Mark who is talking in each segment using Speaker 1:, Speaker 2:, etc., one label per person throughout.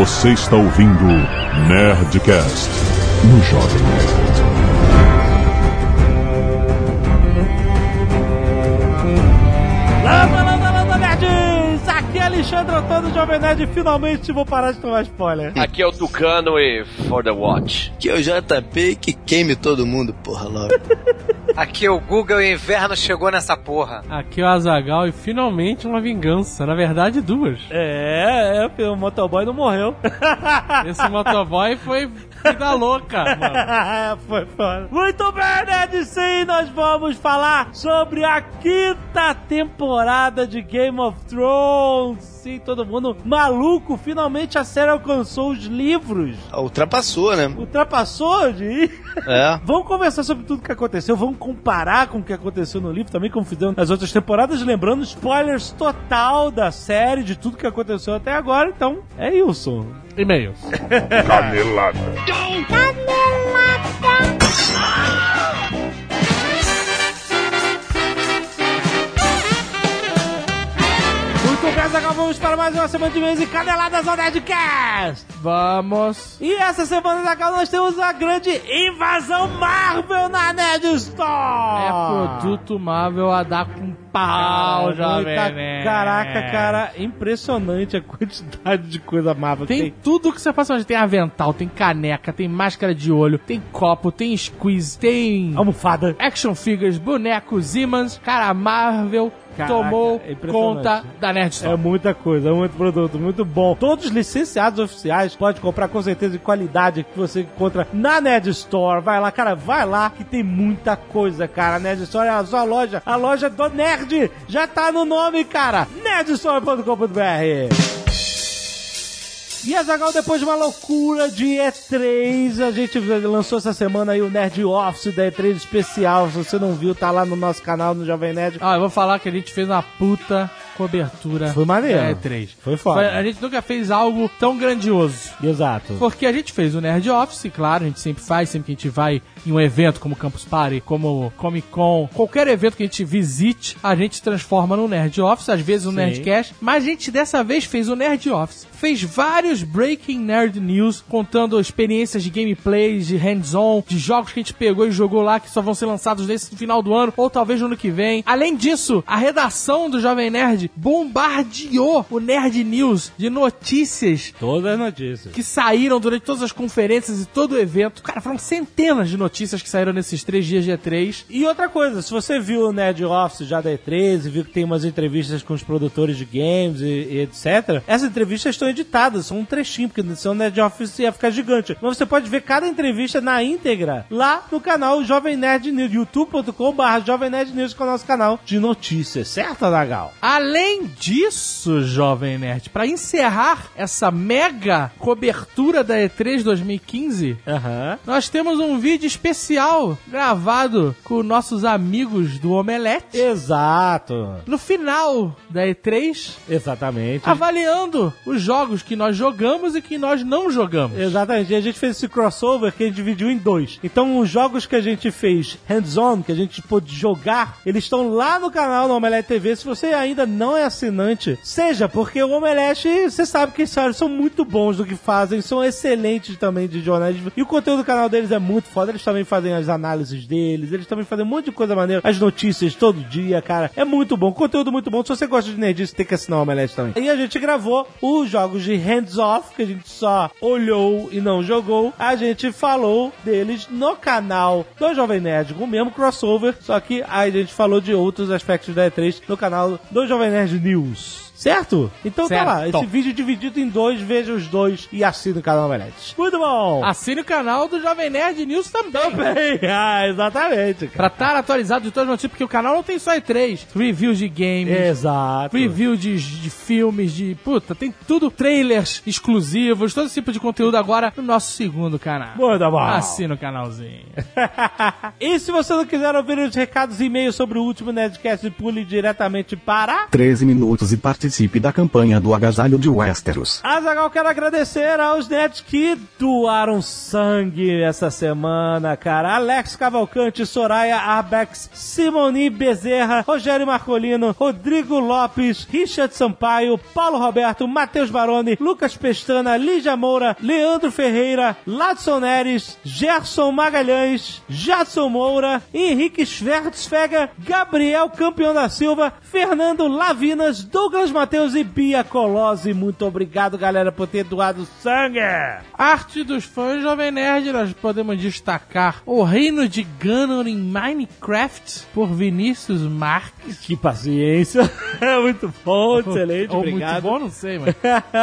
Speaker 1: Você está ouvindo Nerdcast no Jovem Nerd.
Speaker 2: Landa, landa, landa, nerds! Aqui é Alexandre Antônio Jovem Nerd. Finalmente vou parar de tomar spoiler.
Speaker 3: Aqui é o Tucano e For the Watch.
Speaker 4: Que é o JP que queime todo mundo, porra, logo.
Speaker 5: Aqui é o Google e o inverno chegou nessa porra.
Speaker 6: Aqui é o Azagal e finalmente uma vingança. Na verdade, duas.
Speaker 2: É, é, o motoboy não morreu.
Speaker 6: Esse motoboy foi vida louca, mano.
Speaker 2: foi foda. Muito bem, Nerd, sim, nós vamos falar sobre a quinta temporada de Game of Thrones. Sim, todo mundo maluco. Finalmente a série alcançou os livros.
Speaker 4: Ultrapassou, né?
Speaker 2: Ultrapassou de
Speaker 4: É.
Speaker 2: Vamos conversar sobre tudo que aconteceu, vamos comparar com o que aconteceu no livro também, como fizemos nas outras temporadas, lembrando spoilers total da série, de tudo que aconteceu até agora. Então, é Wilson.
Speaker 6: E-mails.
Speaker 1: Canelada.
Speaker 2: Muito Zagal, vamos para mais uma semana de mês e caneladas ao Nerdcast.
Speaker 6: Vamos.
Speaker 2: E essa semana, Zagal, nós temos a grande invasão Marvel na Nerd Store.
Speaker 6: É produto Marvel a dar com pau, jovem nerd.
Speaker 2: Caraca, cara, impressionante a quantidade de coisa Marvel que
Speaker 6: Tem tudo que você faça hoje. Tem avental, tem caneca, tem máscara de olho, tem copo, tem squeeze, tem
Speaker 2: Almofada.
Speaker 6: action figures, bonecos, imãs. Cara, Marvel
Speaker 2: Caraca,
Speaker 6: tomou
Speaker 2: é
Speaker 6: conta da Nerd Store.
Speaker 2: É muita coisa, é muito produto, muito bom. Todos licenciados oficiais, pode comprar com certeza de qualidade que você encontra na Nerd Store. Vai lá, cara, vai lá que tem muita coisa, cara. A Nerd Store é a sua loja, a loja do Nerd. Já tá no nome, cara. nerdstore.com.br e a Zagal, depois de uma loucura de E3, a gente lançou essa semana aí o Nerd Office da E3 especial. Se você não viu, tá lá no nosso canal no Jovem Nerd.
Speaker 6: Ah, eu vou falar que a gente fez uma puta cobertura.
Speaker 2: Foi maneiro.
Speaker 6: da E3.
Speaker 2: Foi foda.
Speaker 6: A gente nunca fez algo tão grandioso.
Speaker 2: Exato.
Speaker 6: Porque a gente fez o Nerd Office, claro, a gente sempre faz, sempre que a gente vai em um evento como Campus Party, como Comic Con, qualquer evento que a gente visite, a gente transforma no Nerd Office, às vezes
Speaker 2: Sim.
Speaker 6: Nerdcast, mas a gente dessa vez fez o Nerd Office. Fez vários Breaking Nerd News, contando experiências de gameplays, de hands-on, de jogos que a gente pegou e jogou lá, que só vão ser lançados nesse final do ano, ou talvez no ano que vem. Além disso, a redação do Jovem Nerd bombardeou o Nerd News de notícias
Speaker 2: Todas as notícias.
Speaker 6: que saíram durante todas as conferências e todo o evento. Cara, foram centenas de notícias que saíram nesses três dias de E3.
Speaker 2: E outra coisa, se você viu o Nerd Office já da E3 e viu que tem umas entrevistas com os produtores de games e, e etc., essas entrevistas estão editadas, são um trechinho, porque senão o Nerd Office ia ficar gigante. Mas você pode ver cada entrevista na íntegra lá no canal Jovem Nerd News, youtube.com.br Jovem Nerd News, que é o nosso canal de notícias, certo, Adagal?
Speaker 6: Além disso, Jovem Nerd, pra encerrar essa mega cobertura da E3 2015,
Speaker 2: Aham.
Speaker 6: nós temos um vídeo especial gravado com nossos amigos do Omelete.
Speaker 2: Exato.
Speaker 6: No final da E3,
Speaker 2: Exatamente.
Speaker 6: avaliando os jogos que nós jogamos e que nós não jogamos.
Speaker 2: Exatamente, e a gente fez esse crossover que a gente dividiu em dois. Então, os jogos que a gente fez hands-on, que a gente pôde jogar, eles estão lá no canal do Omelete TV. Se você ainda não é assinante, seja, porque o Omelete, você sabe que eles são- são muito bons do que fazem, são excelentes também de jornalismo. E o conteúdo do canal deles é muito foda. Eles também fazem as análises deles, eles também fazem um monte de coisa maneira, as notícias todo dia, cara. É muito bom, conteúdo muito bom. Se você gosta de nerdice, tem que assinar o Omelete também. E a gente gravou os jogos de hands-off, que a gente só olhou e não jogou. A gente falou deles no canal do Jovem Nerd, com o mesmo crossover, só que a gente falou de outros aspectos da E3 no canal do Jovem Nerd News. Certo? Então tá lá,
Speaker 6: Certo.
Speaker 2: esse vídeo dividido em dois, veja os dois e assine o canal Omelete. Muito bom!
Speaker 6: Assine o canal do Jovem Nerd News também.
Speaker 2: Também, ah, exatamente,
Speaker 6: Pra
Speaker 2: cara.
Speaker 6: estar atualizado de todas as notícias, porque o canal não tem só E3. Reviews de games,
Speaker 2: Exato.
Speaker 6: review de, de filmes, de. Puta, tem tudo. Trailers exclusivos, todo esse tipo de conteúdo agora no nosso segundo canal.
Speaker 2: Muito bom.
Speaker 6: Assina o canalzinho.
Speaker 2: e se você não quiser ouvir os recados e e-mails sobre o último Nerdcast, pule diretamente para...
Speaker 7: 13 minutos e participe. Participe da campanha do agasalho de Westeros.
Speaker 2: Azagal, quero agradecer aos netos que doaram sangue essa semana, cara. Alex Cavalcante, Soraya Arbex, Simoni Bezerra, Rogério Marcolino, Rodrigo Lopes, Richard Sampaio, Paulo Roberto, Matheus Baroni, Lucas Pestana, Lígia Moura, Leandro Ferreira, Ladson Neres, Gerson Magalhães, Jadson Moura, Henrique Schwertzfeger, Gabriel Campeão da Silva, Fernando Lavinas, Douglas Mateus e Bia Colose. Muito obrigado, galera, por ter doado sangue.
Speaker 6: Arte dos fãs Jovem Nerd, nós podemos destacar O Reino de Ganon em Minecraft, por Vinícius Marques.
Speaker 2: Que paciência. muito bom, excelente,
Speaker 6: Ou
Speaker 2: obrigado.
Speaker 6: muito bom, não sei, mas...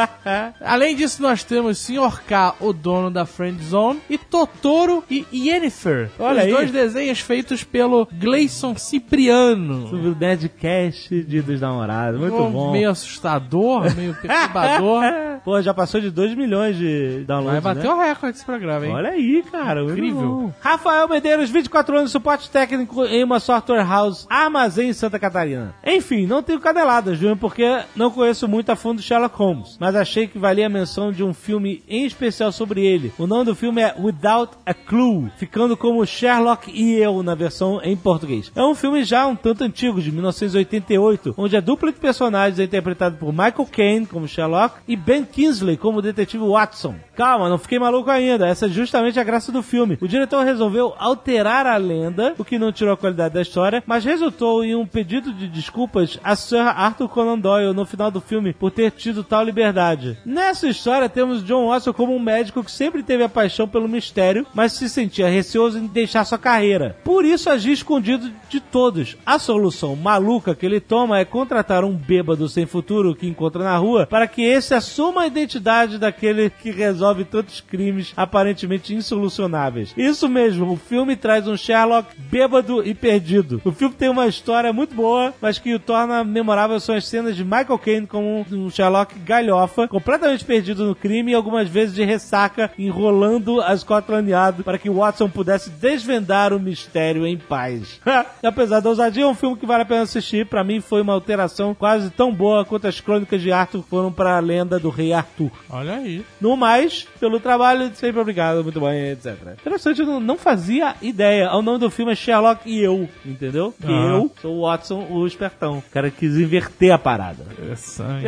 Speaker 6: Além disso, nós temos Sr. K, o dono da Friend Zone, e Totoro e Yennefer.
Speaker 2: Olha
Speaker 6: os
Speaker 2: aí.
Speaker 6: dois desenhos feitos pelo Gleison Cipriano.
Speaker 2: Sobre o Nerdcast de dos namorados. Muito
Speaker 6: Um
Speaker 2: bom.
Speaker 6: Meio assustador, meio perturbador.
Speaker 2: Pô, já passou de 2 milhões de downloads,
Speaker 6: Vai bater
Speaker 2: né?
Speaker 6: o recorde esse programa, hein?
Speaker 2: Olha aí, cara.
Speaker 6: Incrível.
Speaker 2: Rafael Medeiros, 24 anos, suporte técnico em uma software house armazém em Santa Catarina. Enfim, não tenho caneladas, Júnior, porque não conheço muito a fundo Sherlock Holmes, mas achei que valia a menção de um filme em especial sobre ele. O nome do filme é Without a Clue, ficando como Sherlock e eu na versão em português. É um filme já um tanto antigo, de 1988, onde a dupla de personagens é interpretada por Michael Caine como Sherlock e Ben Kingsley como o detetive Watson. Calma, não fiquei maluco ainda. Essa é justamente a graça do filme. O diretor resolveu alterar a lenda, o que não tirou a qualidade da história, mas resultou em um pedido de desculpas a Sir Arthur Conan Doyle no final do filme por ter tido tal liberdade. Nessa história temos John Watson como um médico que sempre teve a paixão pelo mistério, mas se sentia receoso em deixar sua carreira. Por isso agia escondido de todos. A solução maluca que ele toma é contratar um bêbado sem futuro que encontra na rua para que esse assuma a identidade daquele que resolve tantos crimes aparentemente insolucionáveis. Isso mesmo, o filme traz um Sherlock bêbado e perdido. O filme tem uma história muito boa, mas que o torna memorável são as cenas de Michael Caine como um Sherlock galhofa, completamente perdido no crime e algumas vezes de ressaca, enrolando a Scotland Yard para que Watson pudesse desvendar o mistério em paz. Apesar da ousadia, é um filme que vale a pena assistir. Pra mim foi uma alteração quase tão boa quanto as crônicas de Arthur foram para a lenda do rei Arthur.
Speaker 6: Olha aí.
Speaker 2: No mais, pelo trabalho, sempre obrigado, muito bom, etc. Interessante, eu não, não fazia ideia. O nome do filme é Sherlock e eu, entendeu? Que
Speaker 6: Ah.
Speaker 2: eu sou o Watson, o espertão. O cara quis inverter a parada.
Speaker 6: Interessante.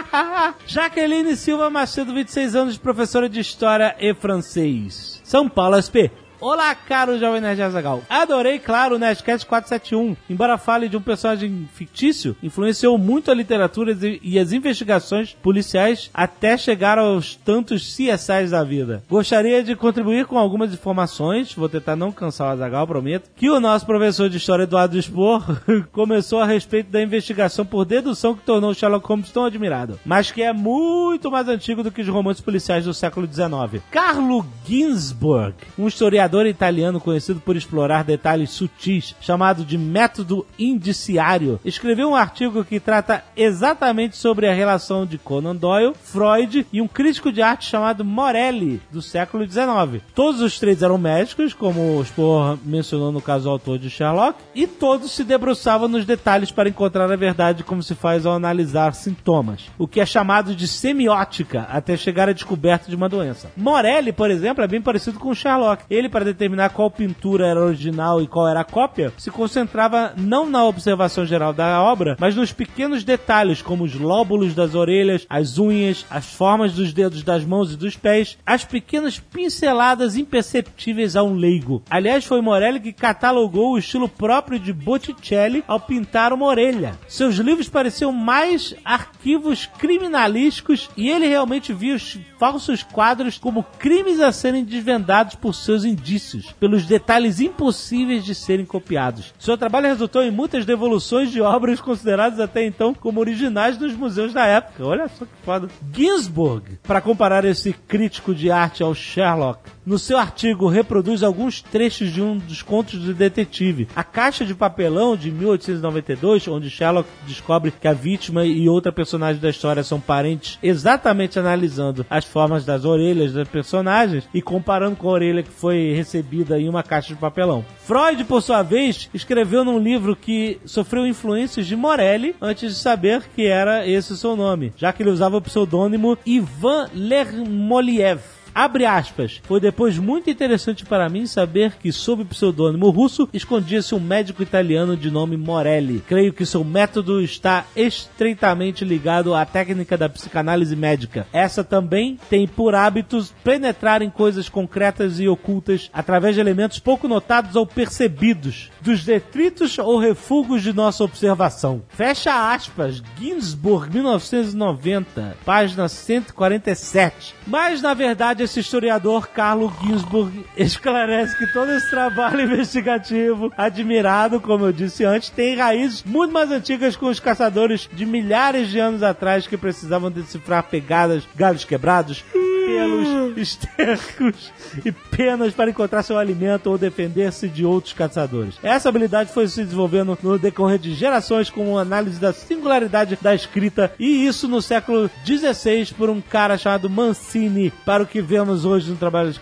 Speaker 2: Jaqueline Silva Macedo, 26 anos, professora de História e Francês. São Paulo SP. Olá, caro Jovem Nerd Azagal. Adorei, claro, o Nerdcast 471. Embora fale de um personagem fictício, influenciou muito a literatura e as investigações policiais até chegar aos tantos CSIs da vida. Gostaria de contribuir com algumas informações, vou tentar não cansar o Azagal, prometo, que o nosso professor de História, Eduardo Spor, começou a respeito da investigação por dedução que tornou Sherlock Holmes tão admirado, mas que é muito mais antigo do que os romances policiais do século XIX. Carlo Ginzburg, um historiador italiano conhecido por explorar detalhes sutis, chamado de método indiciário, escreveu um artigo que trata exatamente sobre a relação de Conan Doyle, Freud e um crítico de arte chamado Morelli, do século XIX. Todos os três eram médicos, como o Spohr mencionou no caso o autor de Sherlock, e todos se debruçavam nos detalhes para encontrar a verdade como se faz ao analisar sintomas, o que é chamado de semiótica, até chegar à descoberta de uma doença. Morelli, por exemplo, é bem parecido com Sherlock. Ele, para determinar qual pintura era original e qual era a cópia, se concentrava não na observação geral da obra, mas nos pequenos detalhes, como os lóbulos das orelhas, as unhas, as formas dos dedos das mãos e dos pés, as pequenas pinceladas imperceptíveis a um leigo. Aliás, foi Morelli que catalogou o estilo próprio de Botticelli ao pintar uma orelha. Seus livros pareciam mais arquivos criminalísticos e ele realmente via os falsos quadros como crimes a serem desvendados por seus indícios, pelos detalhes impossíveis de serem copiados. Seu trabalho resultou em muitas devoluções de obras consideradas até então como originais nos museus da época. Olha só que foda. Ginsburg, para comparar esse crítico de arte ao Sherlock, no seu artigo reproduz alguns trechos de um dos contos do detetive. A caixa de papelão de 1892, onde Sherlock descobre que a vítima e outra personagem da história são parentes, exatamente analisando as formas das orelhas das personagens e comparando com a orelha que foi recebida em uma caixa de papelão. Freud, por sua vez, escreveu num livro que sofreu influências de Morelli antes de saber que era esse o seu nome, já que ele usava o pseudônimo Ivan Lermoliev. Abre aspas. Foi depois muito interessante para mim saber que, sob o pseudônimo russo, escondia-se um médico italiano de nome Morelli. Creio que seu método está estreitamente ligado à técnica da psicanálise médica. Essa também tem por hábitos penetrar em coisas concretas e ocultas através de elementos pouco notados ou percebidos, dos detritos ou refugos de nossa observação. Fecha aspas. Ginsburg, 1990, página 147. Mas, na verdade, esse historiador, Carlo Ginsburg, esclarece que todo esse trabalho investigativo, admirado, como eu disse antes, tem raízes muito mais antigas com os caçadores de milhares de anos atrás que precisavam decifrar pegadas, galhos quebrados, pelos, estercos e penas para encontrar seu alimento ou defender-se de outros caçadores. Essa habilidade foi se desenvolvendo no decorrer de gerações com uma análise da singularidade da escrita e isso no século XVI por um cara chamado Mancini, para o que vemos hoje no trabalho de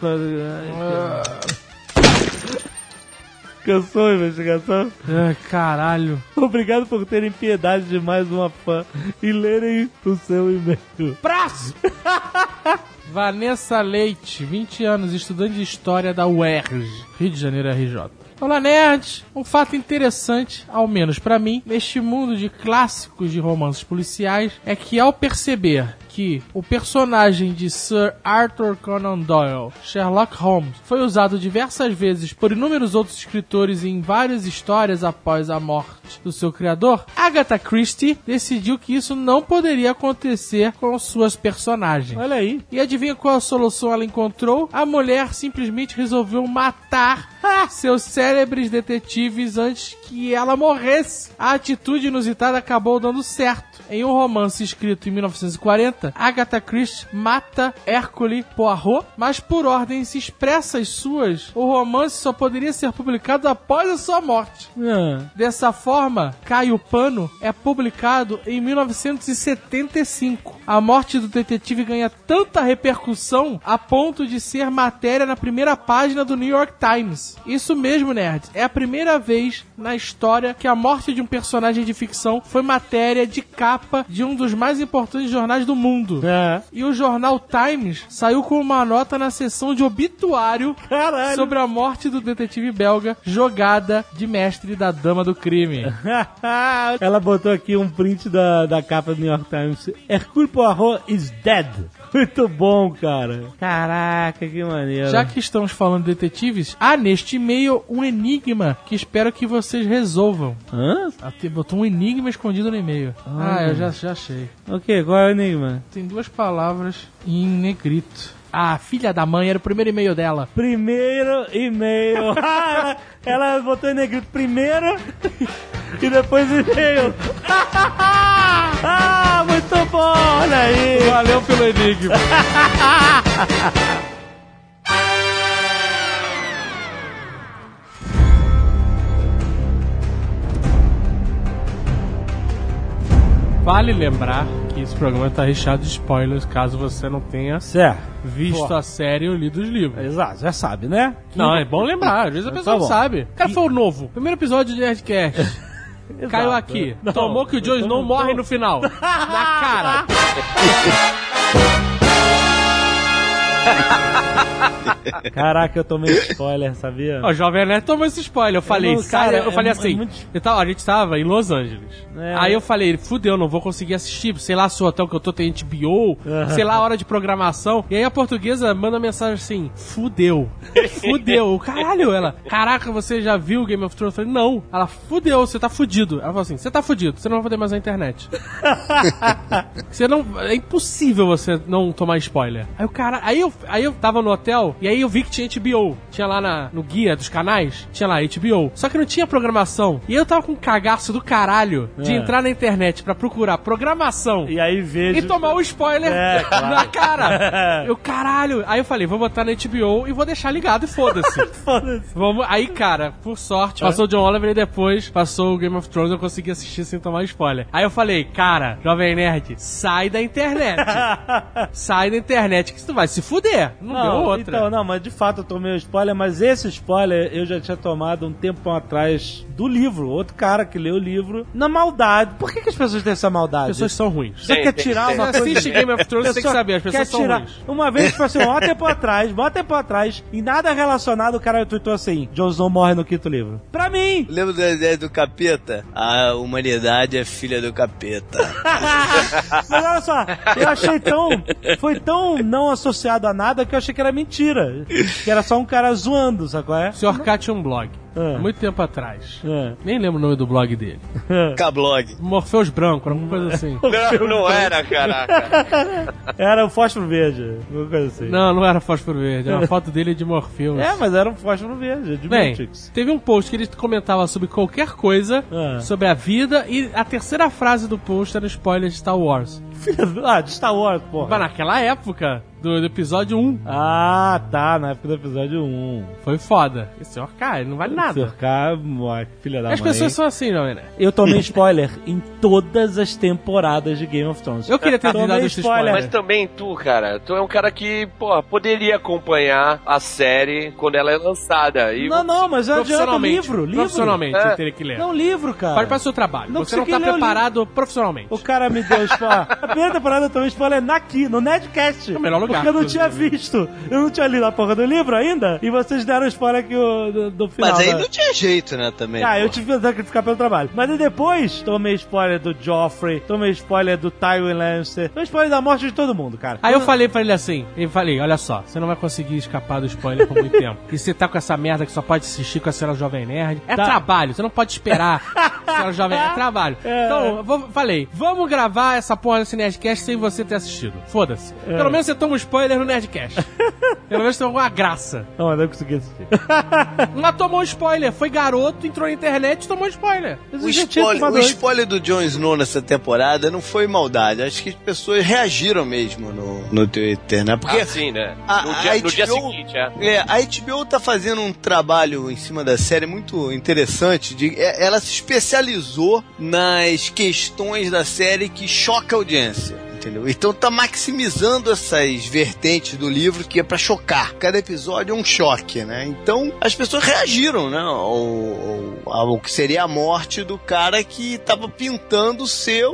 Speaker 2: Cansou a investigação?
Speaker 6: Ai, caralho.
Speaker 2: Obrigado por terem piedade de mais uma fã e lerem o seu e-mail.
Speaker 6: Prazo! Vanessa Leite, 20 anos, estudante de História da UERJ, Rio de Janeiro, RJ. Olá, nerds! Um fato interessante, ao menos pra mim, neste mundo de clássicos de romances policiais, é que ao perceber que o personagem de Sir Arthur Conan Doyle, Sherlock Holmes, foi usado diversas vezes por inúmeros outros escritores em várias histórias após a morte do seu criador, Agatha Christie decidiu que isso não poderia acontecer com suas personagens.
Speaker 2: Olha aí.
Speaker 6: E adivinha qual a solução ela encontrou? A mulher simplesmente resolveu matar seus célebres detetives antes que ela morresse. A atitude inusitada acabou dando certo. Em um romance escrito em 1940, Agatha Christie mata Hercule Poirot, mas por ordens expressas suas, o romance só poderia ser publicado após a sua morte.
Speaker 2: Ah,
Speaker 6: Dessa forma, Cai o Pano é publicado em 1975. A morte do detetive ganha tanta repercussão a ponto de ser matéria na primeira página do New York Times. Isso mesmo, nerd. É a primeira vez na história que a morte de um personagem de ficção foi matéria de capa de um dos mais importantes jornais do mundo.
Speaker 2: É.
Speaker 6: E o jornal Times saiu com uma nota na seção de obituário
Speaker 2: Caralho.
Speaker 6: sobre a morte do detetive belga, jogada de mestre da dama do crime.
Speaker 2: Ela botou aqui um print da, da capa do New York Times. Hercule Poirot is dead. Muito bom, cara. Caraca, que maneiro.
Speaker 6: Já que estamos falando de detetives, há neste e-mail um enigma que espero que vocês resolvam.
Speaker 2: Hã?
Speaker 6: Até botou um enigma escondido no e-mail. Ah, eu já, já achei.
Speaker 2: O que? Qual é o enigma?
Speaker 6: Tem duas palavras em negrito. Ah, filha da mãe, era o primeiro e-mail dela.
Speaker 2: Primeiro e-mail. ela, ela botou em negrito primeiro e depois e-mail. ah, muito bom, olha aí.
Speaker 6: Valeu pelo enigma. Vale lembrar que esse programa está recheado de spoilers caso você não tenha
Speaker 2: Certo.
Speaker 6: visto a série ou lido os livros.
Speaker 2: Exato, já sabe, né?
Speaker 6: Não, é bom lembrar, às vezes a
Speaker 2: Tá
Speaker 6: pessoa não
Speaker 2: bom.
Speaker 6: sabe. Cara, foi o novo. Primeiro episódio de Nerdcast.
Speaker 2: Exato.
Speaker 6: Caiu aqui.
Speaker 2: Não.
Speaker 6: Tomou que o Jon Snow morre no final. Na cara.
Speaker 2: Caraca, eu tomei spoiler, sabia?
Speaker 6: O Jovem Nerd tomou esse spoiler. Eu falei,
Speaker 2: não-
Speaker 6: cara,
Speaker 2: cara,
Speaker 6: eu
Speaker 2: é
Speaker 6: falei
Speaker 2: mu-
Speaker 6: assim,
Speaker 2: é muito-
Speaker 6: eu tava- a gente tava em Los Angeles.
Speaker 2: É.
Speaker 6: Aí eu falei, fudeu, não vou conseguir assistir, sei lá, se o hotel que eu tô tem HBO, sei lá, hora de programação. E aí a portuguesa manda mensagem assim, fudeu. Fudeu. O Caralho, ela, caraca, você já viu Game of Thrones? Eu falei, não. Ela, fudeu, você tá fudido. Ela falou assim, você tá fudido, você não vai poder mais na internet. Você não. É impossível você não tomar spoiler. Aí o cara. Aí eu, aí eu tava no hotel e aí eu vi que tinha HBO. Tinha lá na, no guia dos canais, tinha lá HBO. Só que não tinha programação. E eu tava com um cagaço do caralho de
Speaker 2: É.
Speaker 6: entrar na internet pra procurar programação.
Speaker 2: E aí vejo.
Speaker 6: E tomar o spoiler
Speaker 2: É, claro.
Speaker 6: na cara. Eu, caralho. Aí eu falei, vou botar na HBO e vou deixar ligado e foda-se.
Speaker 2: Foda-se.
Speaker 6: Vamos, aí, cara, por sorte, passou o John Oliver e depois passou o Game of Thrones, eu consegui assistir sem tomar spoiler. Aí eu falei, cara, Jovem Nerd, sai da internet. sai da internet que tu vai se fuder. Não, deu outra.
Speaker 2: Então, não, mas de fato eu tomei um spoiler, mas esse spoiler eu já tinha tomado um tempo atrás do livro. Outro cara que leu o livro na maldade. Por que, que as pessoas têm essa maldade?
Speaker 6: As pessoas são ruins.
Speaker 2: Você
Speaker 3: Tem,
Speaker 2: quer tirar
Speaker 3: tem.
Speaker 2: uma coisa...
Speaker 6: assiste Game of Thrones, você tem que saber, as pessoas são
Speaker 2: tirar-
Speaker 6: ruins.
Speaker 2: Uma vez, tipo assim, um tempo atrás, um tempo atrás, e nada relacionado, o cara tweetou assim, Jon Snow morre no quinto livro. Pra mim!
Speaker 4: Lembra da ideia do capeta? A humanidade é filha do capeta.
Speaker 2: Mas olha só, eu achei tão. Foi tão não associado a nada que eu achei que era mentira. Que era só um cara zoando, sabe qual é?
Speaker 6: K tinha um blog. Há muito tempo atrás.
Speaker 2: É.
Speaker 6: Nem lembro o nome do blog dele.
Speaker 4: Cablog.
Speaker 6: Morpheus Branco, alguma coisa assim.
Speaker 3: Não, não era, caraca.
Speaker 2: Era o fósforo verde, alguma coisa assim.
Speaker 6: Não, não era Fósforo Verde, era uma foto dele de Morpheus.
Speaker 2: É, mas era um fósforo verde, de
Speaker 6: Bem,
Speaker 2: Matrix.
Speaker 6: teve um post que ele comentava sobre qualquer coisa,
Speaker 2: Ah.
Speaker 6: sobre a vida, e a terceira frase do post era spoiler de Star Wars.
Speaker 2: Filha do- Ah, de Star Wars, porra.
Speaker 6: Mas naquela época, do, do episódio 1,
Speaker 2: Ah, tá, na época do episódio 1.
Speaker 6: foi foda. Esse Sr. K, ele não vale nada.
Speaker 2: Cercar, ó, filha da
Speaker 6: As
Speaker 2: mãe.
Speaker 6: pessoas são assim, não, né?
Speaker 2: Eu tomei spoiler em todas as temporadas de Game of Thrones.
Speaker 6: Eu queria ter dado esse spoiler.
Speaker 3: Mas também tu, cara, tu é um cara que, pô, poderia acompanhar a série quando ela é lançada. E
Speaker 2: Não, não, mas não adianta livro, livro.
Speaker 6: Profissionalmente,
Speaker 3: É.
Speaker 6: eu teria que ler.
Speaker 2: Não, livro, cara.
Speaker 6: Pode para o seu trabalho.
Speaker 2: Não
Speaker 6: Você não tá preparado profissionalmente.
Speaker 2: O cara me deu spoiler. A primeira temporada eu tomei spoiler naqui, no Nerdcast.
Speaker 6: É o melhor lugar,
Speaker 2: Porque eu não tinha visto. Eu não tinha lido a porra do livro ainda. E vocês deram spoiler o- do, do final.
Speaker 4: Mas aí
Speaker 2: da-
Speaker 4: não tinha jeito, né, também.
Speaker 2: Ah, eu
Speaker 4: pô.
Speaker 2: tive que sacrificar pelo trabalho. Mas aí depois, tomei spoiler do Joffrey, tomei spoiler do Tywin Lannister, tomei spoiler da morte de todo mundo, cara.
Speaker 6: Aí eu falei pra ele assim, eu falei, olha só, você não vai conseguir escapar do spoiler por muito tempo. E você tá com essa merda que só pode assistir com a cena Jovem Nerd. É
Speaker 2: Tá.
Speaker 6: trabalho, você não pode esperar a cena Jovem Nerd. É trabalho.
Speaker 2: É.
Speaker 6: Então, eu vou- falei, vamos gravar essa porra desse Nerdcast sem você ter assistido. Foda-se.
Speaker 2: É.
Speaker 6: Pelo menos você toma um spoiler no Nerdcast. Pelo menos tem alguma graça.
Speaker 2: Não, mas eu consegui assistir.
Speaker 6: Mas tomou um spoiler, foi garoto, entrou na internet e tomou spoiler.
Speaker 4: O spoiler, o spoiler do Jon Snow nessa temporada não foi maldade. Acho que as pessoas reagiram mesmo no, no Twitter, né? Porque
Speaker 3: assim, né?
Speaker 4: a-
Speaker 3: No
Speaker 4: a
Speaker 3: dia, no dia
Speaker 4: HBO
Speaker 3: seguinte, é.
Speaker 4: É, a HBO tá fazendo um trabalho em cima da série muito interessante. De, é- ela se especializou nas questões da série que choca a audiência. Entendeu? Então tá maximizando essas vertentes do livro que é pra chocar. Cada episódio é um choque, né? Então as pessoas reagiram, né? Ao, ao, ao que seria a morte do cara que tava pintando ser o,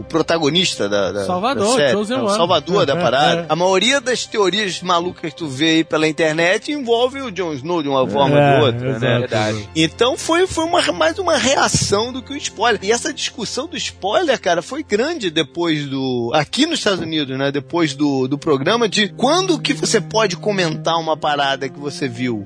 Speaker 4: o protagonista da, da,
Speaker 6: Salvador,
Speaker 4: da série.
Speaker 6: Chosen
Speaker 4: É, o
Speaker 6: One.
Speaker 4: Salvador da parada. A maioria das teorias malucas que tu vê aí pela internet envolve o Jon Snow de uma forma ou
Speaker 2: É,
Speaker 4: de outra,
Speaker 2: exato.
Speaker 4: né?
Speaker 3: Verdade.
Speaker 4: Então foi, foi uma, mais uma reação do que o spoiler. E essa discussão do spoiler, cara, foi grande depois do. Aqui nos Estados Unidos, né? Depois do, do programa, de quando que você pode comentar uma parada que você viu.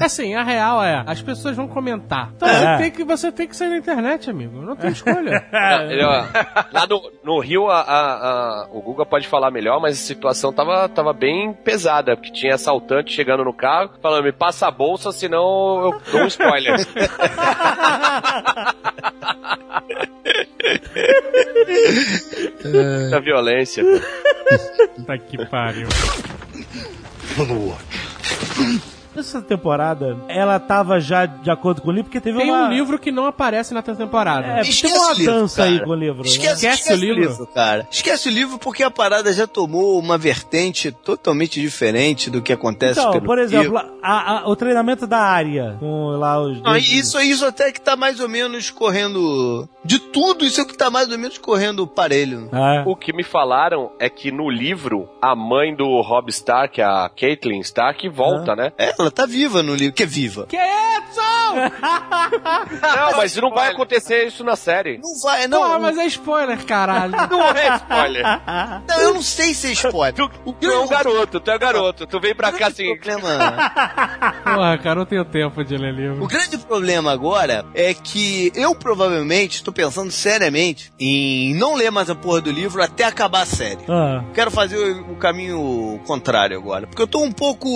Speaker 4: É.
Speaker 6: Assim, a real é, as pessoas vão comentar. Então
Speaker 2: É.
Speaker 6: você, tem que, você tem que sair da internet, amigo. Não tem escolha.
Speaker 3: Não, ele, ó, lá no, no Rio, a, a- a- o Guga pode falar melhor, mas a situação tava, tava bem pesada, porque tinha assaltante chegando no carro, falando, me passa a bolsa, senão eu dou um spoiler. Muita violência.
Speaker 6: Puta que pariu.
Speaker 2: Essa temporada, ela tava já de acordo com o livro, porque teve
Speaker 6: Tem
Speaker 2: uma...
Speaker 6: um livro que não aparece na temporada.
Speaker 2: É,
Speaker 4: Esquece
Speaker 2: tem uma
Speaker 4: o livro,
Speaker 2: dança
Speaker 4: cara.
Speaker 2: aí com o livro, né?
Speaker 4: Esquece,
Speaker 6: Esquece
Speaker 4: esquece
Speaker 6: o livro.
Speaker 4: cara. Esquece o livro porque a parada já tomou uma vertente totalmente diferente do que acontece
Speaker 2: Então,
Speaker 4: pelo
Speaker 2: por exemplo,
Speaker 4: livro.
Speaker 2: a- a- o treinamento da área, com lá os...
Speaker 4: Não,
Speaker 2: dois-
Speaker 4: isso, isso até que tá mais ou menos correndo. De tudo, isso é o que tá mais ou menos correndo parelho.
Speaker 2: É.
Speaker 3: O que me falaram é que no livro, a mãe do Rob Stark, a Caitlyn Stark, volta, né?
Speaker 4: É, ela tá viva no livro, que é viva.
Speaker 6: Que Edson!
Speaker 3: Não, mas não vai acontecer isso na série.
Speaker 4: Não vai, não.
Speaker 6: Porra, mas é spoiler, caralho.
Speaker 3: Não é spoiler.
Speaker 4: Não, eu não sei se é spoiler.
Speaker 3: Tu, tu é um garoto, tu é um garoto. Tu vem pra cá assim.
Speaker 4: O problema,
Speaker 6: Porra, cara, não tenho tempo de ler livro.
Speaker 4: o grande problema agora é que eu provavelmente estou pensando seriamente em não ler mais a porra do livro até acabar a série.
Speaker 2: Ah.
Speaker 4: Quero fazer o, o caminho contrário agora. Porque eu tô um pouco.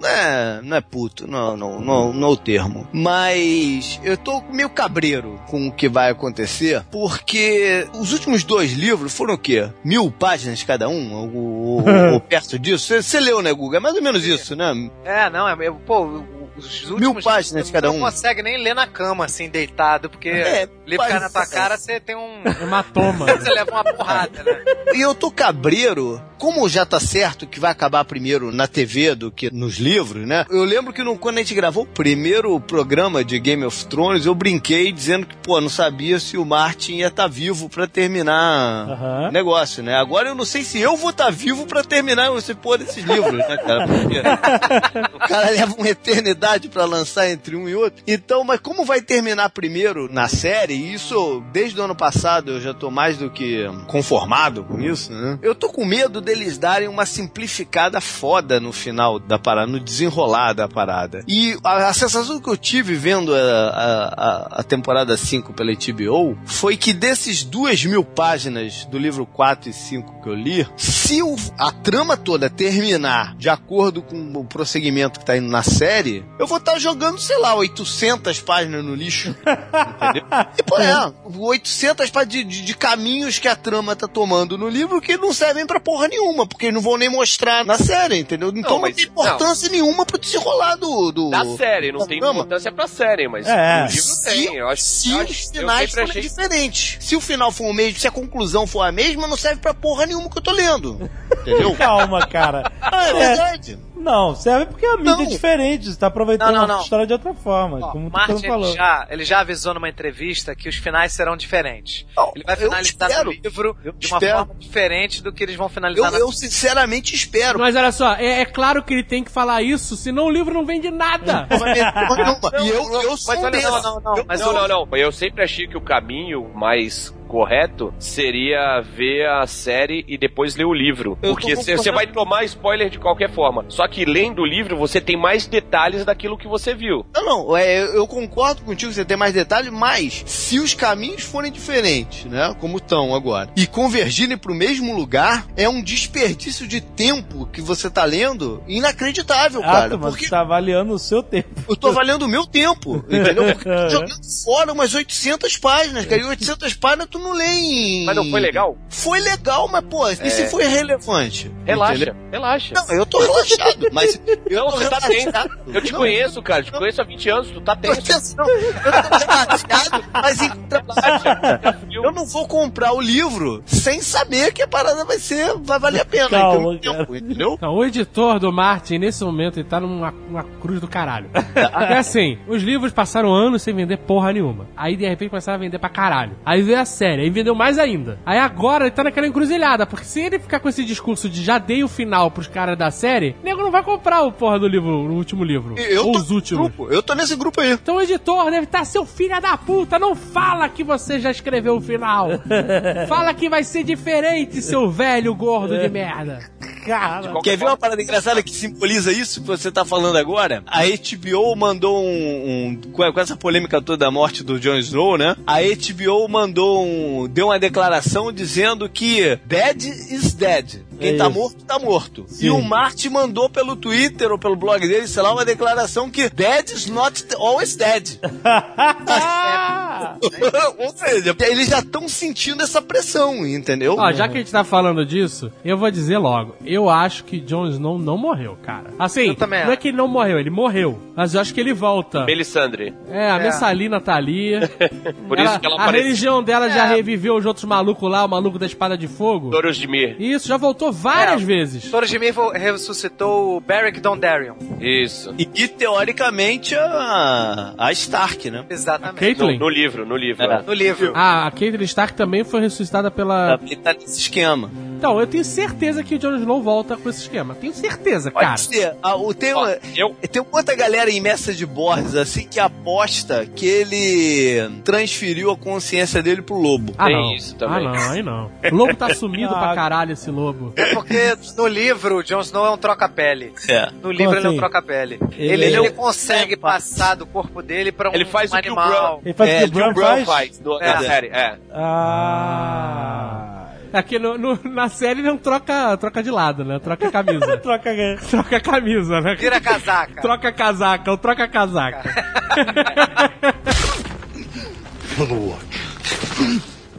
Speaker 4: Não é, não é puto, não, não, não, não é o termo. Mas eu tô meio cabreiro com o que vai acontecer. Porque os últimos dois livros foram o quê? Mil páginas cada um? Ou, ou- ou perto disso? Você- leu, né, Guga? É mais ou menos isso, né?
Speaker 5: É, não, é, pô, os últimos
Speaker 4: páginas
Speaker 5: você
Speaker 4: cada
Speaker 5: não
Speaker 4: um.
Speaker 5: consegue nem ler na cama, assim, deitado, porque
Speaker 4: É,
Speaker 5: o livro cai na tua cara, você tem um...
Speaker 6: Hematoma.
Speaker 5: você leva uma porrada, né?
Speaker 4: E eu tô cabreiro, como já tá certo que vai acabar primeiro na TV do que nos livros, né? Eu lembro que no- quando a gente gravou o primeiro programa de Game of Thrones, eu brinquei dizendo que, pô, não sabia se o Martin ia estar vivo pra terminar o negócio, né? Agora eu não sei se eu vou estar vivo pra terminar esse pôr desses livros, né, cara? Porque o cara leva uma eternidade pra lançar entre um e outro. Então, mas como vai terminar primeiro na série, isso desde o ano passado eu já tô mais do que conformado com isso, né? Eu tô com medo deles darem uma simplificada foda no final da parada, no desenrolar da parada. E a, a sensação que eu tive vendo a, a, a- a temporada 5 pela HBO foi que desses duas mil páginas do livro 4 e 5 que eu li, se o- a trama toda terminar de acordo com o prosseguimento que tá indo na série, eu vou estar jogando, sei lá, 800 páginas no lixo. entendeu? E, pô, é, 800 páginas de, de- de caminhos que a trama tá tomando no livro que não servem pra porra nenhuma, porque não vão nem mostrar na série, entendeu? Então não,
Speaker 3: mas-
Speaker 4: tem importância nenhuma pro desenrolar do... do
Speaker 3: Da série, não
Speaker 4: da
Speaker 3: tem
Speaker 4: trama.
Speaker 3: importância pra série, mas
Speaker 2: É.
Speaker 3: no livro tem. Eu acho,
Speaker 4: Se
Speaker 3: eu
Speaker 4: os
Speaker 3: acho- eu
Speaker 4: finais forem
Speaker 3: achei
Speaker 4: diferentes. Se o final for o mesmo, se a conclusão for a mesma, não serve pra porra nenhuma que eu tô lendo. Entendeu?
Speaker 2: Calma, cara.
Speaker 4: Ah, é verdade.
Speaker 2: Não, serve porque a mídia
Speaker 4: Não.
Speaker 2: é diferente. Você tá aproveitando
Speaker 5: Não, não,
Speaker 2: a história de outra forma.
Speaker 5: Ó,
Speaker 2: como
Speaker 5: o
Speaker 2: o
Speaker 5: Martin ele
Speaker 2: falou.
Speaker 5: já, ele já avisou numa entrevista que os finais serão diferentes.
Speaker 4: Não,
Speaker 5: Ele vai
Speaker 4: eu
Speaker 5: finalizar no livro
Speaker 4: Eu
Speaker 5: de uma
Speaker 4: espero.
Speaker 5: forma diferente do que eles vão
Speaker 4: Eu,
Speaker 5: finalizar na
Speaker 4: eu sinceramente espero.
Speaker 6: Mas olha só, é, é claro que ele tem que falar isso, senão o livro não vende nada.
Speaker 4: E eu, eu sou
Speaker 3: Mas olha
Speaker 5: não, não,
Speaker 4: Eu-
Speaker 5: mas
Speaker 3: não, não, não. Eu sempre achei que o caminho mais correto seria ver a série e depois ler o livro.
Speaker 4: Eu
Speaker 3: Porque você vai tomar spoiler de qualquer forma. Só que lendo o livro, você tem mais detalhes daquilo que você viu.
Speaker 4: Não, não, é, eu concordo contigo, você tem mais detalhes, mas se os caminhos forem diferentes, né, como estão agora, e convergirem pro mesmo lugar, é um desperdício de tempo que você tá lendo inacreditável,
Speaker 2: Ah,
Speaker 4: cara.
Speaker 2: mas
Speaker 4: porque
Speaker 2: você tá avaliando o seu tempo.
Speaker 4: eu tô avaliando o meu tempo, entendeu? Porque eu tô jogando fora umas 800 páginas, cara, e 800 páginas tu não lê em...
Speaker 3: Mas não foi legal?
Speaker 4: Foi legal, mas, pô, e se foi relevante?
Speaker 3: Relaxa,
Speaker 4: Entendeu?
Speaker 3: relaxa.
Speaker 4: Não, eu tô relaxado, mas eu
Speaker 3: Não,
Speaker 4: tô
Speaker 3: você tá tenso.
Speaker 4: relaxado.
Speaker 3: Eu te
Speaker 4: Não,
Speaker 3: conheço, cara. Eu te conheço há 20 anos. Tu tá tenso.
Speaker 4: Eu tô relaxado, mas em contrapartida, eu não vou comprar o livro sem saber que a parada vai ser, vai valer a pena.
Speaker 2: Calma,
Speaker 4: entendeu?
Speaker 2: cara.
Speaker 4: entendeu?
Speaker 6: Então, o editor do Martin, nesse momento, ele tá numa uma cruz do caralho. Porque assim, os livros passaram anos sem vender porra nenhuma. Aí, de repente, começaram a vender pra caralho. Aí veio a série, aí vendeu mais ainda. Aí agora ele tá naquela encruzilhada, porque se ele ficar com esse discurso de já dei o final pros caras da série, nego não vai comprar o porra do livro, o último livro.
Speaker 4: Eu
Speaker 6: ou os últimos.
Speaker 4: grupo, eu tô nesse grupo aí.
Speaker 6: Então o editor deve estar, seu filho da puta, não fala que você já escreveu o final. fala que vai ser diferente, seu velho gordo de merda.
Speaker 2: Cara.
Speaker 4: Quer ver uma parada engraçada que simboliza isso que você tá falando agora? A HBO mandou um. um- com com essa polêmica toda da morte do Jon Snow, né? A HBO mandou um. deu uma declaração dizendo que dead is dead. Quem
Speaker 2: É
Speaker 4: tá
Speaker 2: isso.
Speaker 4: morto, tá morto.
Speaker 2: Sim.
Speaker 4: E o Martin mandou pelo Twitter ou pelo blog dele, sei lá, uma declaração que dead is not always dead. ou seja, eles já estão sentindo essa pressão, entendeu?
Speaker 6: Ó, já que a gente tá falando disso, eu vou dizer logo. Eu acho que Jon Snow não morreu, cara. Assim, não é que ele não morreu, ele morreu. Mas eu acho que ele volta.
Speaker 3: Melisandre.
Speaker 6: É, a
Speaker 5: É.
Speaker 6: Messalina tá ali.
Speaker 3: Por isso que ela
Speaker 6: A
Speaker 3: apareceu.
Speaker 6: religião dela já
Speaker 5: É.
Speaker 6: reviveu os outros malucos lá, o maluco da espada de fogo.
Speaker 3: Doros de Mir.
Speaker 6: Isso, já voltou várias
Speaker 5: É.
Speaker 6: vezes.
Speaker 5: Toro de ressuscitou o Beric Dondarrion.
Speaker 3: Isso.
Speaker 4: E, e, teoricamente a, a Stark, né?
Speaker 5: Exatamente.
Speaker 3: No,
Speaker 6: Caitlyn?
Speaker 3: no livro, no livro.
Speaker 4: É.
Speaker 3: é.
Speaker 5: No livro.
Speaker 6: Ah, a Caitlyn Stark também foi ressuscitada pela...
Speaker 4: Também tá nesse esquema.
Speaker 6: Então, eu tenho certeza que o Jon Snow volta com esse esquema. Tenho certeza,
Speaker 4: Pode
Speaker 6: cara.
Speaker 4: ser. Ah, o, tem, uma,
Speaker 3: eu,
Speaker 4: tem outra galera em Message Boards, assim, que aposta que ele transferiu a consciência dele pro lobo.
Speaker 6: Ah,
Speaker 3: Tem
Speaker 6: não.
Speaker 3: isso também.
Speaker 6: Ah, não, aí não. O lobo tá sumido
Speaker 2: Ah.
Speaker 6: pra caralho, esse lobo.
Speaker 5: É porque no livro o Jon Snow é um troca-pele.
Speaker 4: É.
Speaker 5: No livro ele é um
Speaker 2: assim?
Speaker 5: troca-pele.
Speaker 2: Ele-
Speaker 5: Ele,
Speaker 2: ele
Speaker 5: ele,
Speaker 2: é um-
Speaker 5: consegue passar do corpo dele pra um
Speaker 3: Ele faz o que o
Speaker 5: animal.
Speaker 2: Ele faz o
Speaker 4: É,
Speaker 2: que o
Speaker 4: que o
Speaker 2: Bran faz?
Speaker 3: faz do,
Speaker 5: É.
Speaker 3: da série. É.
Speaker 2: Ah.
Speaker 6: Aqui no, no- na série ele não troca, troca de lado, né? Troca a camisa.
Speaker 2: Troca a
Speaker 6: troca a camisa, né?
Speaker 5: Vira casaca.
Speaker 6: Troca a casaca, o troca a casaca.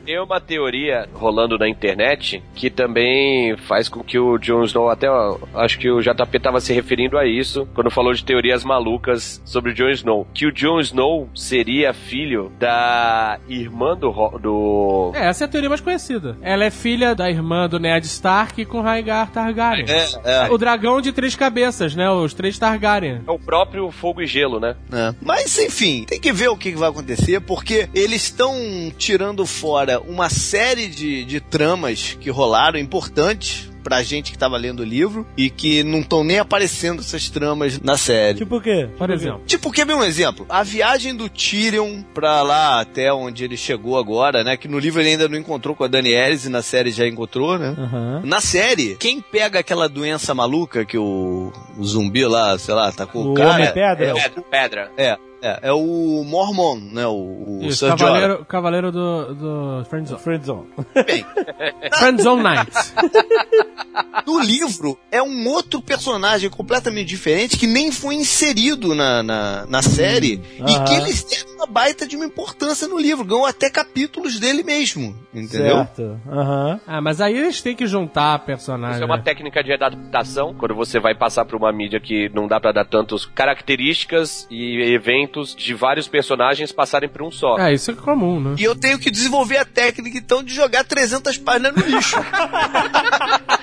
Speaker 3: Tem uma teoria rolando na internet que também faz com que o Jon Snow, até ó, acho que o JP tava se referindo a isso quando falou de teorias malucas sobre o Jon Snow. Que o Jon Snow seria filho da irmã do. Do...
Speaker 6: É, essa é a teoria mais conhecida. Ela é filha da irmã do Ned Stark com Rhaegar Targaryen.
Speaker 4: É, é.
Speaker 6: O dragão de três cabeças, né? Os três Targaryen.
Speaker 3: É o próprio fogo e gelo, né?
Speaker 4: É. Mas enfim, tem que ver o que que vai acontecer, porque eles estão tirando fora uma série de, de tramas que rolaram importantes pra gente que tava lendo o livro e que não estão nem aparecendo essas tramas na série.
Speaker 2: Tipo o quê?
Speaker 6: Por exemplo.
Speaker 4: Tipo, quer ver um exemplo? A viagem do Tyrion pra lá, até onde ele chegou agora, né? Que no livro ele ainda não encontrou com a Danielis e na série já encontrou, né?
Speaker 2: Aham.
Speaker 4: Na série, quem pega aquela doença maluca que o, o zumbi lá, sei lá, tá com o,
Speaker 2: O
Speaker 4: cara...
Speaker 2: Homem-Pedra?
Speaker 4: É,
Speaker 3: Pedra. Pedra.
Speaker 4: é, é, é o Mormon, né? O, o
Speaker 6: Isso, cavaleiro, cavaleiro do, do Friendzone.
Speaker 2: Friendzone.
Speaker 4: Bem,
Speaker 6: Friendzone Knights.
Speaker 4: no livro é um outro personagem completamente diferente que nem foi inserido na, na, na série e
Speaker 2: aham.
Speaker 4: que eles deram uma baita de uma importância no livro, ganhou até capítulos dele mesmo, entendeu?
Speaker 2: Certo. Aham.
Speaker 6: Ah, mas aí eles têm que juntar personagens.
Speaker 3: Isso é uma
Speaker 6: né?
Speaker 3: técnica de adaptação, quando você vai passar pra uma mídia que não dá pra dar tantas características e eventos de vários personagens passarem por um só.
Speaker 6: É, isso é comum, né?
Speaker 4: E eu tenho que desenvolver a técnica, então, de jogar 300 páginas no lixo.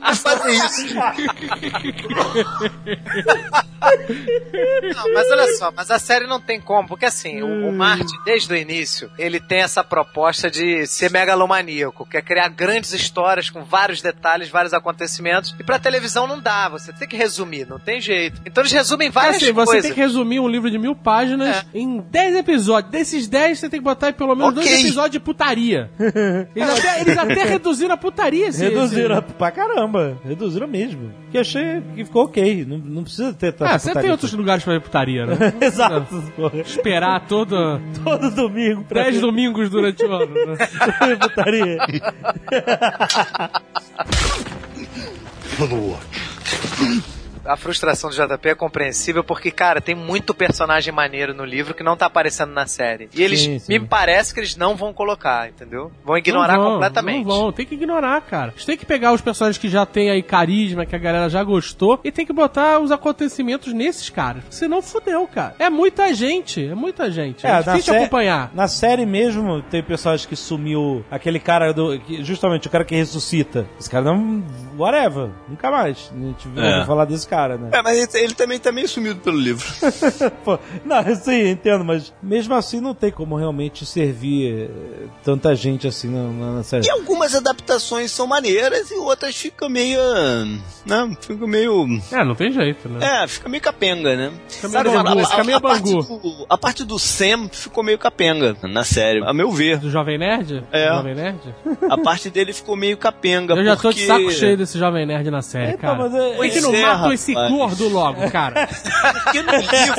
Speaker 4: Como fazer isso?
Speaker 5: Não, mas olha só, mas a série não tem como, porque assim, o, o Martin, desde o início, ele tem essa proposta de ser megalomaníaco, que é criar grandes histórias com vários detalhes, vários acontecimentos, e pra televisão não dá, você tem que resumir, não tem jeito. Então eles resumem várias
Speaker 6: assim, você
Speaker 5: coisas.
Speaker 6: tem que resumir um livro de mil páginas em 10 episódios. Desses 10, você tem que botar aí pelo menos
Speaker 4: Ok.
Speaker 6: dois episódios de putaria. Eles até, eles até reduziram a putaria. esse-
Speaker 2: Reduziram
Speaker 6: esse-
Speaker 2: pra caramba. Reduziram mesmo. Que achei que ficou ok. Não, não precisa ter tanta
Speaker 6: Ah, você tem outros lugares pra ver putaria, né?
Speaker 2: Exato. porra.
Speaker 6: Esperar todo...
Speaker 2: Todo domingo pra
Speaker 6: 10
Speaker 2: ver
Speaker 6: domingos durante o ano. Né?
Speaker 2: putaria.
Speaker 5: A frustração do JP é compreensível porque, cara, tem muito personagem maneiro no livro que não tá aparecendo na série. E eles,
Speaker 2: Sim, sim.
Speaker 5: me parece que eles não vão colocar, entendeu? Vão ignorar
Speaker 6: Não vão,
Speaker 5: completamente.
Speaker 6: Não vão, tem que ignorar, cara. Eles têm que pegar os personagens que já tem aí carisma, que a galera já gostou, e tem que botar os acontecimentos nesses caras. Senão fudeu, cara. É muita gente, é muita gente. É,
Speaker 2: na
Speaker 6: difícil acompanhar.
Speaker 2: Na série mesmo, tem personagem que sumiu. Aquele cara do. que- justamente o cara que ressuscita. Esse cara não. Whatever. Nunca mais. A gente
Speaker 4: É.
Speaker 2: falar desse cara, né?
Speaker 4: É, mas ele, ele também tá meio sumido pelo livro.
Speaker 2: Pô, não, eu sei, entendo, mas mesmo assim não tem como realmente servir eh, tanta gente assim na, na- na série.
Speaker 4: E algumas adaptações são maneiras e outras ficam meio. Né? Ficam meio.
Speaker 6: É, não tem jeito, né?
Speaker 4: É, fica meio capenga, né?
Speaker 6: Fica meio
Speaker 4: Por
Speaker 6: bangu, fica meio
Speaker 4: parte
Speaker 6: bangu.
Speaker 4: do, a parte do Sam ficou meio capenga na série, a meu ver.
Speaker 6: Do Jovem Nerd?
Speaker 4: É.
Speaker 6: Do Jovem Nerd?
Speaker 4: A parte dele ficou meio capenga.
Speaker 6: Eu já tô
Speaker 4: porque...
Speaker 6: de saco cheio desse Jovem Nerd na série,
Speaker 2: Então,
Speaker 6: cara.
Speaker 2: mas é-
Speaker 6: Por que não
Speaker 4: é,
Speaker 6: matam esse gordo logo, cara?
Speaker 4: Porque no livro,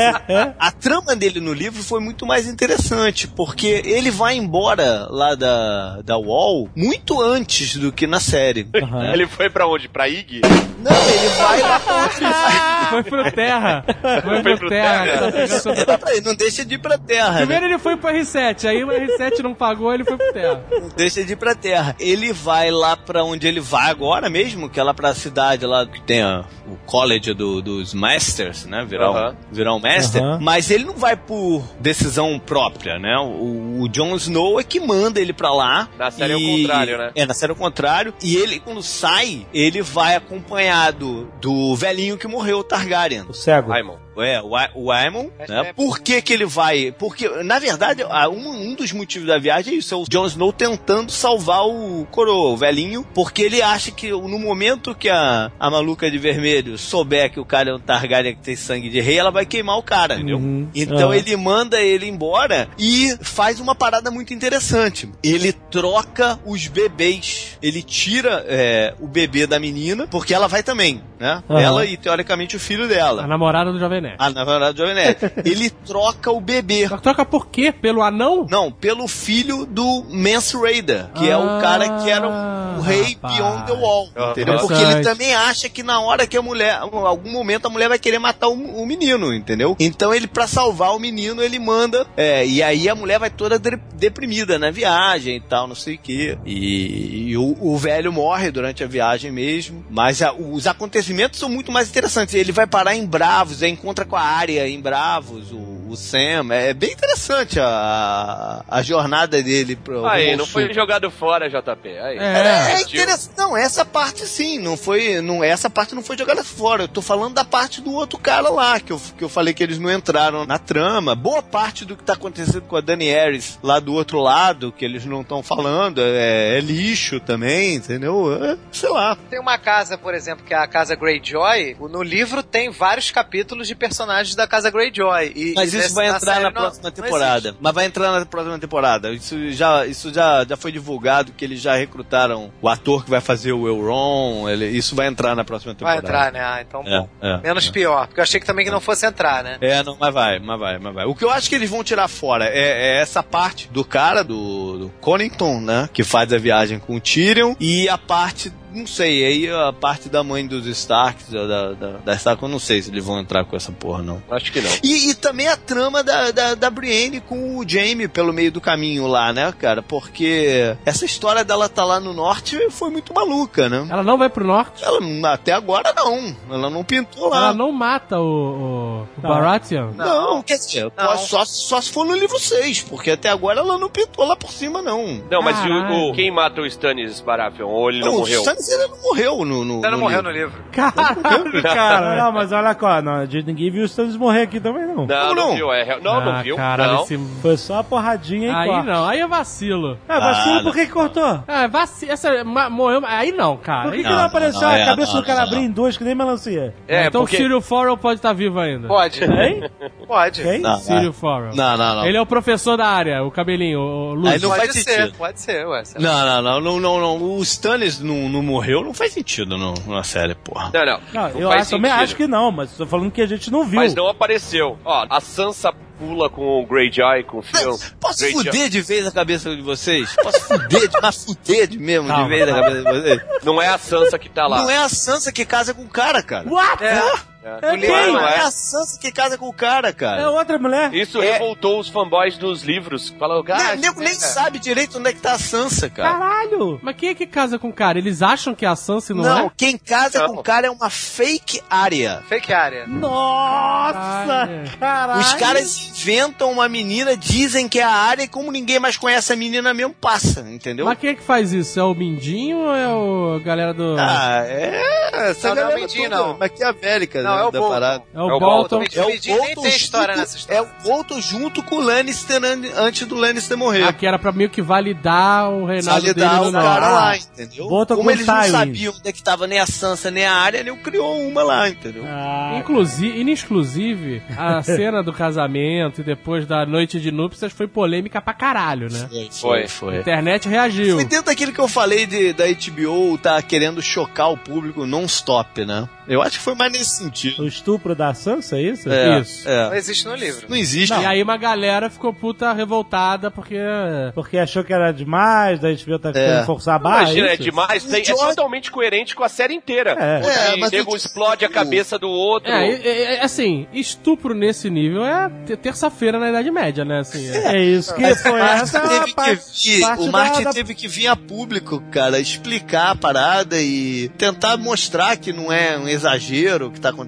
Speaker 4: a trama dele no livro foi muito mais interessante, porque ele vai embora lá da, da Wall muito antes do que na série.
Speaker 2: Aham.
Speaker 3: Ele foi pra onde? Pra IG?
Speaker 4: Não, ele vai lá pra onde
Speaker 6: Foi pro Terra. Foi
Speaker 3: Foi
Speaker 6: pro
Speaker 3: pro
Speaker 6: Terra.
Speaker 3: Terra.
Speaker 4: não deixa de ir pra Terra. né?
Speaker 6: Primeiro ele foi pro R7, aí o R7 não pagou, ele foi pro Terra.
Speaker 4: Não deixa de ir pra Terra. Ele vai lá pra onde ele vai agora mesmo, que é lá pra cidade lá que tem a- o college do- dos masters, né? Virar,
Speaker 3: Aham.
Speaker 4: um, virar um master. Mas ele não vai por decisão própria, né? O, o Jon Snow é que manda ele pra lá.
Speaker 3: Na série é o
Speaker 4: e-
Speaker 3: contrário, né?
Speaker 4: É, na série é o contrário. E ele, quando sai, ele vai acompanhado do velhinho que morreu, o Targaryen.
Speaker 2: O cego.
Speaker 3: Raimon.
Speaker 4: É, o, Aemon,
Speaker 5: Mas
Speaker 4: né?
Speaker 5: é-
Speaker 4: Por que que ele vai... Porque, na verdade, um, um dos motivos da viagem é isso, é o Jon Snow tentando salvar o coroa, o velhinho, porque ele acha que no momento que a, a maluca de vermelho souber que o cara é um Targaryen que tem sangue de rei, ela vai queimar o cara, entendeu?
Speaker 2: Uhum.
Speaker 4: Então
Speaker 2: Aham.
Speaker 4: ele manda ele embora e faz uma parada muito interessante. Ele troca os bebês. Ele tira é, o bebê da menina, porque ela vai também, né?
Speaker 2: Aham.
Speaker 4: Ela e, teoricamente, o filho dela.
Speaker 6: A namorada do Jovem Nerd.
Speaker 4: Ah, na verdade, o Jovem Nerd. ele troca o bebê.
Speaker 6: Troca por quê? Pelo anão?
Speaker 4: Não, pelo filho do Mance Raider, que é o
Speaker 6: Ah,
Speaker 4: cara que era o rei
Speaker 6: rapaz.
Speaker 4: Beyond the Wall, entendeu? Porque ele também acha que na hora que a mulher, em algum momento a mulher vai querer matar o, o menino, entendeu? Então ele, pra salvar o menino, ele manda, é, e aí a mulher vai toda de- deprimida na viagem e tal, não sei o quê. E, e o, o velho morre durante a viagem mesmo, mas a- os acontecimentos são muito mais interessantes. Ele vai parar em Bravos, aí encontra com a área em Bravos, o, o Sam, é bem interessante a, a jornada dele pro
Speaker 3: Aí, não foi jogado fora, JP. Aí.
Speaker 6: É.
Speaker 4: É interessante. Não, essa parte sim, não foi. Não, essa parte não foi jogada fora. Eu tô falando da parte do outro cara lá, que eu, que eu falei que eles não entraram na trama. Boa parte do que tá acontecendo com a Dani Harris lá do outro lado, que eles não estão falando, é, é lixo também, entendeu? É, sei lá.
Speaker 5: Tem uma casa, por exemplo, que é a Casa Greyjoy. No livro tem vários capítulos de personagens da Casa Greyjoy. E,
Speaker 4: Mas
Speaker 5: e
Speaker 4: isso vai entrar
Speaker 5: série
Speaker 4: na
Speaker 5: não-
Speaker 4: próxima
Speaker 5: não
Speaker 4: temporada.
Speaker 5: existe.
Speaker 4: Mas vai entrar na próxima temporada. Isso já, isso já, já foi divulgado que eles já recrutaram o ator que vai fazer o Euron. Ele, isso vai entrar na próxima
Speaker 5: Vai
Speaker 4: temporada.
Speaker 5: entrar, né? Ah, então
Speaker 4: É,
Speaker 5: bom.
Speaker 4: é,
Speaker 5: Menos
Speaker 4: é.
Speaker 5: pior. Porque eu achei que também que não fosse entrar, né?
Speaker 4: É, não, mas vai, mas vai, mas vai. O que eu acho que eles vão tirar fora é, é essa parte do cara, do, do Connington, né? Que faz a viagem com o Tyrion. E a parte, não sei, aí a parte da mãe dos Starks, da, da, da, Stark, eu não sei se eles vão entrar com essa porra, não.
Speaker 3: Acho que não.
Speaker 4: E, e também a trama da, da, da Brienne com o Jaime pelo meio do caminho lá, né, cara? Porque essa história dela tá lá no norte foi muito maluca, né?
Speaker 6: Ela não vai pro norte?
Speaker 4: Ela, até agora não. Ela não pintou lá.
Speaker 6: Ela não mata o, o, o
Speaker 2: Não.
Speaker 6: Baratheon?
Speaker 4: Não, quer dizer,
Speaker 5: Não.
Speaker 4: Só, só se for no livro 6, porque até agora ela não pintou lá por cima, não.
Speaker 3: Não, mas e o, o- quem mata o Stannis Baratheon? Ou ele não,
Speaker 4: o
Speaker 3: morreu?
Speaker 4: Stannis não morreu no, no,
Speaker 5: não
Speaker 4: no
Speaker 5: morreu
Speaker 4: livro.
Speaker 5: no livro.
Speaker 6: Caralho, cara.
Speaker 2: Não, mas olha só, não, a gente ninguém viu o Stannis morrer aqui também, não.
Speaker 3: Não,
Speaker 4: Como
Speaker 3: não,
Speaker 4: não?
Speaker 3: viu. É, real- não, não
Speaker 6: Ah,
Speaker 3: viu.
Speaker 6: Caralho,
Speaker 3: não.
Speaker 6: esse...
Speaker 2: Foi só a porradinha e
Speaker 6: Aí
Speaker 2: corte.
Speaker 6: não, aí é vacilo.
Speaker 2: É, vacilo,
Speaker 4: Ah,
Speaker 2: por que que cortou?
Speaker 6: É, vacilo. Essa ma- morreu. Aí não, cara.
Speaker 2: Por que,
Speaker 6: Aí
Speaker 2: que
Speaker 6: não.
Speaker 2: não,
Speaker 4: não,
Speaker 2: apareceu
Speaker 4: não,
Speaker 2: a
Speaker 4: é,
Speaker 2: cabeça
Speaker 4: não,
Speaker 2: do calabrinho
Speaker 4: não,
Speaker 2: em duas, que nem melancia?
Speaker 3: É,
Speaker 6: então o
Speaker 3: porque...
Speaker 6: Cyril Farrell pode estar vivo ainda.
Speaker 5: Pode.
Speaker 2: Hein?
Speaker 5: Pode.
Speaker 2: Quem?
Speaker 4: Não,
Speaker 6: Cyril Farrell.
Speaker 4: não, não, não.
Speaker 6: Ele é o professor da área, o cabelinho, o Luz.
Speaker 4: Aí não
Speaker 5: Pode ser, pode ser, ué.
Speaker 4: Não, não, não, não, não, não. O Stannis não, não morreu, não faz sentido no, na série, porra.
Speaker 3: Não, não.
Speaker 2: Não,
Speaker 3: não
Speaker 2: eu
Speaker 3: faz
Speaker 2: acho, também acho que não, mas tô falando que a gente não viu.
Speaker 3: Mas não apareceu. Ó, a Sansa pula com o Greyjoy, com o Theon.
Speaker 4: Posso
Speaker 3: Greyjoy-
Speaker 4: fuder de vez a cabeça de vocês? Posso fuder, de, mas fuder de mesmo
Speaker 2: Calma.
Speaker 4: de vez a cabeça de vocês?
Speaker 3: Não é a Sansa que tá lá.
Speaker 4: Não é a Sansa que casa com o cara, cara.
Speaker 2: What?
Speaker 5: É.
Speaker 2: É
Speaker 5: O
Speaker 2: quem?
Speaker 4: Não
Speaker 5: não
Speaker 4: é
Speaker 5: é.
Speaker 4: a Sansa que casa com o cara, cara.
Speaker 2: É outra mulher?
Speaker 3: Isso
Speaker 4: É.
Speaker 3: revoltou os fanboys dos livros. Falou,
Speaker 4: Nem-
Speaker 3: ah,
Speaker 4: nego nem sabe direito onde é que tá a Sansa, cara.
Speaker 2: Caralho!
Speaker 6: Mas quem é que casa com o cara? Eles acham que é a Sansa e não,
Speaker 4: Não,
Speaker 6: é?
Speaker 4: quem casa
Speaker 3: Não.
Speaker 4: com o cara é uma fake área.
Speaker 5: Fake área.
Speaker 2: Nossa!
Speaker 6: Caralho.
Speaker 4: Os caras inventam uma menina, dizem que é a área e como ninguém mais conhece a menina mesmo, passa, entendeu?
Speaker 6: Mas quem é que faz isso? É o Mindinho ou é o a galera do...
Speaker 4: Ah, é. Essa
Speaker 5: Não, não é
Speaker 4: galera
Speaker 5: Mindinho,
Speaker 4: toda
Speaker 5: não.
Speaker 4: maquiavélica
Speaker 5: Não,
Speaker 4: né,
Speaker 5: é o Bolton.
Speaker 4: parada.
Speaker 6: é o
Speaker 3: é o
Speaker 6: Bolton.
Speaker 5: Bolton.
Speaker 4: É o Bolton
Speaker 5: tem história
Speaker 4: junto-
Speaker 5: nessa história.
Speaker 4: É o Bolton junto com o Lannister an- antes do Lannister morrer.
Speaker 6: Ah, que era pra meio que validar o reinado dele
Speaker 4: Validar o cara lá, entendeu?
Speaker 2: Bolton
Speaker 4: Como
Speaker 2: com
Speaker 4: eles não sabiam onde é que tava nem a Sansa nem a área, ele criou uma lá, entendeu?
Speaker 2: Ah,
Speaker 6: Inclusive, inexclusive, a cena do casamento e depois da noite de núpcias foi polêmica pra caralho, né?
Speaker 3: Foi.
Speaker 6: A
Speaker 4: foi.
Speaker 6: internet reagiu.
Speaker 4: Foi dentro daquilo que eu falei de, da HBO tá querendo chocar o público non-stop, né? Eu acho que foi mais nesse sentido.
Speaker 2: O estupro da Sansa, é isso?
Speaker 4: É,
Speaker 6: Isso.
Speaker 5: Não
Speaker 4: é.
Speaker 5: existe no livro.
Speaker 4: Não existe.
Speaker 6: E aí uma galera ficou puta revoltada porque...
Speaker 2: Porque achou que era demais, daí a gente viu tá
Speaker 4: É.
Speaker 2: forçar a barra.
Speaker 3: Imagina, é
Speaker 2: isso?
Speaker 3: demais. tem- é totalmente coerente com a série inteira.
Speaker 2: É.
Speaker 4: É, mas
Speaker 3: nego explode a cabeça do outro.
Speaker 6: É, é, é, assim, estupro nesse nível é te- terça-feira na Idade Média, né? Assim, é.
Speaker 2: É isso que
Speaker 4: Mas
Speaker 2: foi
Speaker 4: o
Speaker 2: essa
Speaker 4: teve
Speaker 2: parte,
Speaker 4: que vir,
Speaker 2: parte
Speaker 4: o Martin
Speaker 2: da-
Speaker 4: teve que vir a público, cara, explicar a parada e tentar mostrar que não é um exagero o que tá acontecendo,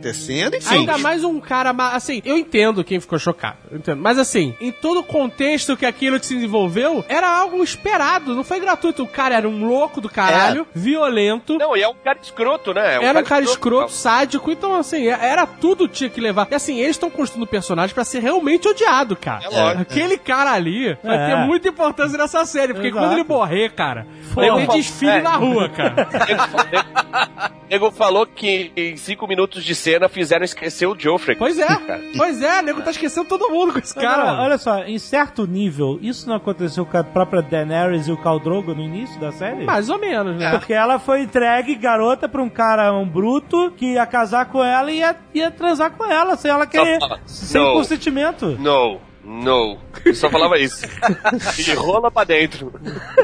Speaker 4: enfim.
Speaker 6: Ainda mais um cara, assim, eu entendo quem ficou chocado, eu entendo. Mas assim, em todo o contexto que aquilo se desenvolveu, era algo esperado, não foi gratuito. O cara era um louco do caralho, violento.
Speaker 3: Não, e é um cara escroto, né? É
Speaker 6: Era um cara escroto, sádico, então assim, era tudo tinha que levar. E assim, eles estão construindo o personagem pra ser realmente odiado, cara.
Speaker 3: É lógico.
Speaker 6: Aquele cara ali vai
Speaker 2: É.
Speaker 6: ter muita importância nessa série, porque
Speaker 2: Exato.
Speaker 6: quando ele morrer, cara,
Speaker 2: Pô,
Speaker 3: pô,
Speaker 6: desfile
Speaker 3: é.
Speaker 6: na rua, cara.
Speaker 3: O nego falou que em cinco minutos de cena fizeram esquecer o Joffrey.
Speaker 6: Pois é,
Speaker 3: Cara.
Speaker 6: pois é, o nego tá esquecendo todo mundo com esse
Speaker 2: Não,
Speaker 6: cara.
Speaker 2: não, olha só, em certo nível, isso não aconteceu com a própria Daenerys e o Khal Drogo no início da série?
Speaker 6: Mais ou menos, né?
Speaker 2: Porque ela foi entregue, garota, pra um cara, um bruto, que ia casar com ela e ia, ia transar com ela, sem ela querer,
Speaker 3: fala,
Speaker 2: sem consentimento.
Speaker 3: No, no. Eu só falava isso. E rola pra dentro.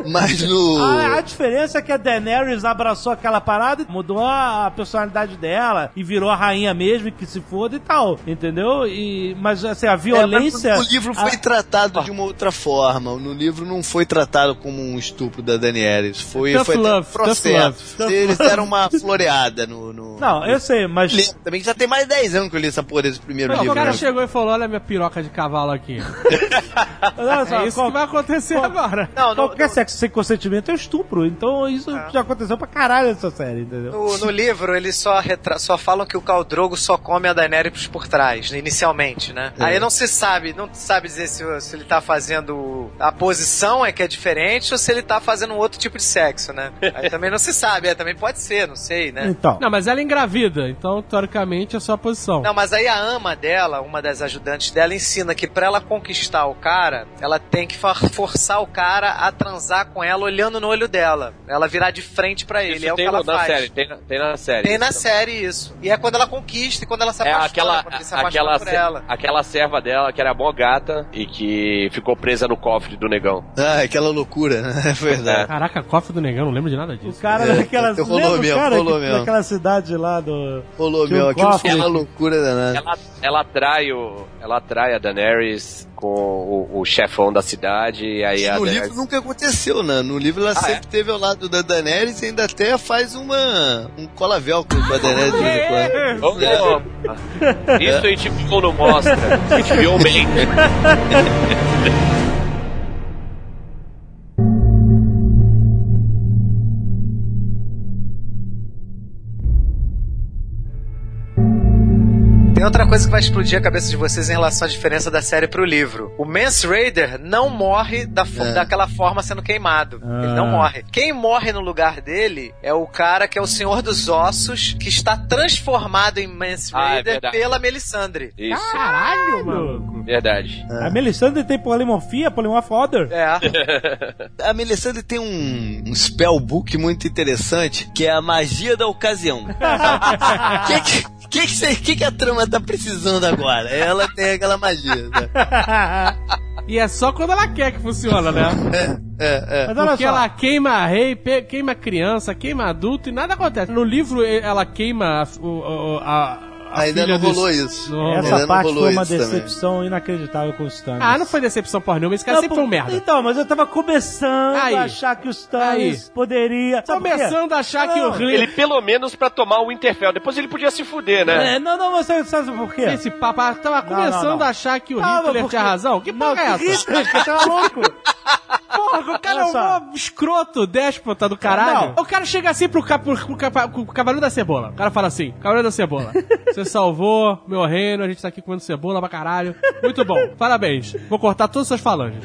Speaker 4: Mas no.
Speaker 2: A, a diferença é que a Daenerys abraçou aquela parada, mudou a, a personalidade dela e virou a rainha mesmo, e que se foda e tal, entendeu? E, mas assim, a
Speaker 4: É, mas
Speaker 2: violência...
Speaker 4: o livro foi
Speaker 2: a-
Speaker 4: tratado de uma outra forma. No livro não foi tratado como um estupro da Daenerys. Foi,
Speaker 6: Tough
Speaker 4: foi um
Speaker 6: love, tough
Speaker 4: processo.
Speaker 2: love.
Speaker 4: Eles deram uma floreada no. no
Speaker 2: Não, eu sei, mas...
Speaker 4: Também que já tem mais de 10 anos que eu li essa porra desse primeiro
Speaker 6: Não, o
Speaker 4: livro.
Speaker 6: cara
Speaker 4: né?
Speaker 6: chegou e falou: Olha a minha piroca de cavalo aqui.
Speaker 2: olha só,
Speaker 6: É isso
Speaker 2: qual-
Speaker 6: que vai acontecer agora.
Speaker 5: Não, no,
Speaker 2: Qualquer
Speaker 5: no,
Speaker 2: sexo sem consentimento é estupro. Então isso já aconteceu pra caralho nessa série, entendeu?
Speaker 5: no- no livro, eles só, retra- só falam que o Khal Drogo só come a Daenerys por trás, inicialmente, né?
Speaker 4: É.
Speaker 5: Aí não se sabe, não se sabe dizer se, se ele tá fazendo a posição é que é diferente ou se ele tá fazendo um outro tipo de sexo, né? Aí também não se sabe, é, também pode ser, não sei, né?
Speaker 2: Então,
Speaker 6: Não, mas ela é engravida, então teoricamente é só a posição.
Speaker 5: Não, mas aí a ama dela, uma das ajudantes dela, ensina que pra ela conquistar o cara, ela tem que forçar o cara a transar com ela olhando no olho dela. Ela virar de frente pra ele.
Speaker 3: Isso
Speaker 5: é o que
Speaker 3: tem
Speaker 5: ela faz.
Speaker 3: série, tem na, tem na série.
Speaker 5: Tem na
Speaker 3: isso.
Speaker 5: série isso. E é quando ela conquista e quando ela se
Speaker 3: É
Speaker 5: apaixona,
Speaker 3: aquela,
Speaker 5: quando ele se
Speaker 3: aquela,
Speaker 5: por ela.
Speaker 3: aquela serva dela que era mó gata e que ficou presa no cofre do negão.
Speaker 4: Ah, aquela loucura, né? É verdade.
Speaker 6: Caraca, cofre do negão, não lembro de nada
Speaker 2: o
Speaker 6: disso.
Speaker 2: cara
Speaker 4: É,
Speaker 2: daquela.
Speaker 4: rolou
Speaker 2: o
Speaker 4: mesmo,
Speaker 2: cara
Speaker 4: rolou
Speaker 2: que-
Speaker 4: mesmo.
Speaker 2: daquela cidade lá do.
Speaker 4: Rolou
Speaker 2: Tinha um
Speaker 4: meu, aquilo
Speaker 2: cofre.
Speaker 4: foi uma loucura danada.
Speaker 3: Ela, ela atrai o, ela atrai a Daenerys com o, o chefão da cidade e aí a
Speaker 4: no
Speaker 3: Daenerys...
Speaker 4: livro nunca aconteceu, né? No livro ela
Speaker 3: Ah,
Speaker 4: sempre teve ao lado da Daenerys e ainda até faz uma um cola velcro com a Daenerys de vez em quando.
Speaker 3: Oh, Isso a HBO não mostra. HBO mente.
Speaker 5: Tem outra coisa que vai explodir a cabeça de vocês em relação à diferença da série pro livro. O Mance Raider não morre da fo-
Speaker 4: É.
Speaker 5: daquela forma sendo queimado. Ele não
Speaker 2: Ah.
Speaker 5: morre. Quem morre no lugar dele é o cara que é o Senhor dos Ossos, que está transformado em Mance
Speaker 3: Ah, é
Speaker 5: Raider pela Melisandre.
Speaker 3: Isso,
Speaker 6: Caralho, mano.
Speaker 3: verdade.
Speaker 2: A Melisandre tem polimorfia, order.
Speaker 5: É.
Speaker 4: A Melisandre tem um, um spellbook muito interessante que é a magia da ocasião. O que, que, que, que, que que a trama tá precisando agora? Ela tem aquela magia. Né?
Speaker 6: E é só quando ela quer que funciona, né?
Speaker 4: É, é.
Speaker 2: Mas olha
Speaker 6: Porque
Speaker 2: só.
Speaker 6: ela queima rei, queima criança, queima adulto e nada acontece. No livro ela queima a, o- o- a, a
Speaker 4: Ainda não rolou isso.
Speaker 6: Não,
Speaker 2: Essa
Speaker 4: não
Speaker 2: parte foi uma
Speaker 4: isso também.
Speaker 2: decepção inacreditável com os Stannis.
Speaker 6: Ah, não foi decepção porra nenhuma, esse cara sempre foi um merda.
Speaker 2: Então, mas eu tava começando
Speaker 6: Aí.
Speaker 2: a achar que os Stannis
Speaker 6: Aí.
Speaker 2: poderia.
Speaker 6: Começando a achar que o
Speaker 2: Não,
Speaker 6: Rio...
Speaker 3: Ele pelo menos pra tomar o Winterfell. Depois ele podia se fuder, né?
Speaker 2: É, não, não, você sabe por quê?
Speaker 6: Esse papo, ah, tava
Speaker 2: Não,
Speaker 6: começando
Speaker 2: não, não.
Speaker 6: a achar que o Hitler
Speaker 2: porque-
Speaker 6: tinha razão. Que
Speaker 2: não,
Speaker 6: porra é
Speaker 2: que
Speaker 6: essa?
Speaker 2: Hitler, que você é louco.
Speaker 6: Porra, o cara é um mó escroto, déspota do caralho.
Speaker 2: Não.
Speaker 6: O cara chega assim pro, cap, pro, pro, pro Cavaleiro da Cebola. O cara fala assim, Cavaleiro da Cebola, você salvou meu reino, a gente tá aqui comendo cebola pra caralho. Muito bom, parabéns. Vou cortar todas as suas falanges.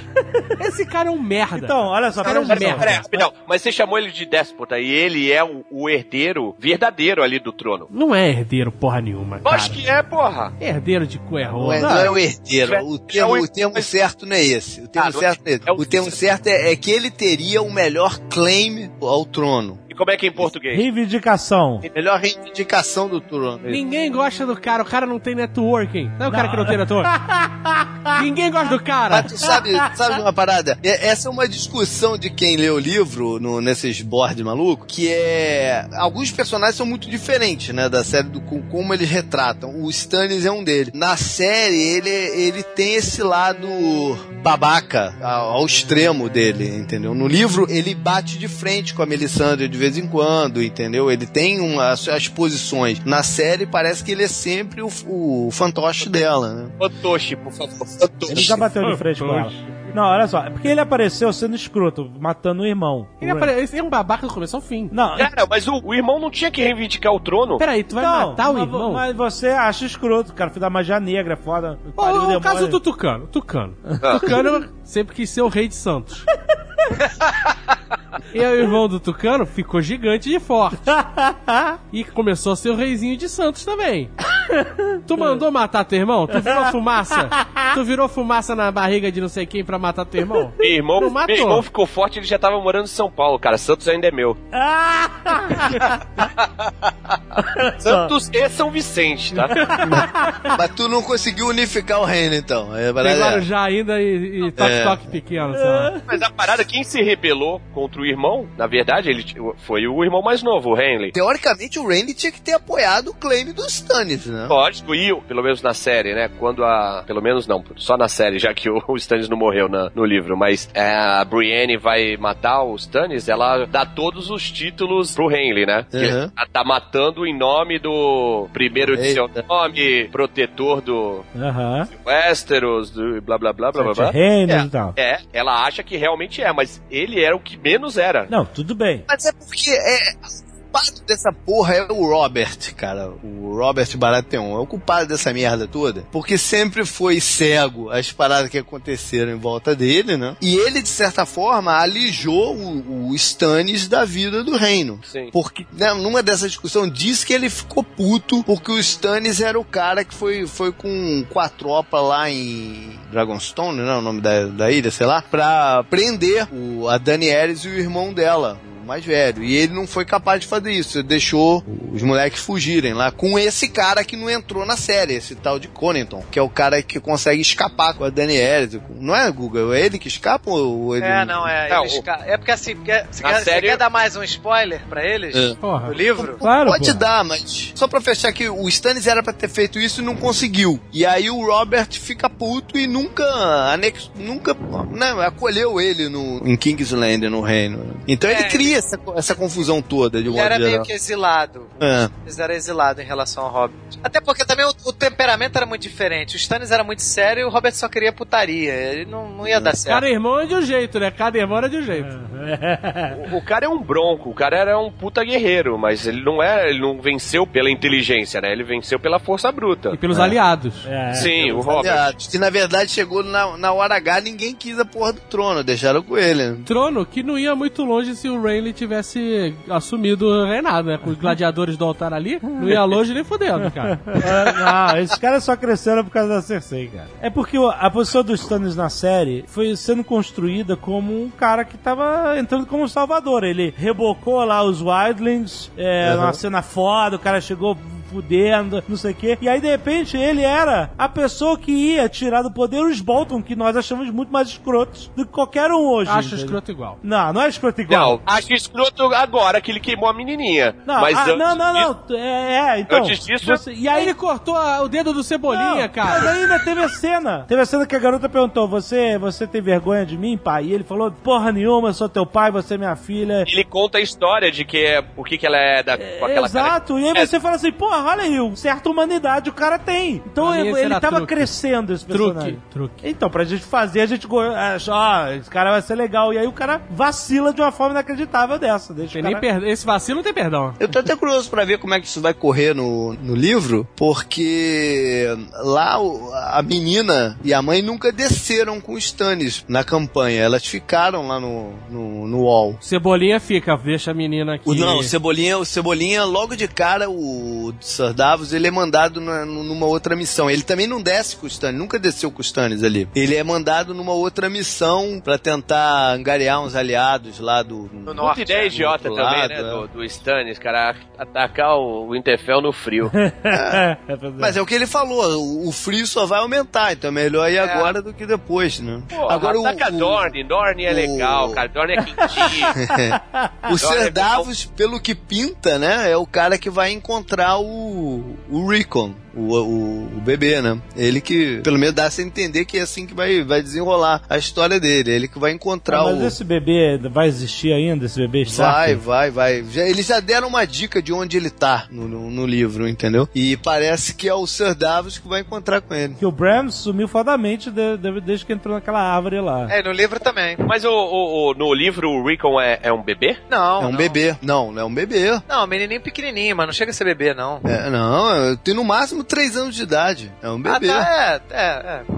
Speaker 6: Esse cara é um merda.
Speaker 2: Então, olha só,
Speaker 6: cara é um merda.
Speaker 2: atenção.
Speaker 3: Peraí, rapidão. Mas você chamou ele de déspota e ele é o, o herdeiro verdadeiro ali do trono.
Speaker 6: Não é herdeiro porra nenhuma, cara.
Speaker 3: Acho que é, porra.
Speaker 6: Herdeiro de cu é
Speaker 4: Não é, não é o herdeiro. O termo,
Speaker 3: É o-
Speaker 4: o termo certo não é esse. O termo
Speaker 3: Ah, não é-
Speaker 4: certo não é esse.
Speaker 3: é o-
Speaker 4: O termo certo é, é que ele teria o melhor claim ao trono.
Speaker 3: Como é que é em português?
Speaker 2: Reivindicação.
Speaker 4: Melhor reivindicação do trono.
Speaker 6: Ninguém gosta do cara, o cara não tem networking. Não é o cara que não tem networking? Ninguém gosta do cara.
Speaker 4: Mas tu sabe, sabe de uma parada? É- Essa é uma discussão de quem lê o livro no, nesses boards malucos, que é. Alguns personagens são muito diferentes, né? Da série do com- como eles retratam. O Stannis é um deles. Na série, ele, ele tem esse lado babaca ao, ao extremo dele, entendeu? No livro, ele bate de frente com a Melisandre de vez em quando, entendeu? Ele tem uma, as, as posições. Na série, parece que ele é sempre o, o fantoche dela, né?
Speaker 3: Fantoche, por favor.
Speaker 2: Ele já bateu de frente com ela. Não, olha só, é porque ele apareceu sendo escroto, matando o irmão.
Speaker 6: Ele aparece, ele é um babaca do começo ao fim.
Speaker 2: Não,
Speaker 3: Cara, mas o, o irmão não tinha que reivindicar o trono?
Speaker 6: Peraí, tu vai
Speaker 2: não,
Speaker 6: matar o
Speaker 2: mas,
Speaker 6: irmão?
Speaker 2: Mas você acha escroto, cara, filho da magia negra, é foda.
Speaker 6: Ô,
Speaker 2: pariu,
Speaker 6: o
Speaker 2: demônio.
Speaker 6: caso do Tucano. Tucano.
Speaker 3: Ah.
Speaker 6: Tucano sempre quis ser o rei de Santos. E aí o irmão do Tucano ficou gigante de forte. E começou a ser o reizinho de Santos também. Tu mandou matar teu irmão? Tu virou fumaça? Tu virou fumaça na barriga de não sei quem pra matar teu irmão?
Speaker 3: Meu irmão,
Speaker 6: Não matou.
Speaker 3: meu irmão ficou forte, ele já tava morando em São Paulo, cara. Santos ainda é meu. Santos e São Vicente, tá?
Speaker 4: Mas tu não conseguiu unificar o reino, então. É.
Speaker 6: Tem
Speaker 4: é.
Speaker 6: Guarujá ainda e, e toque
Speaker 4: É.
Speaker 6: toque pequeno, sei lá.
Speaker 3: Mas a parada, quem se rebelou contra o irmão, na verdade, ele foi o irmão mais novo, o Henley.
Speaker 4: Teoricamente, o Randy tinha que ter apoiado o claim do Stannis, né?
Speaker 3: Lógico, e pelo menos na série, né? Quando a. Pelo menos não, só na série, já que o, o Stannis não morreu na- no livro. Mas é, a Brienne vai matar o Stannis, ela dá todos os títulos pro Henley, né? Que
Speaker 4: Uhum.
Speaker 3: ela tá matando em nome do primeiro de seu nome, protetor do
Speaker 2: Aham.
Speaker 3: Westeros, do blá blá blá blá blá. blá.
Speaker 2: Reinos
Speaker 3: É,
Speaker 2: e tal.
Speaker 3: é, ela acha que realmente é, mas ele era o que menos era.
Speaker 2: Não, tudo bem.
Speaker 4: Mas é porque é. O culpado dessa porra é o Robert, cara. O Robert Baratheon. É o culpado dessa merda toda. Porque sempre foi cego as paradas que aconteceram em volta dele, né? E ele, de certa forma, alijou o, o Stannis da vida do reino.
Speaker 3: Sim.
Speaker 4: Porque, né, numa dessa discussão, diz que ele ficou puto porque o Stannis era o cara que foi, foi com, com a tropa lá em Dragonstone, não é o nome da, da ilha, sei lá, pra prender o, a Daenerys e o irmão dela. Mais velho. E ele não foi capaz de fazer isso. Ele deixou os moleques fugirem lá com esse cara que não entrou na série, esse tal de Connington, que é o cara que consegue escapar com a Daenerys. Não é, Google? É ele que escapa ou ele.
Speaker 5: É, não, é.
Speaker 3: Não, o-
Speaker 5: É porque assim, quer, você, quer,
Speaker 3: série-
Speaker 5: quer dar mais um spoiler pra eles?
Speaker 4: É.
Speaker 6: Porra.
Speaker 5: Do livro?
Speaker 2: Claro,
Speaker 4: Pode
Speaker 2: pô.
Speaker 4: dar, mas só pra fechar aqui, o Stannis era pra ter feito isso e não conseguiu. E aí o Robert fica puto e nunca anex... nunca né, acolheu ele no em Kingsland, no reino. Então ele
Speaker 5: É.
Speaker 4: cria essa, essa confusão toda de
Speaker 5: Ele
Speaker 4: modo
Speaker 5: era
Speaker 4: geral.
Speaker 5: meio que exilado.
Speaker 4: É.
Speaker 5: Eles eram exilados em relação ao Hobbit. Até porque também o, o temperamento era muito diferente. O Stannis era muito sério e o Robert só queria putaria. Ele não, não ia dar certo.
Speaker 6: Cada irmão é de um jeito, né? Cada irmão era de um jeito.
Speaker 3: O, o cara é um bronco, o cara era um puta guerreiro, mas ele não é, ele não venceu pela inteligência, né? Ele venceu pela força bruta.
Speaker 6: E pelos aliados.
Speaker 2: É.
Speaker 3: Sim, o Robert.
Speaker 4: Aliados, que na verdade chegou na, na hora H, ninguém quis a porra do trono, deixaram com ele.
Speaker 6: Trono que não ia muito longe se o Rayleigh tivesse assumido o reinado, né? Com os gladiadores do altar ali, não ia longe nem fodendo, cara.
Speaker 2: Ah, não, esses caras só cresceram por causa da Cersei, cara. É porque a posição dos Stannis na série foi sendo construída como um cara que tava entrando como salvador. Ele rebocou lá os Wildlings, é,
Speaker 4: Uhum.
Speaker 2: uma cena foda, o cara chegou fudendo, não sei o quê. E aí, de repente, ele era a pessoa que ia tirar do poder os Bolton, que nós achamos muito mais escrotos do que qualquer um hoje.
Speaker 6: Acho
Speaker 2: entendeu?
Speaker 6: escroto igual.
Speaker 2: Não, não é escroto igual.
Speaker 3: Não, acho escroto agora que ele queimou a menininha.
Speaker 2: Não,
Speaker 3: mas
Speaker 2: ah,
Speaker 3: antes
Speaker 2: não, não,
Speaker 3: disso-
Speaker 2: não. É, é, então.
Speaker 3: Antes disso,
Speaker 2: você- e aí
Speaker 6: Ele cortou a- o dedo do Cebolinha,
Speaker 2: Não,
Speaker 6: cara.
Speaker 2: Mas ainda teve a cena. Teve a cena que a garota perguntou: Você, você tem vergonha de mim, pai? E ele falou: Porra nenhuma, eu sou teu pai, você é minha filha.
Speaker 3: Ele conta a história de que é, por que que ela é da, com aquela
Speaker 2: Exato, e aí
Speaker 3: É.
Speaker 2: você fala assim, porra, olha aí, um certa humanidade o cara tem. Então ele, ele tava
Speaker 6: truque.
Speaker 2: crescendo esse personagem.
Speaker 6: Truque, truque.
Speaker 2: Então, pra gente fazer, a gente go- acha, ó, esse cara vai ser legal. E aí o cara vacila de uma forma inacreditável dessa. Deixa
Speaker 6: Tem
Speaker 2: cara...
Speaker 6: per... Esse vacilo não tem perdão.
Speaker 4: Eu tô até curioso pra ver como é que isso vai correr no, no livro, porque lá o- a menina e a mãe nunca desceram com os Stannis na campanha. Elas ficaram lá no, no, no wall.
Speaker 6: Cebolinha fica, deixa a menina aqui.
Speaker 4: O, não, o Cebolinha, o Cebolinha, logo de cara, o Sir Davos, ele é mandado na- numa outra missão. Ele também não desce com o Stannis, nunca desceu com o Stannis ali. Ele é mandado numa outra missão pra tentar angariar uns aliados lá do...
Speaker 5: No norte.
Speaker 3: ideia idiota
Speaker 4: do outro
Speaker 3: também,
Speaker 4: lado,
Speaker 3: né?
Speaker 4: é.
Speaker 3: Do, do Stannis, cara, atacar o Winterfell no frio.
Speaker 2: É,
Speaker 4: Mas é o que ele falou, o, o frio só vai aumentar, então é melhor ir agora do que depois, né?
Speaker 3: Pô,
Speaker 4: agora o,
Speaker 3: ataca
Speaker 4: o,
Speaker 3: Dorne, Dorne é
Speaker 4: o-
Speaker 3: legal, cara, Dorne é quentinho.
Speaker 4: o
Speaker 3: Dorne
Speaker 4: Ser
Speaker 3: é
Speaker 4: Davos, pelo que pinta, né, é o cara que vai encontrar o, o Rickon. O, o, o bebê, né? Ele que, pelo menos, dá a entender que é assim que vai, vai desenrolar a história dele. Ele que vai encontrar
Speaker 2: mas
Speaker 4: o.
Speaker 2: esse bebê vai existir ainda? Esse bebê
Speaker 4: Vai,
Speaker 2: Stark?
Speaker 4: vai, vai. Já, eles já deram uma dica de onde ele tá no, no, no livro, entendeu? E parece que é o Sir Davos que vai encontrar com ele.
Speaker 2: Que o Bram sumiu fodamente de- de- desde que entrou naquela árvore lá.
Speaker 5: É, no livro também.
Speaker 3: Mas o, o- o- no livro o Rickon é, é um bebê?
Speaker 5: Não.
Speaker 4: é um
Speaker 5: não.
Speaker 4: bebê. Não, não é um bebê.
Speaker 5: Não, menininho pequenininho, mas não chega a ser bebê, não.
Speaker 4: É, não, tem no máximo máximo 3 anos de idade. É um
Speaker 5: Ah,
Speaker 4: bebê.
Speaker 5: tá, é, é,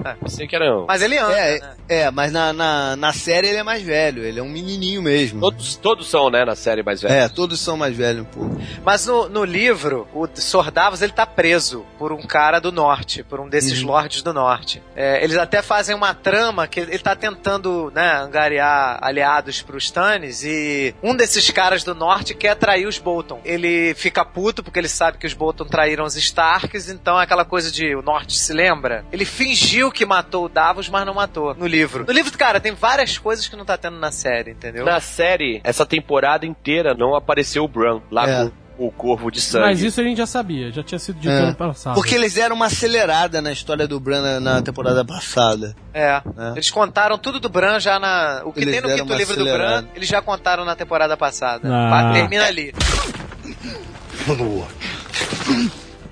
Speaker 5: é, é.
Speaker 3: Pensei que era um...
Speaker 5: Mas ele anda,
Speaker 4: É,
Speaker 5: né?
Speaker 4: é, mas na, na, na série ele é mais velho, ele é um menininho mesmo.
Speaker 3: Todos, todos são, né, na série mais velha.
Speaker 4: É, todos são mais velhos um pouco.
Speaker 5: Mas no, no livro, o Sordavos ele tá preso por um cara do norte, por um desses lords do norte. É, eles até fazem uma trama que ele tá tentando, né, angariar aliados pros Stannis e um desses caras do norte quer trair os Bolton. Ele fica puto porque ele sabe que os Bolton traíram os Starks, então é aquela coisa de o norte se lembra. Ele fingiu que matou o Davos, mas não matou no livro. No livro, cara, tem várias coisas que não tá tendo na série, entendeu?
Speaker 3: Na série, essa temporada inteira não apareceu o Bran lá
Speaker 4: É.
Speaker 3: com o corvo de sangue.
Speaker 6: Mas isso a gente já sabia, já tinha sido dito
Speaker 4: É.
Speaker 6: ano passado.
Speaker 4: Porque eles deram uma acelerada na história do Bran na, na temporada passada.
Speaker 5: É.
Speaker 4: É.
Speaker 5: Eles contaram tudo do Bran já na. O que
Speaker 4: Eles
Speaker 5: tem no quinto livro do
Speaker 4: acelerada.
Speaker 5: Bran, eles já contaram na temporada passada.
Speaker 2: Ah.
Speaker 5: Termina ali.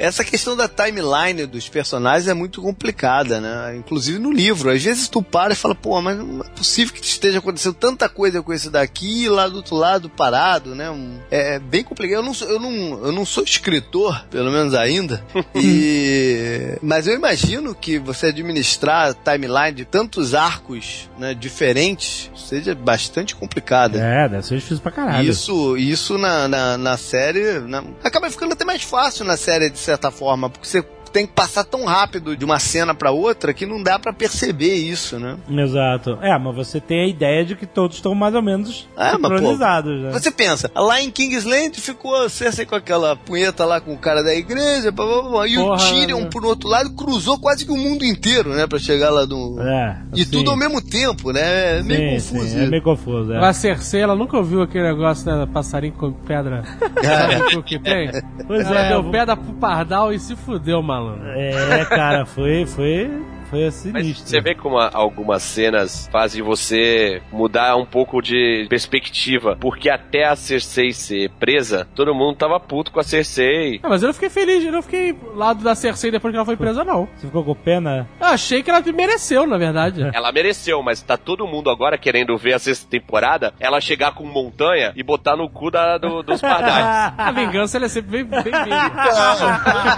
Speaker 4: Essa questão da timeline dos personagens é muito complicada, né? Inclusive no livro. Às vezes tu para e fala, pô, mas não é possível que esteja acontecendo tanta coisa com esse daqui e lá do outro lado parado, né? É, é bem complicado. Eu não, sou, eu, não, eu não sou escritor, pelo menos ainda. e... Mas eu imagino que você administrar a timeline de tantos arcos né, diferentes seja bastante complicado.
Speaker 2: É, deve ser difícil pra caralho.
Speaker 4: Isso, isso na, na, na série. na- acaba ficando até mais fácil na série, de certa forma, porque você tem que passar tão rápido de uma cena pra outra que não dá pra perceber isso, né?
Speaker 2: Exato. É, mas você tem a ideia de que todos estão mais ou menos
Speaker 4: Ah, mas, pô,
Speaker 2: sincronizados, né?
Speaker 4: Você pensa, lá em Kingsland ficou a Cersei com aquela punheta lá com o cara da igreja, blá, blá, blá, e o Tyrion
Speaker 6: né?
Speaker 4: por outro lado cruzou quase que o mundo inteiro, né, Pra chegar lá no...
Speaker 2: É,
Speaker 4: E
Speaker 2: assim,
Speaker 4: tudo ao mesmo tempo, né? É meio
Speaker 2: sim,
Speaker 4: confuso.
Speaker 2: sim, é meio confuso, é.
Speaker 6: A Cersei, ela nunca ouviu aquele negócio da passarinho com pedra. Sabe o que tem?
Speaker 2: Pois
Speaker 6: ela
Speaker 2: é,
Speaker 6: deu
Speaker 2: eu-
Speaker 6: pedra pro pardal e se fudeu,
Speaker 2: É, cara, foi, foi, foi
Speaker 3: Mas
Speaker 2: sinistro.
Speaker 3: você vê como algumas cenas fazem você mudar um pouco de perspectiva. Porque até a Cersei ser presa, todo mundo tava puto com a Cersei.
Speaker 6: Ah, mas eu não fiquei feliz, eu não fiquei lado da Cersei depois que ela foi presa, não.
Speaker 2: Você ficou com pena?
Speaker 6: Eu achei que ela mereceu, na verdade.
Speaker 3: Ela mereceu, mas tá todo mundo agora querendo ver a sexta temporada, ela chegar com montanha e botar no cu da, do- dos pardais.
Speaker 6: A vingança ela é sempre bem, bem vinda.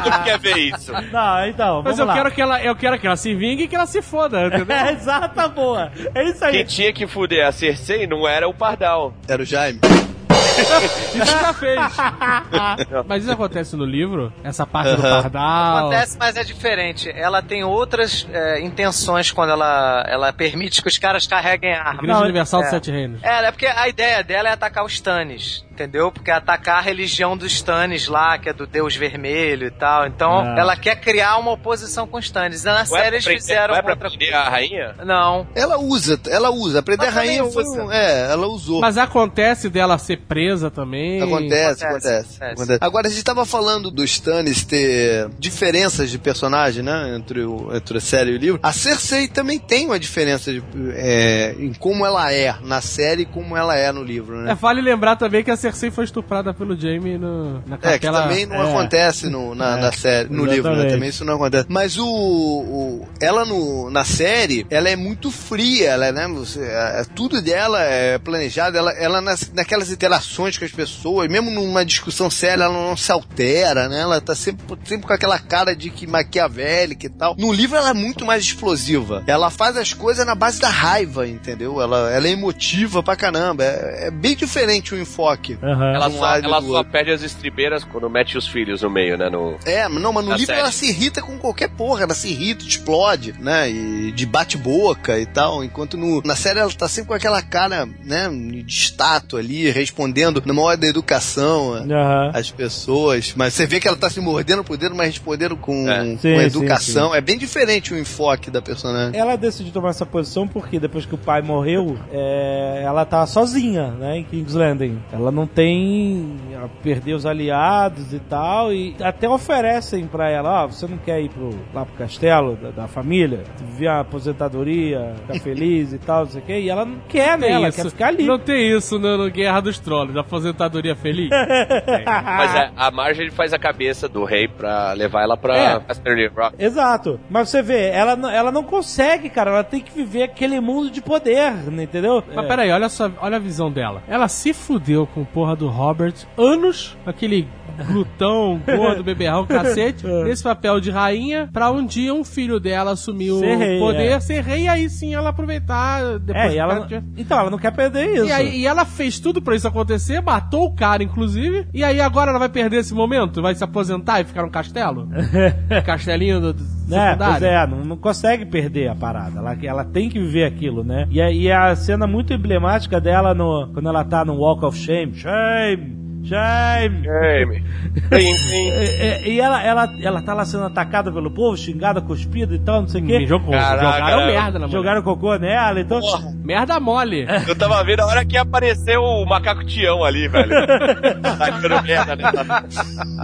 Speaker 3: Tu quer ver isso?
Speaker 2: Não, então,
Speaker 6: Mas eu
Speaker 2: lá.
Speaker 6: quero, que ela, eu quero que ela se vingue e que ela se foda, entendeu?
Speaker 2: É, exata, boa. É isso aí.
Speaker 3: Quem tinha que fuder a Cersei não era o pardal.
Speaker 4: Era o Jaime.
Speaker 6: Isso já fez. Mas isso acontece no livro? Essa parte do
Speaker 4: Aham.
Speaker 6: pardal.
Speaker 5: Acontece, mas é diferente. Ela tem outras é, intenções quando ela, ela permite que os caras carreguem armas.
Speaker 6: Igreja Universal
Speaker 5: é.
Speaker 6: dos Sete Reinos.
Speaker 5: É, é porque a ideia dela é atacar os Stannis, entendeu? Porque é atacar a religião dos Stannis lá, que é do Deus Vermelho e tal. Então,
Speaker 2: Ah.
Speaker 5: ela quer criar uma oposição com os Stannis. Na
Speaker 3: é
Speaker 5: série
Speaker 3: pra
Speaker 5: eles
Speaker 3: prender-
Speaker 5: fizeram
Speaker 3: não é pra
Speaker 5: outra
Speaker 3: prender a rainha?
Speaker 5: Não.
Speaker 4: Ela usa, ela usa. Aprender a
Speaker 5: Mas também
Speaker 4: rainha foi
Speaker 5: usa.
Speaker 4: um, É, ela usou.
Speaker 6: Mas acontece dela ser presa também.
Speaker 4: Acontece,
Speaker 5: Acontece,
Speaker 4: acontece,
Speaker 5: acontece.
Speaker 4: acontece. Agora, a gente tava falando dos Stannis ter diferenças de personagem, né? Entre, o, entre a série e o livro. A Cersei também tem uma diferença de, é, em como ela é na série e como ela é no livro,
Speaker 6: É,
Speaker 4: né?
Speaker 6: vale lembrar também que a Cersei foi estuprada pelo Jaime no, na
Speaker 4: É, que
Speaker 6: capela.
Speaker 4: também não
Speaker 2: é.
Speaker 4: acontece no, na,
Speaker 2: É,
Speaker 4: na série, no livro, né?
Speaker 2: exatamente.
Speaker 4: Também isso não acontece. Mas o, o- ela no, na série, ela é muito fria, ela, é, né? Você, é, tudo dela é planejado, ela, ela nas, naquelas interações com as pessoas, mesmo numa discussão séria, ela não se altera, né? Ela tá sempre, sempre com aquela cara de que maquiavélica e tal. No livro ela é muito mais explosiva. Ela faz as coisas na base da raiva, entendeu? Ela, ela é emotiva pra caramba. É, é bem diferente o enfoque.
Speaker 2: Aham.
Speaker 3: Ela
Speaker 4: um
Speaker 3: só, ela só perde as estribeiras quando mete os filhos no meio, né? No...
Speaker 4: É, não, mas no livro
Speaker 3: série.
Speaker 4: ela se irrita com qualquer porra, ela se irrita, explode, né? E de bate-boca e tal. Enquanto no, na série ela tá sempre com aquela cara, né, de estátua ali, respondendo na maior da educação
Speaker 2: Aham.
Speaker 4: às pessoas. Mas você vê que ela tá se mordendo por dentro, mas respondendo com,
Speaker 3: É.
Speaker 4: com
Speaker 2: Sim,
Speaker 4: educação. É bem diferente o enfoque da personagem.
Speaker 2: Ela decidiu tomar essa posição porque depois que o pai morreu, é, ela tá sozinha, né, em King's Landing. Ela não tem. Ela perdeu os aliados e tal, e até oferecem pra ela: ó, você não quer ir pro, lá pro castelo da, da família, viver a aposentadoria, ficar feliz e tal, não sei o quê. E ela não quer, né?
Speaker 6: Tem
Speaker 2: Ela
Speaker 6: isso.
Speaker 2: quer ficar ali.
Speaker 6: Não tem isso no, no Guerra dos Trolls, aposentadoria feliz.
Speaker 3: Mas é, a Marjorie faz a cabeça do rei pra levar ela pra
Speaker 2: É.
Speaker 3: Casterly Rock.
Speaker 2: Exato. Mas você vê, ela, não- ela não consegue, cara. Ela tem que viver aquele mundo de poder, né, entendeu?
Speaker 6: Mas
Speaker 2: É.
Speaker 6: peraí, olha, só, olha a visão dela. Ela se fudeu com porra do Robert anos, aquele glutão, gordo, beberrão, cacete, nesse papel de rainha, pra um dia um filho dela assumir o
Speaker 2: Ser rei,
Speaker 6: poder,
Speaker 2: é.
Speaker 6: ser rei, e aí sim ela aproveitar depois
Speaker 2: É, ela, então, ela não quer perder isso.
Speaker 6: e, aí, e ela fez tudo pra isso acontecer, matou o cara, inclusive, e aí agora ela vai perder esse momento? Vai se aposentar e ficar num castelo? Castelinho do, do
Speaker 2: É,
Speaker 6: secundário?
Speaker 2: é, não, não consegue perder a parada. Ela, ela tem que viver aquilo, né? E, a- e a cena muito emblemática dela no, quando ela tá no Walk of Shame. Shame! Shame!
Speaker 3: Game. Plim, plim.
Speaker 2: E, e- e ela, ela, ela tá lá sendo atacada pelo povo, xingada, cuspida e tal, não sei o quê.
Speaker 6: jogou,
Speaker 3: Caraca,
Speaker 6: jogaram merda na mulher.
Speaker 2: Jogaram cocô nela, então.
Speaker 6: Merda mole.
Speaker 3: Eu tava vendo a hora que apareceu o macaco Tião ali, velho. Tacando merda nela.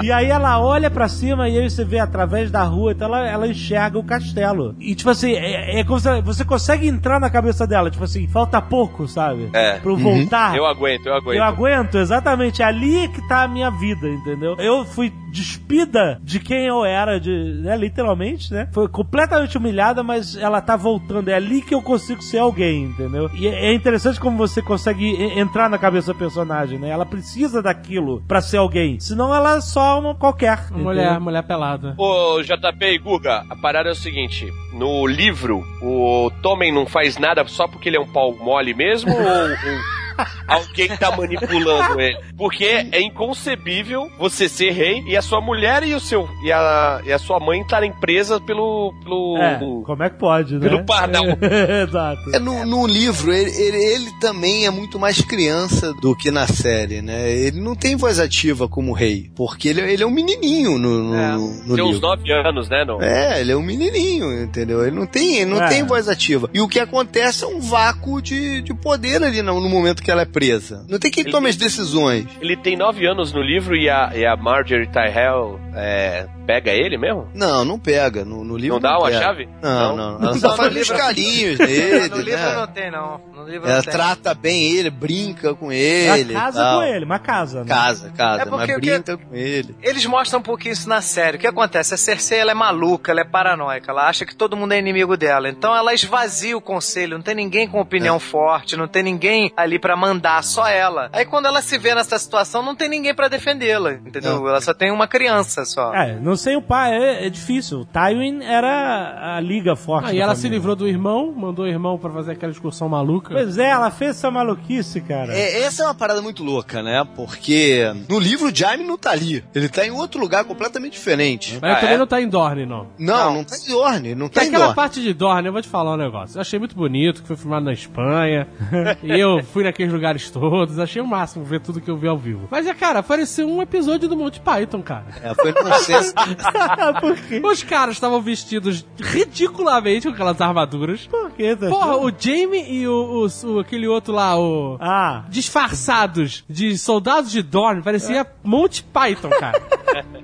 Speaker 2: E aí ela olha pra cima e aí você vê através da rua, então ela, ela enxerga o castelo. E tipo assim, é, é como se você consegue entrar na cabeça dela, tipo assim, falta pouco, sabe?
Speaker 3: É.
Speaker 2: Pro voltar.
Speaker 3: Eu aguento, eu aguento.
Speaker 2: Eu aguento, exatamente. É ali que tá a minha vida, entendeu? Eu fui despida de quem eu era, de, né, literalmente, né? Foi completamente humilhada, mas ela tá voltando. É ali que eu consigo ser alguém, entendeu? E é interessante como você consegue entrar na cabeça do personagem, né? Ela precisa daquilo pra ser alguém. Senão ela é só uma qualquer. entendeu?
Speaker 6: Mulher, mulher pelada.
Speaker 3: Ô, JP e Guga, a parada é o seguinte: no livro, o Tommen não faz nada só porque ele é um pau mole mesmo? ou, ou alguém tá manipulando ele? Porque é inconcebível você ser rei e a sua mulher e o seu e a, e a sua mãe estarem presas pelo pelo
Speaker 2: É, como é que pode, né?
Speaker 3: Pelo pardal.
Speaker 2: Exato.
Speaker 4: É, no, no livro, ele, ele, ele também é muito mais criança do que na série, né? Ele não tem voz ativa como rei, porque ele, ele é um menininho no, no,
Speaker 5: É.
Speaker 4: no
Speaker 3: Tem uns
Speaker 4: livro.
Speaker 3: nove anos, né, não?
Speaker 4: É, ele é um menininho, entendeu? Ele não tem, ele não
Speaker 2: É.
Speaker 4: tem voz ativa. E o que acontece é um vácuo de, de poder ali no, no momento que ela é presa. Não tem quem
Speaker 3: Ele-
Speaker 4: tome as decisões.
Speaker 3: Ele tem nove anos no livro e a, e a Marjorie Tyrell é, pega ele mesmo?
Speaker 4: Não, não pega. No, no livro
Speaker 3: Não dá uma
Speaker 4: pega.
Speaker 3: chave?
Speaker 4: Não,
Speaker 3: Não?
Speaker 4: não. Ela
Speaker 5: Não,
Speaker 4: só faz uns carinhos nele,
Speaker 5: no livro
Speaker 4: né?
Speaker 5: não tem, não. No livro
Speaker 4: Ela
Speaker 5: não tem.
Speaker 4: trata bem ele, brinca com
Speaker 2: Ela
Speaker 4: ele. e
Speaker 2: casa
Speaker 4: tal.
Speaker 2: com ele, uma casa, né?
Speaker 4: Casa, casa,
Speaker 5: É porque
Speaker 4: mas
Speaker 5: o que-
Speaker 4: brinca com ele.
Speaker 5: Eles mostram um pouquinho isso na série. O que acontece? A Cersei ela é maluca, ela é paranoica, ela acha que todo mundo é inimigo dela. Então ela esvazia o conselho, não tem ninguém com opinião
Speaker 4: É.
Speaker 5: forte, não tem ninguém ali pra mandar, só ela. Aí quando ela se vê nessa situação, não tem ninguém pra defendê-la, entendeu? Ela só tem uma criança só.
Speaker 2: É, não sei o pai, é, é difícil. O Tywin era a liga forte.
Speaker 6: Ah, e ela se
Speaker 2: família.
Speaker 6: livrou do irmão, mandou o irmão pra fazer aquela excursão maluca.
Speaker 2: Pois é, ela fez essa maluquice, cara.
Speaker 4: É, essa é uma parada muito louca, né? Porque no livro o Jaime não tá ali. Ele tá em outro lugar completamente diferente.
Speaker 6: Mas ele
Speaker 3: Ah,
Speaker 6: também
Speaker 3: é?
Speaker 6: não tá em Dorne, não.
Speaker 4: Não, não, tá em Dorne, não tá
Speaker 6: aquela
Speaker 4: Dorne.
Speaker 6: parte de Dorne, eu vou te falar um negócio. Eu achei muito bonito, que foi filmado na Espanha. e eu fui naqueles lugares todos, achei o máximo ver tudo que eu vi ao vivo. Mas é, cara, pareceu um episódio do Monty Python, cara.
Speaker 4: É, foi nonsense.
Speaker 2: Por quê?
Speaker 6: Os caras estavam vestidos ridiculamente com aquelas armaduras.
Speaker 2: Por quê? Tá
Speaker 6: Porra,
Speaker 2: achando?
Speaker 6: o Jamie e o, o- o- aquele outro lá, o.
Speaker 2: Ah,
Speaker 6: Disfarçados de soldados de Dorne, parecia Monty Python, cara.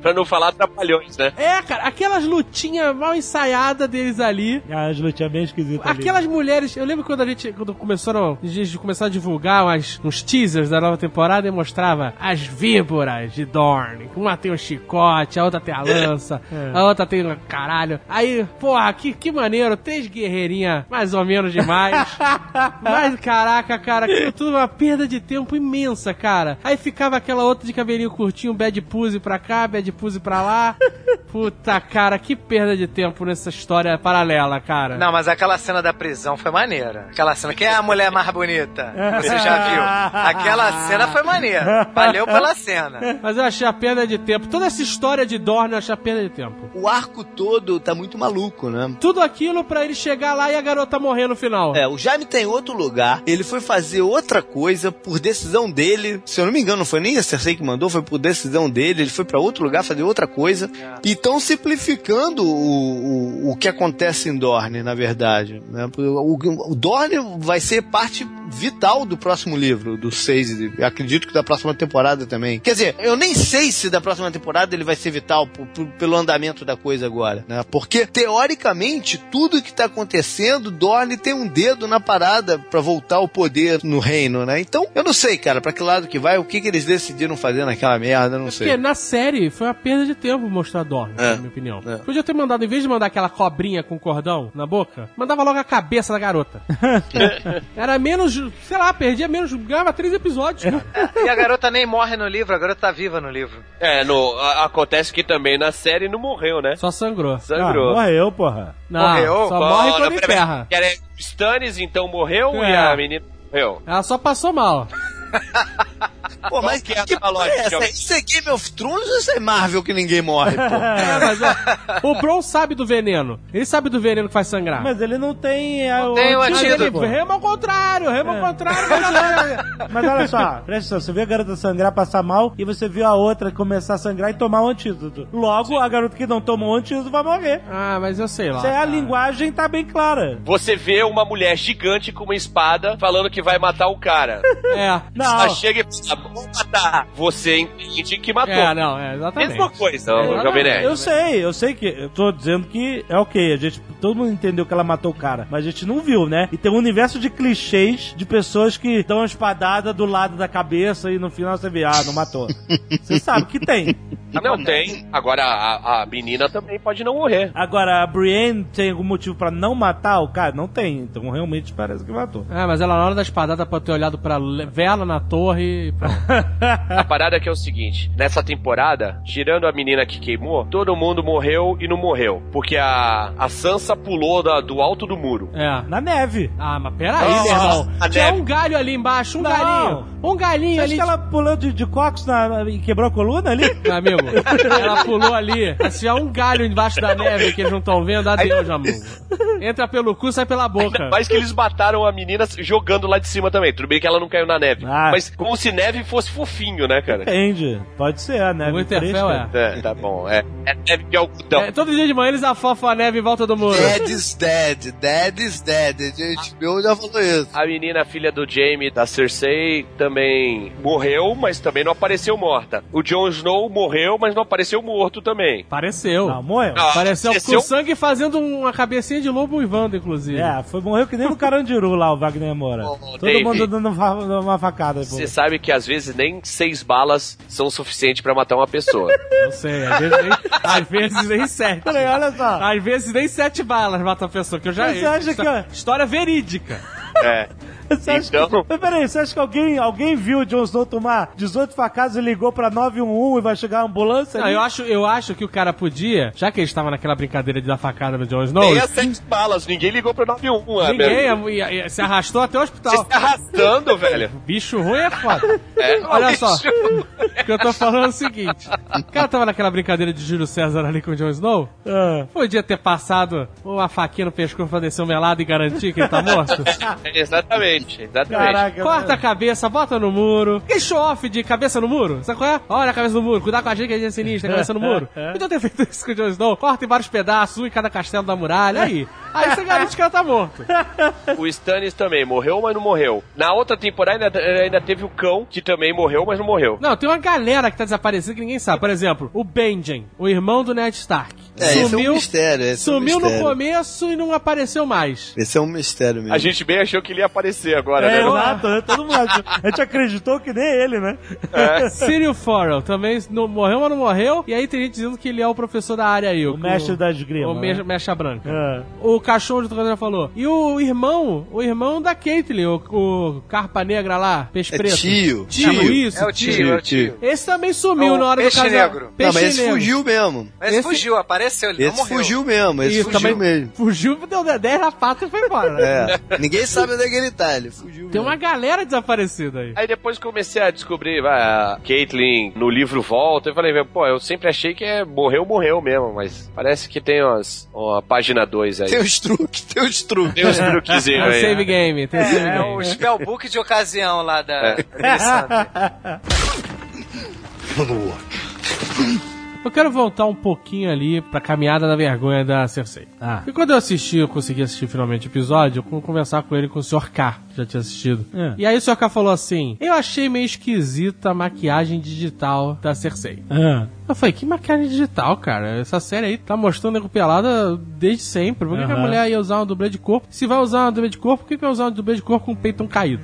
Speaker 3: Pra não falar trapalhões, né?
Speaker 6: é, cara, aquelas lutinhas mal ensaiadas deles ali.
Speaker 2: as lutinhas bem esquisitas ali.
Speaker 6: Aquelas mulheres, eu lembro quando a gente, quando começaram, a gente começou a divulgar umas, uns teasers da nova temporada e mostrava as víboras de Dorne. Uma tem um chicote, a outra tem a lança,
Speaker 2: É.
Speaker 6: a outra tem caralho. Aí, porra, que, que maneiro, três guerreirinhas mais ou menos demais. Mas, caraca, cara, aquilo tudo é uma perda de tempo imensa, cara. Aí ficava aquela outra de cabelinho curtinho, bad pose pra cá, bad pose pra lá. Puta, cara, que perda de tempo nessa história paralela, cara.
Speaker 5: Não, mas aquela cena da prisão foi maneira. Aquela cena, quem é a mulher mais bonita? Você já viu? Aquela cena foi maneira. Valeu pela cena.
Speaker 6: Mas eu achei a perda de tempo. Toda essa história de Dorne eu achei a perda de tempo.
Speaker 4: o arco todo tá muito maluco, né?
Speaker 6: Tudo aquilo pra ele chegar lá e a garota morrer no final.
Speaker 4: É, o Jaime tá em outro lugar, ele foi fazer outra coisa por decisão dele. Se eu não me engano, não foi nem a Cersei que mandou, foi por decisão dele. Ele foi pra outro lugar fazer outra coisa. E estão simplificando o, o, o que acontece em Dorne, na verdade. né? O, o Dorne vai ser parte vital do próximo livro, do 6, e acredito que da próxima temporada também. Quer dizer, eu nem sei se da próxima temporada ele vai ser vital pelo andamento da coisa agora, né? Porque, teoricamente, tudo que tá acontecendo, Dorne tem um dedo na parada pra voltar ao poder no reino, né? Então, eu não sei, cara, pra que lado que vai, o que que eles decidiram fazer naquela merda, não
Speaker 6: Porque
Speaker 4: sei.
Speaker 6: na série foi uma perda de tempo mostrar Dorne.
Speaker 4: É.
Speaker 6: na minha opinião.
Speaker 4: É.
Speaker 6: Podia ter mandado, em vez de mandar aquela cobrinha com cordão na boca, mandava logo a cabeça da garota. Era menos, sei lá, perdia menos, ganhava três episódios, cara.
Speaker 5: E a garota nem morre no livro, a garota tá viva no livro.
Speaker 3: É, no, a- acontece que também na série não morreu, né?
Speaker 6: Só sangrou.
Speaker 2: Ah,
Speaker 3: Sangrou.
Speaker 2: morreu, porra.
Speaker 6: Não,
Speaker 5: Morreu?
Speaker 6: só
Speaker 3: Bom,
Speaker 6: morre
Speaker 3: não,
Speaker 6: quando
Speaker 3: pera-
Speaker 6: enterra.
Speaker 3: que era O Stannis então morreu
Speaker 6: É.
Speaker 3: e a menina morreu.
Speaker 6: Ela só passou mal.
Speaker 4: Pô, mas
Speaker 3: que é
Speaker 4: que
Speaker 3: lógica?
Speaker 4: é essa? Isso é Game of Thrones ou isso é Marvel que ninguém morre, pô?
Speaker 6: É, mas ó, o Bron sabe do veneno. Ele sabe do veneno que faz sangrar.
Speaker 2: Mas ele não tem. é,
Speaker 5: tem o
Speaker 6: Mas
Speaker 5: antídoto,
Speaker 6: ele rema ao contrário, rema ao
Speaker 2: É.
Speaker 6: contrário. mas-
Speaker 2: Mas olha só, presta atenção, você vê a garota sangrar, passar mal, e você viu a outra começar a sangrar e tomar o antídoto. Logo, a garota que não tomou o antídoto vai morrer.
Speaker 6: ah, mas eu sei lá.
Speaker 2: Isso é a
Speaker 6: cara.
Speaker 2: linguagem tá bem clara.
Speaker 3: Você vê uma mulher gigante com uma espada falando que vai matar o cara.
Speaker 6: É.
Speaker 2: Não.
Speaker 3: Ela chega e vou matar. Você entende que matou.
Speaker 6: É, não, é, exatamente.
Speaker 3: Mesma coisa,
Speaker 6: É,
Speaker 3: o Jovem Nerd.
Speaker 2: Eu sei, eu sei que. Eu tô dizendo que é ok. A gente, todo mundo entendeu que ela matou o cara, mas a gente não viu, né? E tem um universo de clichês de pessoas que dão uma espadada do lado da cabeça e no final você vê, ah, não matou. Você sabe que tem.
Speaker 3: Não tem. Agora, a, a menina também pode não morrer.
Speaker 2: Agora, a Brienne tem algum motivo pra não matar o cara? Não tem. Então realmente parece que matou.
Speaker 6: É, mas ela na hora da espadada pode ter olhado pra vela na torre e pronto.
Speaker 3: A parada é que é o seguinte: nessa temporada, tirando a menina que queimou, todo mundo morreu e não morreu. Porque a, a Sansa pulou da- do alto do muro.
Speaker 6: É.
Speaker 2: Na neve.
Speaker 6: Ah, mas peraí, meu irmão. Tinha
Speaker 3: neve.
Speaker 6: um galho ali embaixo, um
Speaker 2: Não.
Speaker 6: galinho. Um galinho
Speaker 2: Você acha
Speaker 6: ali.
Speaker 2: que ela pulou de, de cox na- na- e quebrou a coluna ali?
Speaker 6: Meu amigo, ela pulou ali. Se tiver um galho embaixo da neve que eles não estão vendo, adeus, amigo. Entra pelo cu, sai pela boca.
Speaker 3: Mas que eles mataram a menina jogando lá de cima também. Tudo bem que ela não caiu na neve.
Speaker 2: Ah.
Speaker 3: Mas como se neve fosse fofinho, né, cara?
Speaker 2: Depende. Pode ser a neve.
Speaker 6: O Winterfell é.
Speaker 3: É, tá bom. É, é neve de algodão.
Speaker 6: É, todo dia de manhã eles afofam a neve em volta do muro.
Speaker 4: Dead is dead, dead is dead. A gente meu já falou isso.
Speaker 3: A menina, filha do Jaime, da Cersei, também morreu, mas também não apareceu morta. O Jon Snow morreu, mas não apareceu morto também.
Speaker 6: Pareceu.
Speaker 2: Não, morreu.
Speaker 3: Ah,
Speaker 6: Pareceu com
Speaker 3: apareceu-
Speaker 6: sangue fazendo uma cabecinha de lobo uivando, inclusive.
Speaker 2: É, foi, morreu que nem no Carandiru lá, o Wagner Moura.
Speaker 3: Ô,
Speaker 2: Todo
Speaker 3: Dave.
Speaker 2: mundo dando uma facada.
Speaker 3: Você sabe que às vezes nem seis balas são suficientes pra matar uma pessoa.
Speaker 6: Eu sei, às vezes nem, às vezes nem sete.
Speaker 2: Peraí, olha só.
Speaker 6: Às vezes nem sete balas mata a pessoa, que eu já...
Speaker 2: Mas você acha que-
Speaker 6: História verídica.
Speaker 3: é.
Speaker 2: Você acha
Speaker 3: Então-
Speaker 2: que... Mas peraí, você acha que alguém, alguém viu o Jon Snow tomar 18 facadas e ligou pra 911 e vai chegar a ambulância?
Speaker 6: Não,
Speaker 2: ali?
Speaker 6: eu acho, eu acho que o cara podia, já que ele estava naquela brincadeira de dar facada no Jon Snow,
Speaker 3: Nem as sete balas, ninguém ligou pro 91, é,
Speaker 6: ninguém ia- se arrastou até o
Speaker 3: Você
Speaker 6: hospital.
Speaker 3: tá arrastando, velho.
Speaker 6: Bicho ruim é foda.
Speaker 3: É,
Speaker 6: Olha só.
Speaker 3: bicho.
Speaker 6: O que eu tô falando é o seguinte: o cara tava naquela brincadeira de Júlio César ali com o Jon Snow.
Speaker 2: Ah.
Speaker 6: Podia ter passado uma faquinha no pescoço pra descer o melado e garantir que ele tá morto.
Speaker 3: Exatamente, exatamente.
Speaker 2: Caraca,
Speaker 6: Corta a cabeça, bota no muro. Que show-off de cabeça no muro? Sabe qual é? Olha a cabeça no muro, cuidar com a gente que a gente é sinistra, cabeça no muro. Podia ter feito isso com o Jon Snow. Corta em vários pedaços, um em cada castelo da muralha. Aí. Aí você garante que ela tá morto.
Speaker 3: O Stannis também morreu, mas não morreu. Na outra temporada ainda, ainda teve o cão, que também morreu, mas não morreu.
Speaker 6: Não, tem uma galera que tá desaparecida que ninguém sabe. Por exemplo, o Benjen, o irmão do Ned Stark.
Speaker 4: É, esse é um
Speaker 6: sumiu
Speaker 4: mistério. Esse é um
Speaker 6: sumiu no
Speaker 4: mistério.
Speaker 6: começo e não apareceu mais.
Speaker 4: Esse é um mistério mesmo.
Speaker 3: A gente bem achou que ele ia aparecer agora,
Speaker 2: É,
Speaker 3: né?
Speaker 2: exato, né? todo mundo achou. A gente acreditou que nem ele, né?
Speaker 6: Cyril Farrell também não morreu, mas não morreu. E aí tem gente dizendo que ele é o professor da área aí.
Speaker 2: O mestre da esgrima,
Speaker 6: O
Speaker 2: né?
Speaker 6: mecha branca.
Speaker 2: É.
Speaker 6: O cachorro de Trocadilho já falou. E o irmão, o irmão da Caitlyn, o, o Carpa Negra lá, peixe
Speaker 4: É
Speaker 6: preto.
Speaker 4: tio,
Speaker 6: Tio,
Speaker 4: tio.
Speaker 6: isso.
Speaker 5: É o tio, é o tio.
Speaker 6: Esse também sumiu
Speaker 5: É o
Speaker 6: na hora do casal.
Speaker 5: negro.
Speaker 4: Não,
Speaker 6: Peixe
Speaker 4: mas esse
Speaker 6: negro.
Speaker 4: fugiu mesmo.
Speaker 5: Mas
Speaker 6: Esse-
Speaker 5: fugiu, apareceu, ele não
Speaker 4: Esse
Speaker 5: morreu.
Speaker 4: fugiu mesmo, esse
Speaker 6: Isso,
Speaker 4: fugiu
Speaker 6: também
Speaker 4: mesmo.
Speaker 6: Fugiu, deu 10 na pata e foi embora. né?
Speaker 4: É. Ninguém sabe onde é que ele tá, ele fugiu
Speaker 6: Tem
Speaker 4: mesmo.
Speaker 6: uma galera desaparecida aí.
Speaker 3: Aí depois comecei a descobrir, vai, a Caitlyn no livro volta, eu falei, pô, eu sempre achei que é morreu, morreu mesmo, mas parece que tem umas, uma página 2 aí.
Speaker 4: Tem os truques, tem os truques.
Speaker 3: Tem uns truquezinhos
Speaker 6: É o save game, tem o save
Speaker 5: É
Speaker 6: game.
Speaker 5: o spellbook de ocasião lá da Melisandre.
Speaker 6: Eu quero voltar um pouquinho ali pra caminhada da vergonha da Cersei.
Speaker 2: Ah.
Speaker 6: E quando eu assisti, eu consegui assistir finalmente o episódio, eu fui conversar com ele com o Sr. K, que já tinha assistido.
Speaker 2: É.
Speaker 6: E aí o Sr. K falou assim: Eu achei meio esquisita a maquiagem digital da Cersei.
Speaker 2: Ah.
Speaker 6: Eu falei, que maquiagem digital, cara? Essa série aí tá mostrando nego pelada desde sempre. Por que, que a mulher ia usar uma dublê de corpo? Se vai usar uma dublê de corpo, por que, que vai usar uma dublê de corpo com o peitão caído?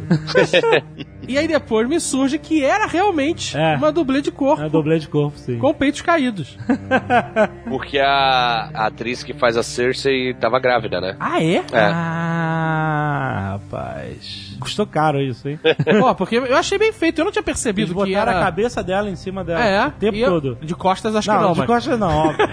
Speaker 6: e aí depois me surge que era realmente
Speaker 2: É.
Speaker 6: uma dublê de corpo
Speaker 2: É dublê de corpo, sim.
Speaker 6: com peitos caídos.
Speaker 3: Porque a, a atriz que faz a Cersei tava grávida, né?
Speaker 6: Ah, é?
Speaker 2: Ah, rapaz. Custou caro isso, hein?
Speaker 6: Pô, porque eu achei bem feito. Eu não tinha
Speaker 2: Eles
Speaker 6: percebido que
Speaker 2: botaram
Speaker 6: era...
Speaker 2: a cabeça dela em cima dela
Speaker 6: É,
Speaker 2: o tempo
Speaker 6: e eu-
Speaker 2: todo.
Speaker 6: De costas acho
Speaker 2: Não,
Speaker 6: que não,
Speaker 2: de
Speaker 6: mas...
Speaker 2: costas não, óbvio.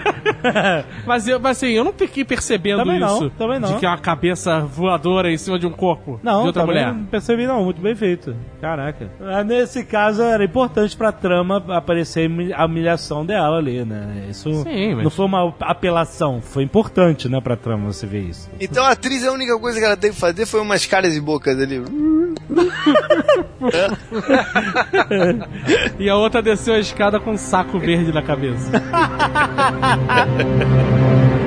Speaker 6: Mas, eu, mas assim, eu não fiquei percebendo
Speaker 2: Também não,
Speaker 6: isso.
Speaker 2: também não.
Speaker 6: De que é uma cabeça voadora em cima de um corpo
Speaker 2: Não,
Speaker 6: de outra mulher.
Speaker 2: não percebi não, muito bem feito. Caraca. Ah, Nesse caso era importante pra trama aparecer a humilhação dela ali, né? Isso
Speaker 6: Sim, mas-
Speaker 2: não foi uma apelação, foi importante, né, pra trama você ver isso.
Speaker 4: Então a atriz, a única coisa que ela teve que fazer foi umas caras e bocas ali.
Speaker 6: E a outra desceu a escada com um saco verde na cabeça.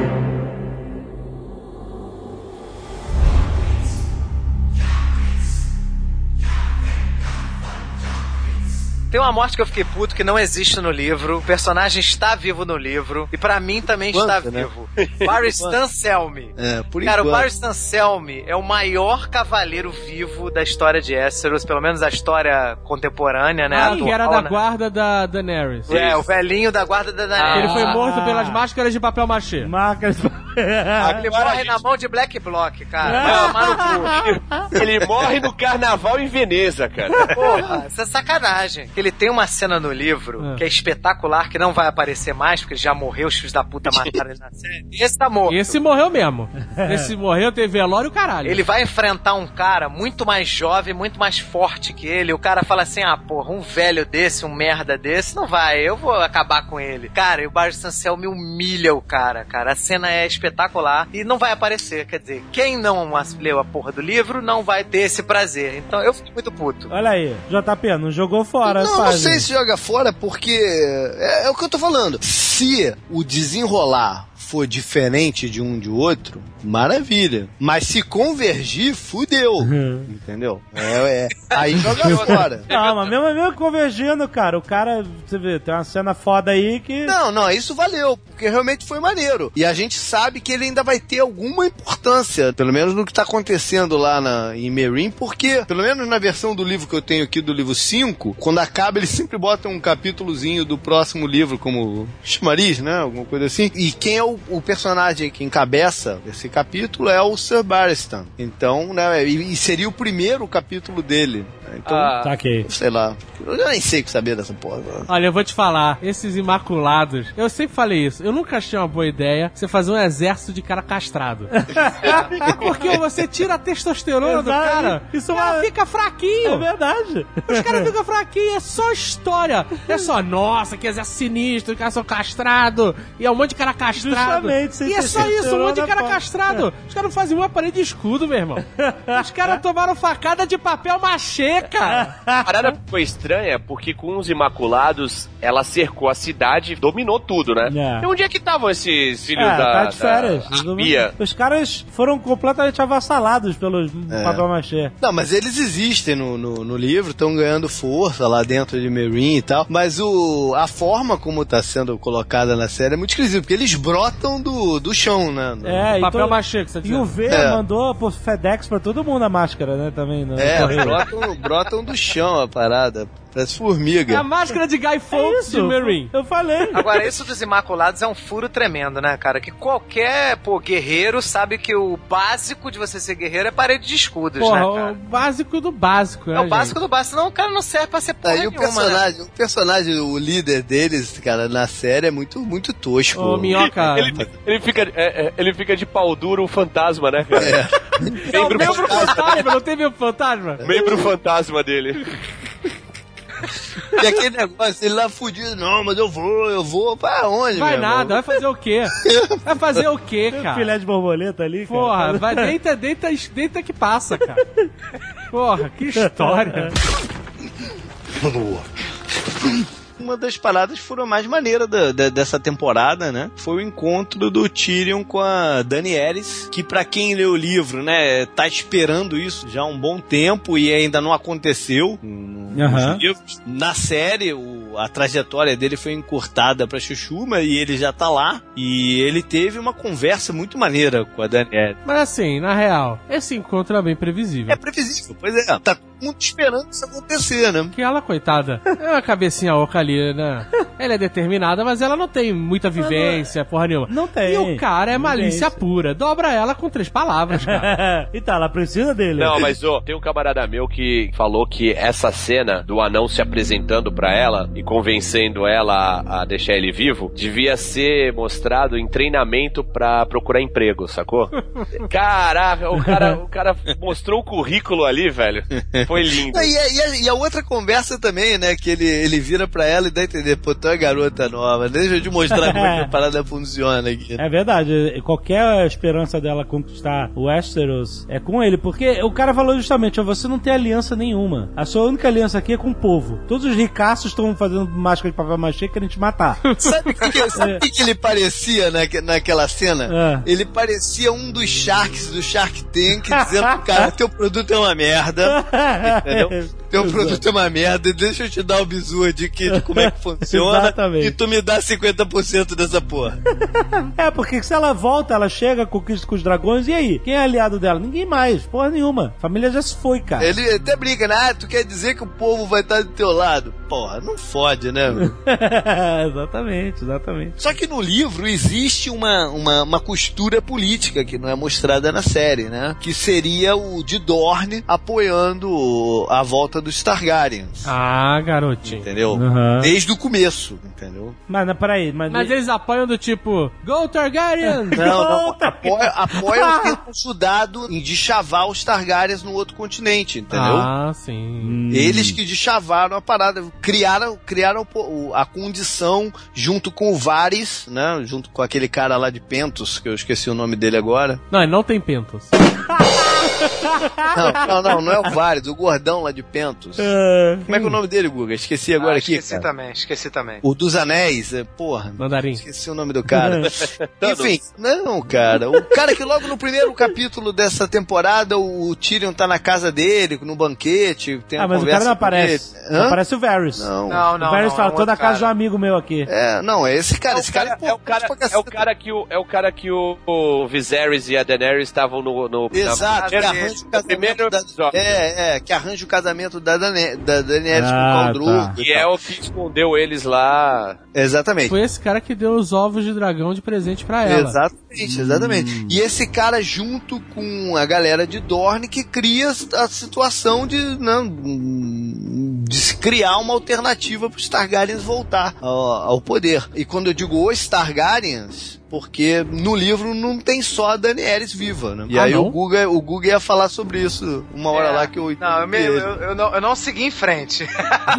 Speaker 5: Tem uma morte que eu fiquei puto que não existe no livro. O personagem está vivo no livro. E pra mim também está
Speaker 4: né?
Speaker 5: vivo. Barry Stan Selmy.
Speaker 4: É, por
Speaker 5: Cara, o
Speaker 4: enquanto.
Speaker 5: Barry Stan Selmy é o maior cavaleiro vivo da história de Esseros, pelo menos a história contemporânea, né?
Speaker 6: Ah, que era da
Speaker 5: né?
Speaker 6: guarda da Daenerys.
Speaker 5: É, o velhinho da guarda da Daenerys.
Speaker 6: Ele foi
Speaker 2: Ah.
Speaker 6: morto pelas máscaras de papel machê.
Speaker 2: Marcas.
Speaker 5: Ele morre na mão de Black Block, cara. Tomar no cu.
Speaker 3: Ele morre no carnaval em Veneza, cara.
Speaker 5: Porra, isso é sacanagem. Ele tem uma cena no livro
Speaker 6: É.
Speaker 5: que é espetacular, que não vai aparecer mais, porque ele já morreu, os filhos da puta mataram ele na série. Esse tá morto.
Speaker 6: Esse morreu mesmo. Esse morreu, teve velório e o caralho.
Speaker 5: Ele vai enfrentar um cara muito mais jovem, muito mais forte que ele. O cara fala assim: ah, porra, um velho desse, um merda desse, não vai, eu vou acabar com ele. Cara, e o Barry Sancel me humilha o cara, cara. A cena é espetacular e não vai aparecer. Quer dizer, quem não leu a porra do livro não vai ter esse prazer. Então eu fico muito puto.
Speaker 2: Olha aí, JP, não jogou fora,
Speaker 4: Não, não
Speaker 2: faz,
Speaker 4: sei se joga fora, porque é, é o que eu tô falando. Se o desenrolar for diferente de um de outro, maravilha. Mas se convergir, fudeu.
Speaker 2: Uhum.
Speaker 4: Entendeu? É, é. Aí joga fora.
Speaker 2: Não, mas mesmo, mesmo convergindo, cara, o cara, você vê, tem uma cena foda aí que.
Speaker 4: Não, não, isso valeu, porque realmente foi maneiro. E a gente sabe que ele ainda vai ter alguma importância, pelo menos no que tá acontecendo lá na, em Meereen, porque, pelo menos na versão do livro que eu tenho aqui, do livro 5, quando acaba, eles sempre botam um capítulozinho do próximo livro, como chamariz, né? Alguma coisa assim. E quem é o, o personagem que encabeça esse capítulo é o Sir Barristan. Então, né, e, e seria o primeiro capítulo dele. né? Então,
Speaker 3: Ah,
Speaker 2: Saquei.
Speaker 4: sei lá. Eu nem sei o que saber dessa porra.
Speaker 6: Olha, eu vou te falar, esses imaculados, eu sempre falei isso, eu nunca achei uma boa ideia você fazer um exército de cara castrado. Porque você tira a testosterona do
Speaker 2: Exato.
Speaker 6: cara,
Speaker 2: Isso
Speaker 6: o cara
Speaker 2: é-
Speaker 6: fica
Speaker 2: É
Speaker 6: fraquinho.
Speaker 2: verdade.
Speaker 6: Os caras ficam fraquinhos, é só história. É só, nossa, que exército sinistro, os caras são castrados, e é um monte de cara castrado.
Speaker 2: Justamente, sem
Speaker 6: e é só isso, um monte de cara castrado. Os caras não fazem uma parede de escudo, meu irmão. Os caras tomaram facada de papel machê, cara.
Speaker 3: A parada foi estranha porque com os Imaculados ela cercou a cidade e dominou tudo, né?
Speaker 2: É.
Speaker 3: E onde é que estavam esses filhos
Speaker 2: É,
Speaker 3: da,
Speaker 2: tá de férias.
Speaker 3: da?
Speaker 2: Os caras foram completamente avassalados pelos
Speaker 4: É.
Speaker 2: papel machê.
Speaker 4: Não, mas eles existem no, no, no livro, estão ganhando força lá dentro de Meereen e tal. Mas o, a forma como tá sendo colocada na série é muito esquisito, porque eles brotam do, do chão, né? No-
Speaker 2: É, e,
Speaker 6: papel
Speaker 2: to-
Speaker 6: machê que você
Speaker 2: e o. V
Speaker 4: É.
Speaker 2: mandou pro FedEx pra todo mundo a máscara, né? Também. No
Speaker 4: É,
Speaker 2: correio.
Speaker 4: brotam, brotam do chão a parada. Parece
Speaker 6: É
Speaker 4: formiga.
Speaker 6: a máscara de Guy
Speaker 2: É
Speaker 6: Fawkes de Marine.
Speaker 2: Eu falei.
Speaker 5: Agora, isso dos Imaculados é um furo tremendo, né, cara? Que qualquer, pô, guerreiro sabe que o básico de você ser guerreiro é parede de escudos,
Speaker 6: Porra,
Speaker 5: né,
Speaker 6: o
Speaker 5: cara?
Speaker 6: básico do básico, né,
Speaker 5: É o básico do básico, senão o cara não serve pra ser porra
Speaker 4: Aí o
Speaker 5: nenhuma, né?
Speaker 4: personagem, o personagem, o líder deles, cara, na série é muito, muito tosco.
Speaker 6: Ô, minhoca.
Speaker 3: Ele, ele, fica, é, é, ele fica de pau duro, um fantasma, né, cara?
Speaker 4: É.
Speaker 3: Membro
Speaker 6: fantasma, não teve o fantasma?
Speaker 3: membro fantasma dele.
Speaker 4: E aquele negócio, ele lá fudido, não, mas eu vou, eu vou. Pra onde,
Speaker 6: Vai
Speaker 4: meu irmão?
Speaker 6: nada, vai fazer o quê? Vai fazer o quê,
Speaker 2: Tem um
Speaker 6: cara?
Speaker 2: filé de borboleta ali, cara.
Speaker 6: Porra, vai, deita, deita, deita que passa, cara. Porra, que história.
Speaker 4: Uma das paradas que foram mais maneiras da- da- dessa temporada, né? Foi o encontro do Tyrion com a Daenerys, que pra quem lê o livro, né, tá esperando isso já há um bom tempo e ainda não aconteceu
Speaker 2: Aham.
Speaker 4: livros. Na série, o a trajetória dele foi encurtada pra Chuchuma e ele já tá lá. E ele teve uma conversa muito maneira com a Daniela.
Speaker 6: Mas assim, na real, esse encontro é bem previsível.
Speaker 4: É previsível, pois é. Tá todo mundo esperando isso acontecer, né?
Speaker 6: Que ela, coitada, é uma cabecinha oca ali, né? Ela é determinada, mas ela não tem muita vivência, porra nenhuma.
Speaker 2: Não tem.
Speaker 6: E o cara é malícia
Speaker 2: Vivência.
Speaker 6: pura. Dobra ela com três palavras, cara.
Speaker 2: e tá, ela precisa dele.
Speaker 3: Não, mas ô, tem um camarada meu que falou que essa cena do anão se apresentando pra ela e convencendo ela a, a deixar ele vivo devia ser mostrado em treinamento pra procurar emprego, sacou? Caraca, o cara, o cara mostrou o currículo ali, velho. Foi lindo.
Speaker 4: E a, e a- e a outra conversa também, né? Que ele, ele vira pra ela e dá a entender, pô, tu é uma garota nova, deixa eu te mostrar como é que a parada funciona aqui.
Speaker 2: É verdade, qualquer esperança dela conquistar o Westeros é com ele, porque o cara falou justamente, ó, você não tem aliança nenhuma. A sua única aliança aqui é com o povo. Todos os ricaços estão fazendo máscara de papel machê querendo te matar.
Speaker 4: Sabe o que, sabe o que ele parecia naque- naquela cena?
Speaker 2: Ah.
Speaker 4: Ele parecia um dos Sharks do Shark Tank dizendo, cara, teu produto é uma merda. Entendeu? Teu produto é uma merda, deixa eu te dar o bizu de, que, como é que funciona
Speaker 2: Exatamente.
Speaker 4: e tu me dá 50% dessa porra.
Speaker 2: É, porque se ela volta, ela chega, conquista com os dragões, e aí? Quem é aliado dela? Ninguém mais, porra nenhuma. A família já se foi, cara.
Speaker 4: Ele até brinca, né? Ah, tu quer dizer que o povo vai estar do teu lado? Porra, não fode, né?
Speaker 2: exatamente, exatamente.
Speaker 4: Só que no livro existe uma, uma, uma costura política que não é mostrada na série, né? Que seria o de Dorne apoiando a volta dos Targaryens.
Speaker 6: Ah, garotinho.
Speaker 4: Entendeu?
Speaker 2: Aham.
Speaker 4: Desde o começo, entendeu?
Speaker 2: Mas, não, peraí, mas...
Speaker 6: Mas eles apoiam do tipo, Go Targaryen!
Speaker 4: Não, não, apoia, apoia o tempo estudado em deschavar os Targaryens no outro continente, entendeu?
Speaker 6: Ah, sim.
Speaker 4: Eles que deschavaram a parada, criaram, criaram a condição junto com o Varys, né? Junto com aquele cara lá de Pentos, que eu esqueci o nome dele agora.
Speaker 6: Não, ele não tem pentos.
Speaker 4: Não, não, não, não é o Varys, o gordão lá de Pentos.
Speaker 2: É.
Speaker 4: Como é que é o nome dele, Guga? Esqueci agora
Speaker 5: Ah,
Speaker 4: aqui.
Speaker 5: esqueci também, esqueci também.
Speaker 4: O dos Anéis, é, porra.
Speaker 6: Mandarim.
Speaker 4: Esqueci o nome do cara. Enfim, não, cara. O cara que logo no primeiro capítulo dessa temporada, o Tyrion tá na casa dele, no banquete, tem
Speaker 2: Ah,
Speaker 4: uma
Speaker 2: mas o cara não aparece. Não aparece o Varys.
Speaker 4: Não.
Speaker 5: Não, não,
Speaker 2: o Varys
Speaker 5: não,
Speaker 2: fala,
Speaker 5: é um
Speaker 2: tô na casa de um amigo meu aqui.
Speaker 4: É, não, é esse cara.
Speaker 3: É
Speaker 4: esse cara,
Speaker 3: é o cara, é o que o, é o cara que o, o Viserys e a Daenerys estavam no, no
Speaker 4: Exato,
Speaker 3: na-
Speaker 4: arranja o casamento da, é, é, que arranja o casamento da, Dane, da Daenerys
Speaker 2: Ah,
Speaker 4: com o Khal Drogo.
Speaker 2: tá.
Speaker 4: e
Speaker 3: Que é o que escondeu eles lá.
Speaker 4: Exatamente.
Speaker 6: Foi esse cara que deu os ovos de dragão de presente pra ela.
Speaker 4: Exatamente, exatamente. E esse cara, junto com a galera de Dorne, que cria a situação de, não, de se criar uma alternativa para os Targaryens voltar ao, ao poder. E quando eu digo os Targaryens, porque no livro não tem só a Daenerys viva, né? E
Speaker 6: Ah,
Speaker 4: aí
Speaker 6: não?
Speaker 4: o Guga, o Guga ia falar sobre isso uma hora
Speaker 5: É.
Speaker 4: lá que eu...
Speaker 5: Não, eu, me- eu, eu não, eu não segui em frente.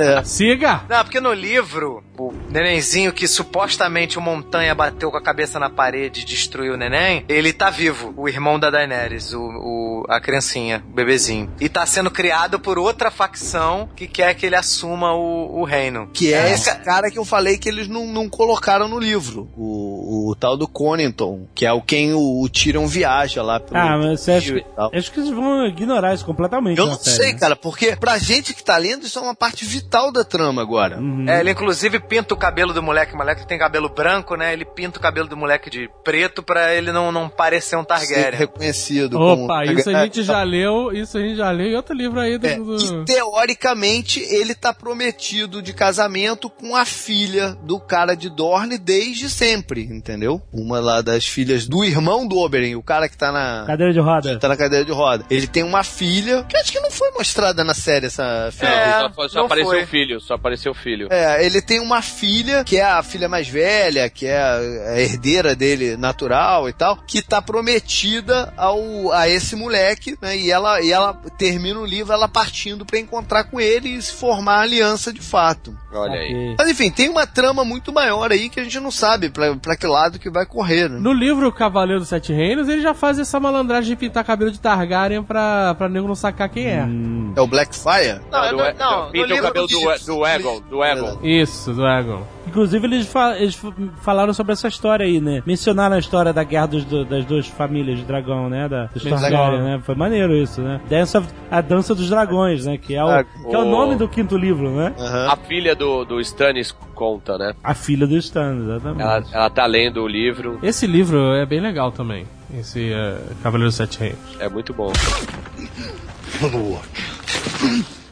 Speaker 4: É.
Speaker 6: Siga!
Speaker 5: Não, porque no livro, o nenenzinho que supostamente o Montanha bateu com a cabeça na parede e destruiu o neném, ele tá vivo, o irmão da Daenerys, o, o- a criancinha, o bebezinho. E tá sendo criado por outra facção que quer que ele assuma o, o reino.
Speaker 4: Que é esse cara que eu falei que eles não, não colocaram no livro. O, o tal do Conington, que é o quem o, o Tyrion viaja lá pelo
Speaker 2: Ah, mas você acha que,
Speaker 4: tal.
Speaker 2: acho que eles vão ignorar isso completamente
Speaker 4: Eu não
Speaker 2: série,
Speaker 4: sei,
Speaker 2: né?
Speaker 4: cara, porque pra gente que tá lendo, isso é uma parte vital da trama agora.
Speaker 2: Uhum.
Speaker 5: É, ele inclusive pinta o cabelo do moleque. O moleque tem cabelo branco, né? Ele pinta o cabelo do moleque de preto pra ele não, não parecer um
Speaker 4: Ser
Speaker 5: Targaryen.
Speaker 4: reconhecido como...
Speaker 6: Opa, isso a gente já leu, isso a gente já leu em outro livro aí do.
Speaker 4: É,
Speaker 6: do-
Speaker 4: e teoricamente ele tá prometido de casamento com a filha do cara de Dorne desde sempre, entendeu? Uma lá das filhas do irmão do Oberyn, o cara que tá na
Speaker 2: Cadeira de roda.
Speaker 4: tá na cadeira de roda. Ele tem uma filha, que acho que não foi mostrada na série essa filha.
Speaker 5: É,
Speaker 3: só só
Speaker 5: não
Speaker 3: apareceu o filho, só apareceu o filho.
Speaker 4: É, ele tem uma filha, que é a filha mais velha, que é a, herdeira dele natural e tal, que tá prometida ao, a esse moleque, né? E ela, e ela termina o livro ela partindo pra encontrar com ele e se formar aliança de fato.
Speaker 3: Olha aí.
Speaker 4: Mas enfim, tem uma trama muito maior aí que a gente não sabe pra, pra que lado que vai correr, né?
Speaker 6: No livro Cavaleiro dos Sete Reinos, ele já faz essa malandragem de pintar cabelo de Targaryen pra, pra nego não sacar quem é.
Speaker 2: Hum.
Speaker 4: É o Blackfire?
Speaker 5: Não, não, não, no
Speaker 3: pinta o
Speaker 5: livro
Speaker 3: cabelo
Speaker 5: não
Speaker 3: do,
Speaker 5: diz.
Speaker 3: do Egon, do Egon.
Speaker 6: Isso, Dragon.
Speaker 2: Inclusive, eles, fa- eles falaram sobre essa história aí, né? Mencionaram a história da guerra dos, do- das duas famílias de dragão, né? Da, dos. Targaryen, né? Foi maneiro isso, né? Dance of- a dança dos dragões, né? Que é o,
Speaker 4: Ah,
Speaker 2: que é o
Speaker 3: o-
Speaker 2: nome do quinto livro, né?
Speaker 4: Aham.
Speaker 3: A filha do, do Stannis conta, né?
Speaker 2: A filha do Stan, exatamente.
Speaker 3: Ela, ela tá lendo o livro,
Speaker 6: Esse livro é bem legal também. Esse eh, Cavaleiro dos Sete Reinos.
Speaker 3: é muito bom.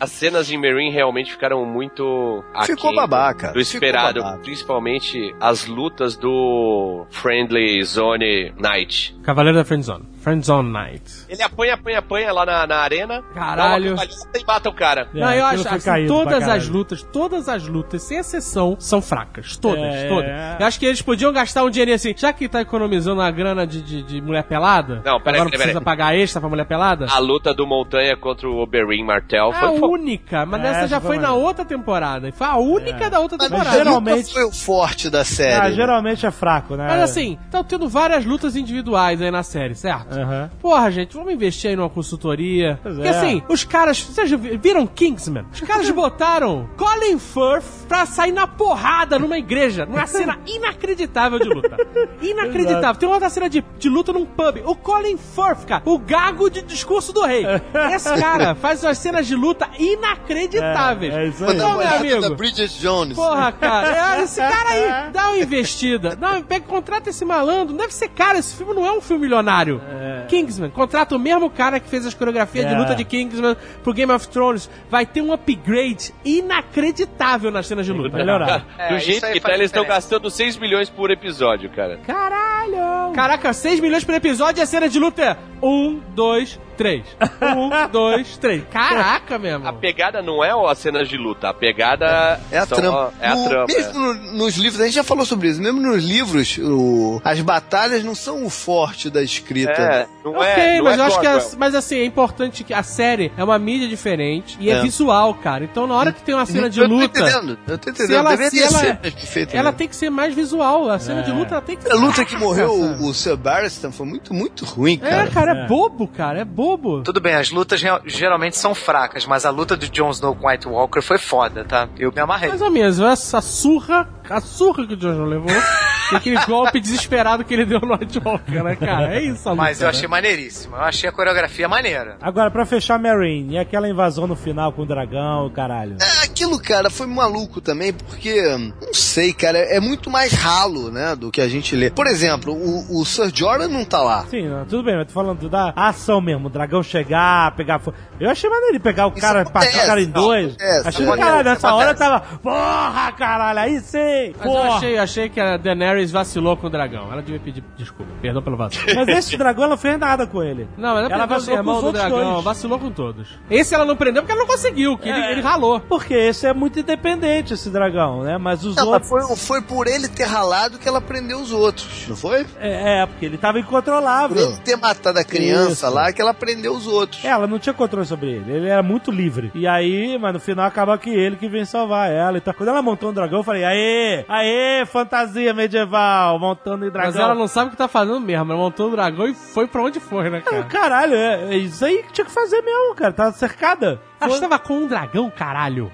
Speaker 3: As cenas de Meereen realmente ficaram muito
Speaker 4: Ficou babaca,
Speaker 3: do esperado,
Speaker 4: babaca.
Speaker 3: principalmente as lutas do Friendly Zone Knight.
Speaker 6: Cavaleiro da Friendzone. Friendzone Knight.
Speaker 3: Ele apanha, apanha, apanha lá na, na arena,
Speaker 6: Caralho.
Speaker 3: dá uma e mata o cara.
Speaker 2: É,
Speaker 6: não, eu acho assim, todas as lutas, todas as lutas, sem exceção, são fracas. Todas,
Speaker 2: É,
Speaker 6: todas.
Speaker 2: é.
Speaker 6: Eu acho que eles podiam gastar um dinheirinho assim, já que tá economizando a grana de, de, de mulher pelada.
Speaker 3: Não, peraí,
Speaker 6: agora
Speaker 3: peraí,
Speaker 6: precisa
Speaker 3: peraí.
Speaker 6: pagar extra pra mulher pelada.
Speaker 3: A luta do Montanha contra o Oberyn Martell
Speaker 6: É a
Speaker 3: foi fo-
Speaker 6: única, mas
Speaker 2: É,
Speaker 6: essa já foi na outra temporada. E Foi a única da outra
Speaker 4: Mas
Speaker 6: temporada.
Speaker 2: geralmente-
Speaker 4: nunca foi o forte da série.
Speaker 2: Ah, geralmente é fraco, né?
Speaker 6: Mas assim, estão tendo várias lutas individuais aí na série, certo?
Speaker 2: Aham.
Speaker 6: Porra, gente, vamos investir aí numa consultoria.
Speaker 2: Pois
Speaker 6: Porque
Speaker 2: é.
Speaker 6: assim, os caras. Vocês viram Kingsman? Os caras botaram Colin Firth pra sair na porrada numa igreja, numa cena inacreditável de luta. Inacreditável.
Speaker 2: Exato.
Speaker 6: Tem uma outra cena de, de luta num pub. O Colin Firth, cara, o gago de discurso do rei. Esse cara faz umas cenas de luta inacreditáveis.
Speaker 2: É, é isso aí.
Speaker 6: Então, meu amigo.
Speaker 4: da Bridget Jones.
Speaker 6: Porra, cara, é, esse cara aí, dá uma investida. Não, pega, contrata esse malandro. Não deve ser cara, esse filme não é um filme milionário. Kingsman, contrata o mesmo cara que fez as coreografias de
Speaker 2: É.
Speaker 6: luta de Kingsman pro Game of Thrones. Vai ter um upgrade inacreditável nas cenas de luta.
Speaker 2: melhorar.
Speaker 5: É,
Speaker 3: Do jeito que tá, eles estão gastando 6 milhões por episódio, cara.
Speaker 6: Caralho! Caraca, 6 milhões por episódio e a cena de luta é 1, 2, 3. 1, 2, 3. Caraca, meu
Speaker 3: A pegada não é as cenas de luta, a pegada
Speaker 4: É a trama.
Speaker 3: É a
Speaker 4: No-
Speaker 3: trama.
Speaker 4: mesmo no- nos livros, a gente já falou sobre isso, mesmo nos livros, o- as batalhas não são o forte da escrita.
Speaker 3: É, não
Speaker 6: Ok,
Speaker 3: é. não
Speaker 6: mas
Speaker 3: é
Speaker 6: eu acho que
Speaker 3: Cromwell.
Speaker 6: a- mas assim, é importante que a série é uma mídia diferente e é,
Speaker 4: É.
Speaker 6: visual, cara. Então na hora que tem uma cena de
Speaker 4: eu tô
Speaker 6: luta,
Speaker 4: entendendo, eu tô entendendo.
Speaker 6: se ela,
Speaker 4: Deveria
Speaker 6: se ela,
Speaker 4: ser mais perfeito
Speaker 6: ela
Speaker 4: mesmo.
Speaker 6: tem que ser mais visual. A cena
Speaker 2: É.
Speaker 6: de luta ela tem que ser
Speaker 4: A luta que morreu o, o Sir Barristan foi muito, muito ruim,
Speaker 6: É,
Speaker 4: cara.
Speaker 6: cara, é
Speaker 2: É.
Speaker 6: bobo, cara, é bobo.
Speaker 5: Tudo bem, as lutas geralmente são fracas, mas a luta de Jon Snow com White Walker foi foda, tá? Eu me amarrei.
Speaker 6: Mais ou menos, essa surra, a surra que o Jojo levou, e aquele golpe desesperado que ele deu no White Walker, né, cara? É isso a luta,
Speaker 5: Mas eu
Speaker 6: né?
Speaker 5: achei maneiríssimo. Eu achei a coreografia maneira.
Speaker 2: Agora, pra fechar Marine, e aquela invasão no final com o dragão, caralho.
Speaker 4: É, aquilo, cara, foi maluco também, porque, não sei, cara, é muito mais ralo, né, do que a gente lê. Por exemplo, o, o Sir Jordan não tá lá.
Speaker 2: Sim, não, tudo bem, mas tô falando da ação mesmo, o dragão chegar, pegar fogo. Eu achei maneiro ele pegar o
Speaker 4: Isso
Speaker 2: cara,
Speaker 4: acontece,
Speaker 2: partir o cara em dois.
Speaker 4: acontece,
Speaker 2: achei
Speaker 4: acontece,
Speaker 2: caralho, nessa hora
Speaker 5: acontece.
Speaker 2: tava, porra, caralho, aí sim,
Speaker 6: Mas eu
Speaker 2: porra.
Speaker 6: achei, achei que a Daenerys vacilou com o dragão. Ela devia pedir desculpa, perdão pelo vacilo.
Speaker 2: Mas esse dragão não fez nada com ele.
Speaker 6: Não, mas ela,
Speaker 2: Ela vacilou com os
Speaker 6: do
Speaker 2: outros
Speaker 6: dragão,
Speaker 2: dois.
Speaker 6: vacilou com todos. Esse ela não prendeu porque ela não conseguiu, que ele,
Speaker 2: É.
Speaker 6: ele ralou.
Speaker 2: Porque esse é muito independente, esse dragão, né? Mas os
Speaker 4: Não,
Speaker 2: outros.
Speaker 4: foi, foi por ele ter ralado que ela prendeu os outros, não foi?
Speaker 2: É, é, porque ele tava
Speaker 4: Por
Speaker 2: incontrolável.
Speaker 4: ele ter matado a criança
Speaker 2: Isso.
Speaker 4: lá que ela prendeu os outros.
Speaker 2: Ela não tinha controle sobre ele, ele era muito livre. E aí, mas no final acaba que ele que vem salvar ela. Então, quando ela montou um dragão, eu falei: aê, aê, fantasia medieval, montando em dragão.
Speaker 6: Mas ela não sabe o que tá fazendo mesmo. Ela montou o dragão e foi pra onde foi, né,
Speaker 2: Ah,
Speaker 6: cara?
Speaker 2: Caralho, é, é isso aí que tinha que fazer mesmo, cara. Tava cercada.
Speaker 6: Ela estava com um dragão, caralho.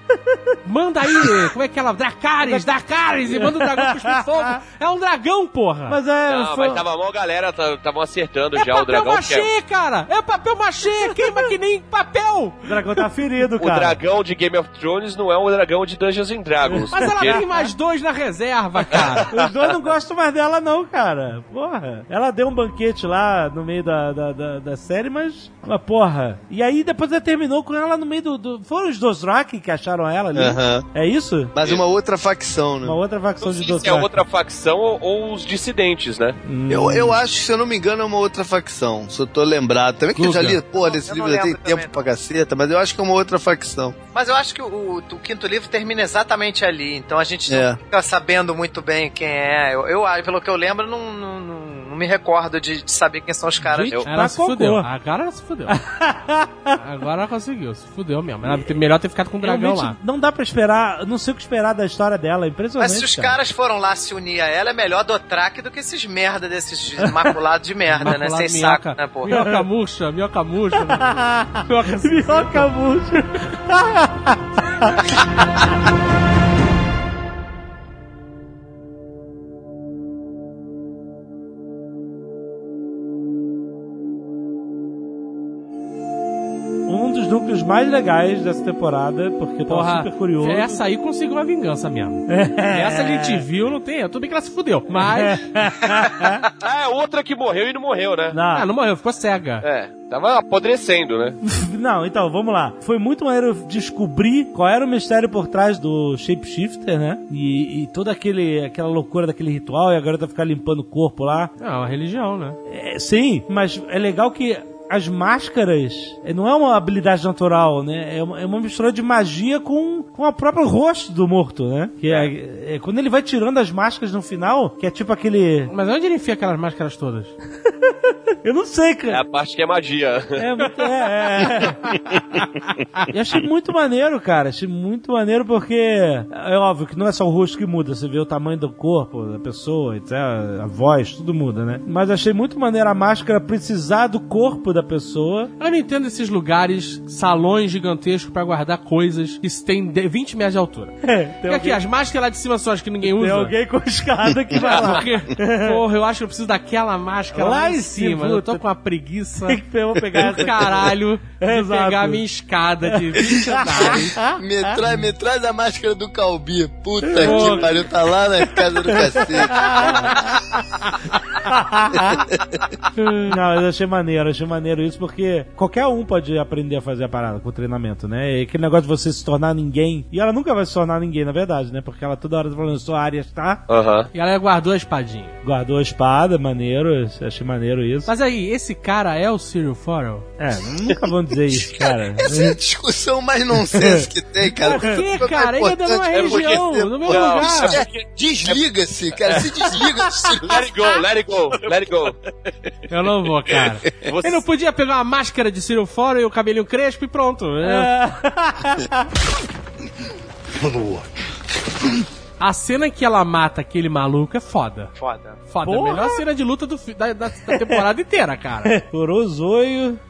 Speaker 6: Manda aí, como é que ela? Dracarys, Dracarys, e manda o dragão cuspir fogo. É um dragão, porra.
Speaker 2: Mas é.
Speaker 3: Não,
Speaker 2: foi-
Speaker 3: mas tava a maior galera, estavam acertando
Speaker 6: é
Speaker 3: já o
Speaker 6: papel
Speaker 3: dragão. que é-
Speaker 6: machê, cara. É papel machê, queima que nem papel.
Speaker 2: O dragão tá ferido,
Speaker 3: O
Speaker 2: cara.
Speaker 3: dragão de Game of Thrones não é o dragão de Dungeons and Dragons.
Speaker 6: Mas ela
Speaker 3: porque-
Speaker 6: tem mais dois na reserva, cara.
Speaker 2: Os dois não gostam mais dela, não, cara. Porra. Ela deu um banquete lá no meio da, da, da, da série, mas. Mas, porra. E aí depois ela terminou com ela no meio do. do... Foram os Dothraki que acharam ela ali?
Speaker 4: Aham.
Speaker 2: É isso?
Speaker 4: Mas uma outra facção, né?
Speaker 2: Uma outra facção
Speaker 3: Não
Speaker 2: de
Speaker 3: sei se é outra facção ou, ou os dissidentes, né?
Speaker 2: Hum.
Speaker 4: Eu, eu acho, se eu não me engano, é uma outra facção. Se eu tô lembrado. Também que eu já li, porra, desse livro já tem
Speaker 5: lembro
Speaker 4: tempo
Speaker 5: também,
Speaker 4: pra caceta, mas eu acho que é uma outra facção.
Speaker 5: Mas eu acho que o, o- o quinto livro termina exatamente ali, então a gente
Speaker 4: É.
Speaker 5: não fica sabendo muito bem quem é. Eu, eu pelo que eu lembro, não, não- não me recordo de, de saber quem são os caras.
Speaker 2: Gente,
Speaker 6: Ela se
Speaker 2: cocô.
Speaker 6: fudeu. Agora ela se fudeu. Agora ela conseguiu. Se fudeu mesmo. Ela melhor ter ficado com o dragão
Speaker 2: Realmente,
Speaker 6: lá.
Speaker 2: não dá pra esperar, não sei o que esperar da história dela, é impressionante.
Speaker 5: Mas se os
Speaker 2: cara.
Speaker 5: caras foram lá se unir a ela, é melhor Dotrak do que esses merda desses maculados de merda, né? Sem saco, né, pô?
Speaker 6: Minhoca murcha, minhoca murcha. Minhoca
Speaker 2: murcha. mais legais dessa temporada, porque eu tava
Speaker 6: Porra,
Speaker 2: super curioso.
Speaker 6: essa aí conseguiu uma vingança mesmo. Essa a gente viu, não tem. Tudo bem que ela se fudeu. Mas.
Speaker 3: Ah, é outra que morreu e não morreu, né?
Speaker 2: Não,
Speaker 6: Ah, não morreu, ficou cega.
Speaker 3: É, tava apodrecendo, né?
Speaker 2: Não, então, vamos lá. Foi muito maneiro descobrir qual era o mistério por trás do Shapeshifter, né? E, e toda aquele, aquela loucura daquele ritual e a garota ficar limpando o corpo lá.
Speaker 6: É uma religião, né?
Speaker 2: É, sim, mas é legal que as máscaras é, não é uma habilidade natural, né? É uma, é uma mistura de magia com, com o próprio rosto do morto, né? Que é, é quando ele vai tirando as máscaras no final, que é tipo aquele.
Speaker 6: Mas onde ele enfia aquelas máscaras todas?
Speaker 2: Eu não sei,
Speaker 3: É
Speaker 2: cara.
Speaker 3: a parte que é magia.
Speaker 2: É, muito, é, é. E achei muito maneiro, cara. Achei muito maneiro porque é óbvio que não é só o rosto que muda, você vê o tamanho do corpo da pessoa, etc, a voz, tudo muda, né? Mas achei muito maneiro a máscara precisar do corpo da pessoa.
Speaker 6: Eu não entendo esses lugares, salões gigantescos pra guardar coisas que tem de- 20 metros de altura.
Speaker 2: É,
Speaker 6: Porque
Speaker 2: tem
Speaker 6: aqui,
Speaker 2: alguém,
Speaker 6: as máscaras lá de cima são as que ninguém
Speaker 2: tem
Speaker 6: usa.
Speaker 2: alguém com escada que vai lá.
Speaker 6: Porque, porra, eu acho que eu preciso daquela máscara lá,
Speaker 2: Lá
Speaker 6: em cima.
Speaker 2: cima,
Speaker 6: Eu tô
Speaker 2: puta.
Speaker 6: com uma preguiça
Speaker 2: Tem que eu vou pegar essa.
Speaker 6: caralho de
Speaker 2: Exato.
Speaker 6: pegar a minha escada de 20 andares.
Speaker 4: Me traz, me traz a máscara do Calbi. Puta
Speaker 6: Porra.
Speaker 4: que pariu, tá lá na casa do cacete.
Speaker 2: Não, eu achei maneiro, achei maneiro isso, porque qualquer um pode aprender a fazer a parada com o treinamento, né? E aquele negócio de você se tornar ninguém. E ela nunca vai se tornar ninguém, na verdade, né? Porque ela toda hora tá falando, eu sou a Arias, tá?
Speaker 3: Aham.
Speaker 6: E ela guardou a espadinha.
Speaker 2: Guardou a espada, maneiro, achei maneiro isso.
Speaker 6: Mas aí, esse cara é o Cyril Farrell?
Speaker 2: É, nunca vão dizer isso, cara.
Speaker 4: Essa é a discussão mais nonsense que tem, cara.
Speaker 6: Por
Speaker 4: que é
Speaker 6: cara? Ele é da minha?
Speaker 4: É
Speaker 6: religião,
Speaker 4: você-
Speaker 6: no meu
Speaker 3: Não,
Speaker 6: lugar.
Speaker 4: É, Desliga-se, cara. Se desliga celular.
Speaker 3: Let it go, let it go, let it go.
Speaker 6: Eu não vou, cara.
Speaker 3: Você-
Speaker 6: Ele não podia pegar uma máscara de Cyril Farrell e o cabelinho crespo e pronto. É. A cena que ela mata aquele maluco é foda.
Speaker 5: Foda.
Speaker 6: Foda.
Speaker 2: Porra!
Speaker 6: A melhor cena de luta do da, da- da temporada inteira, cara.
Speaker 2: Olhos,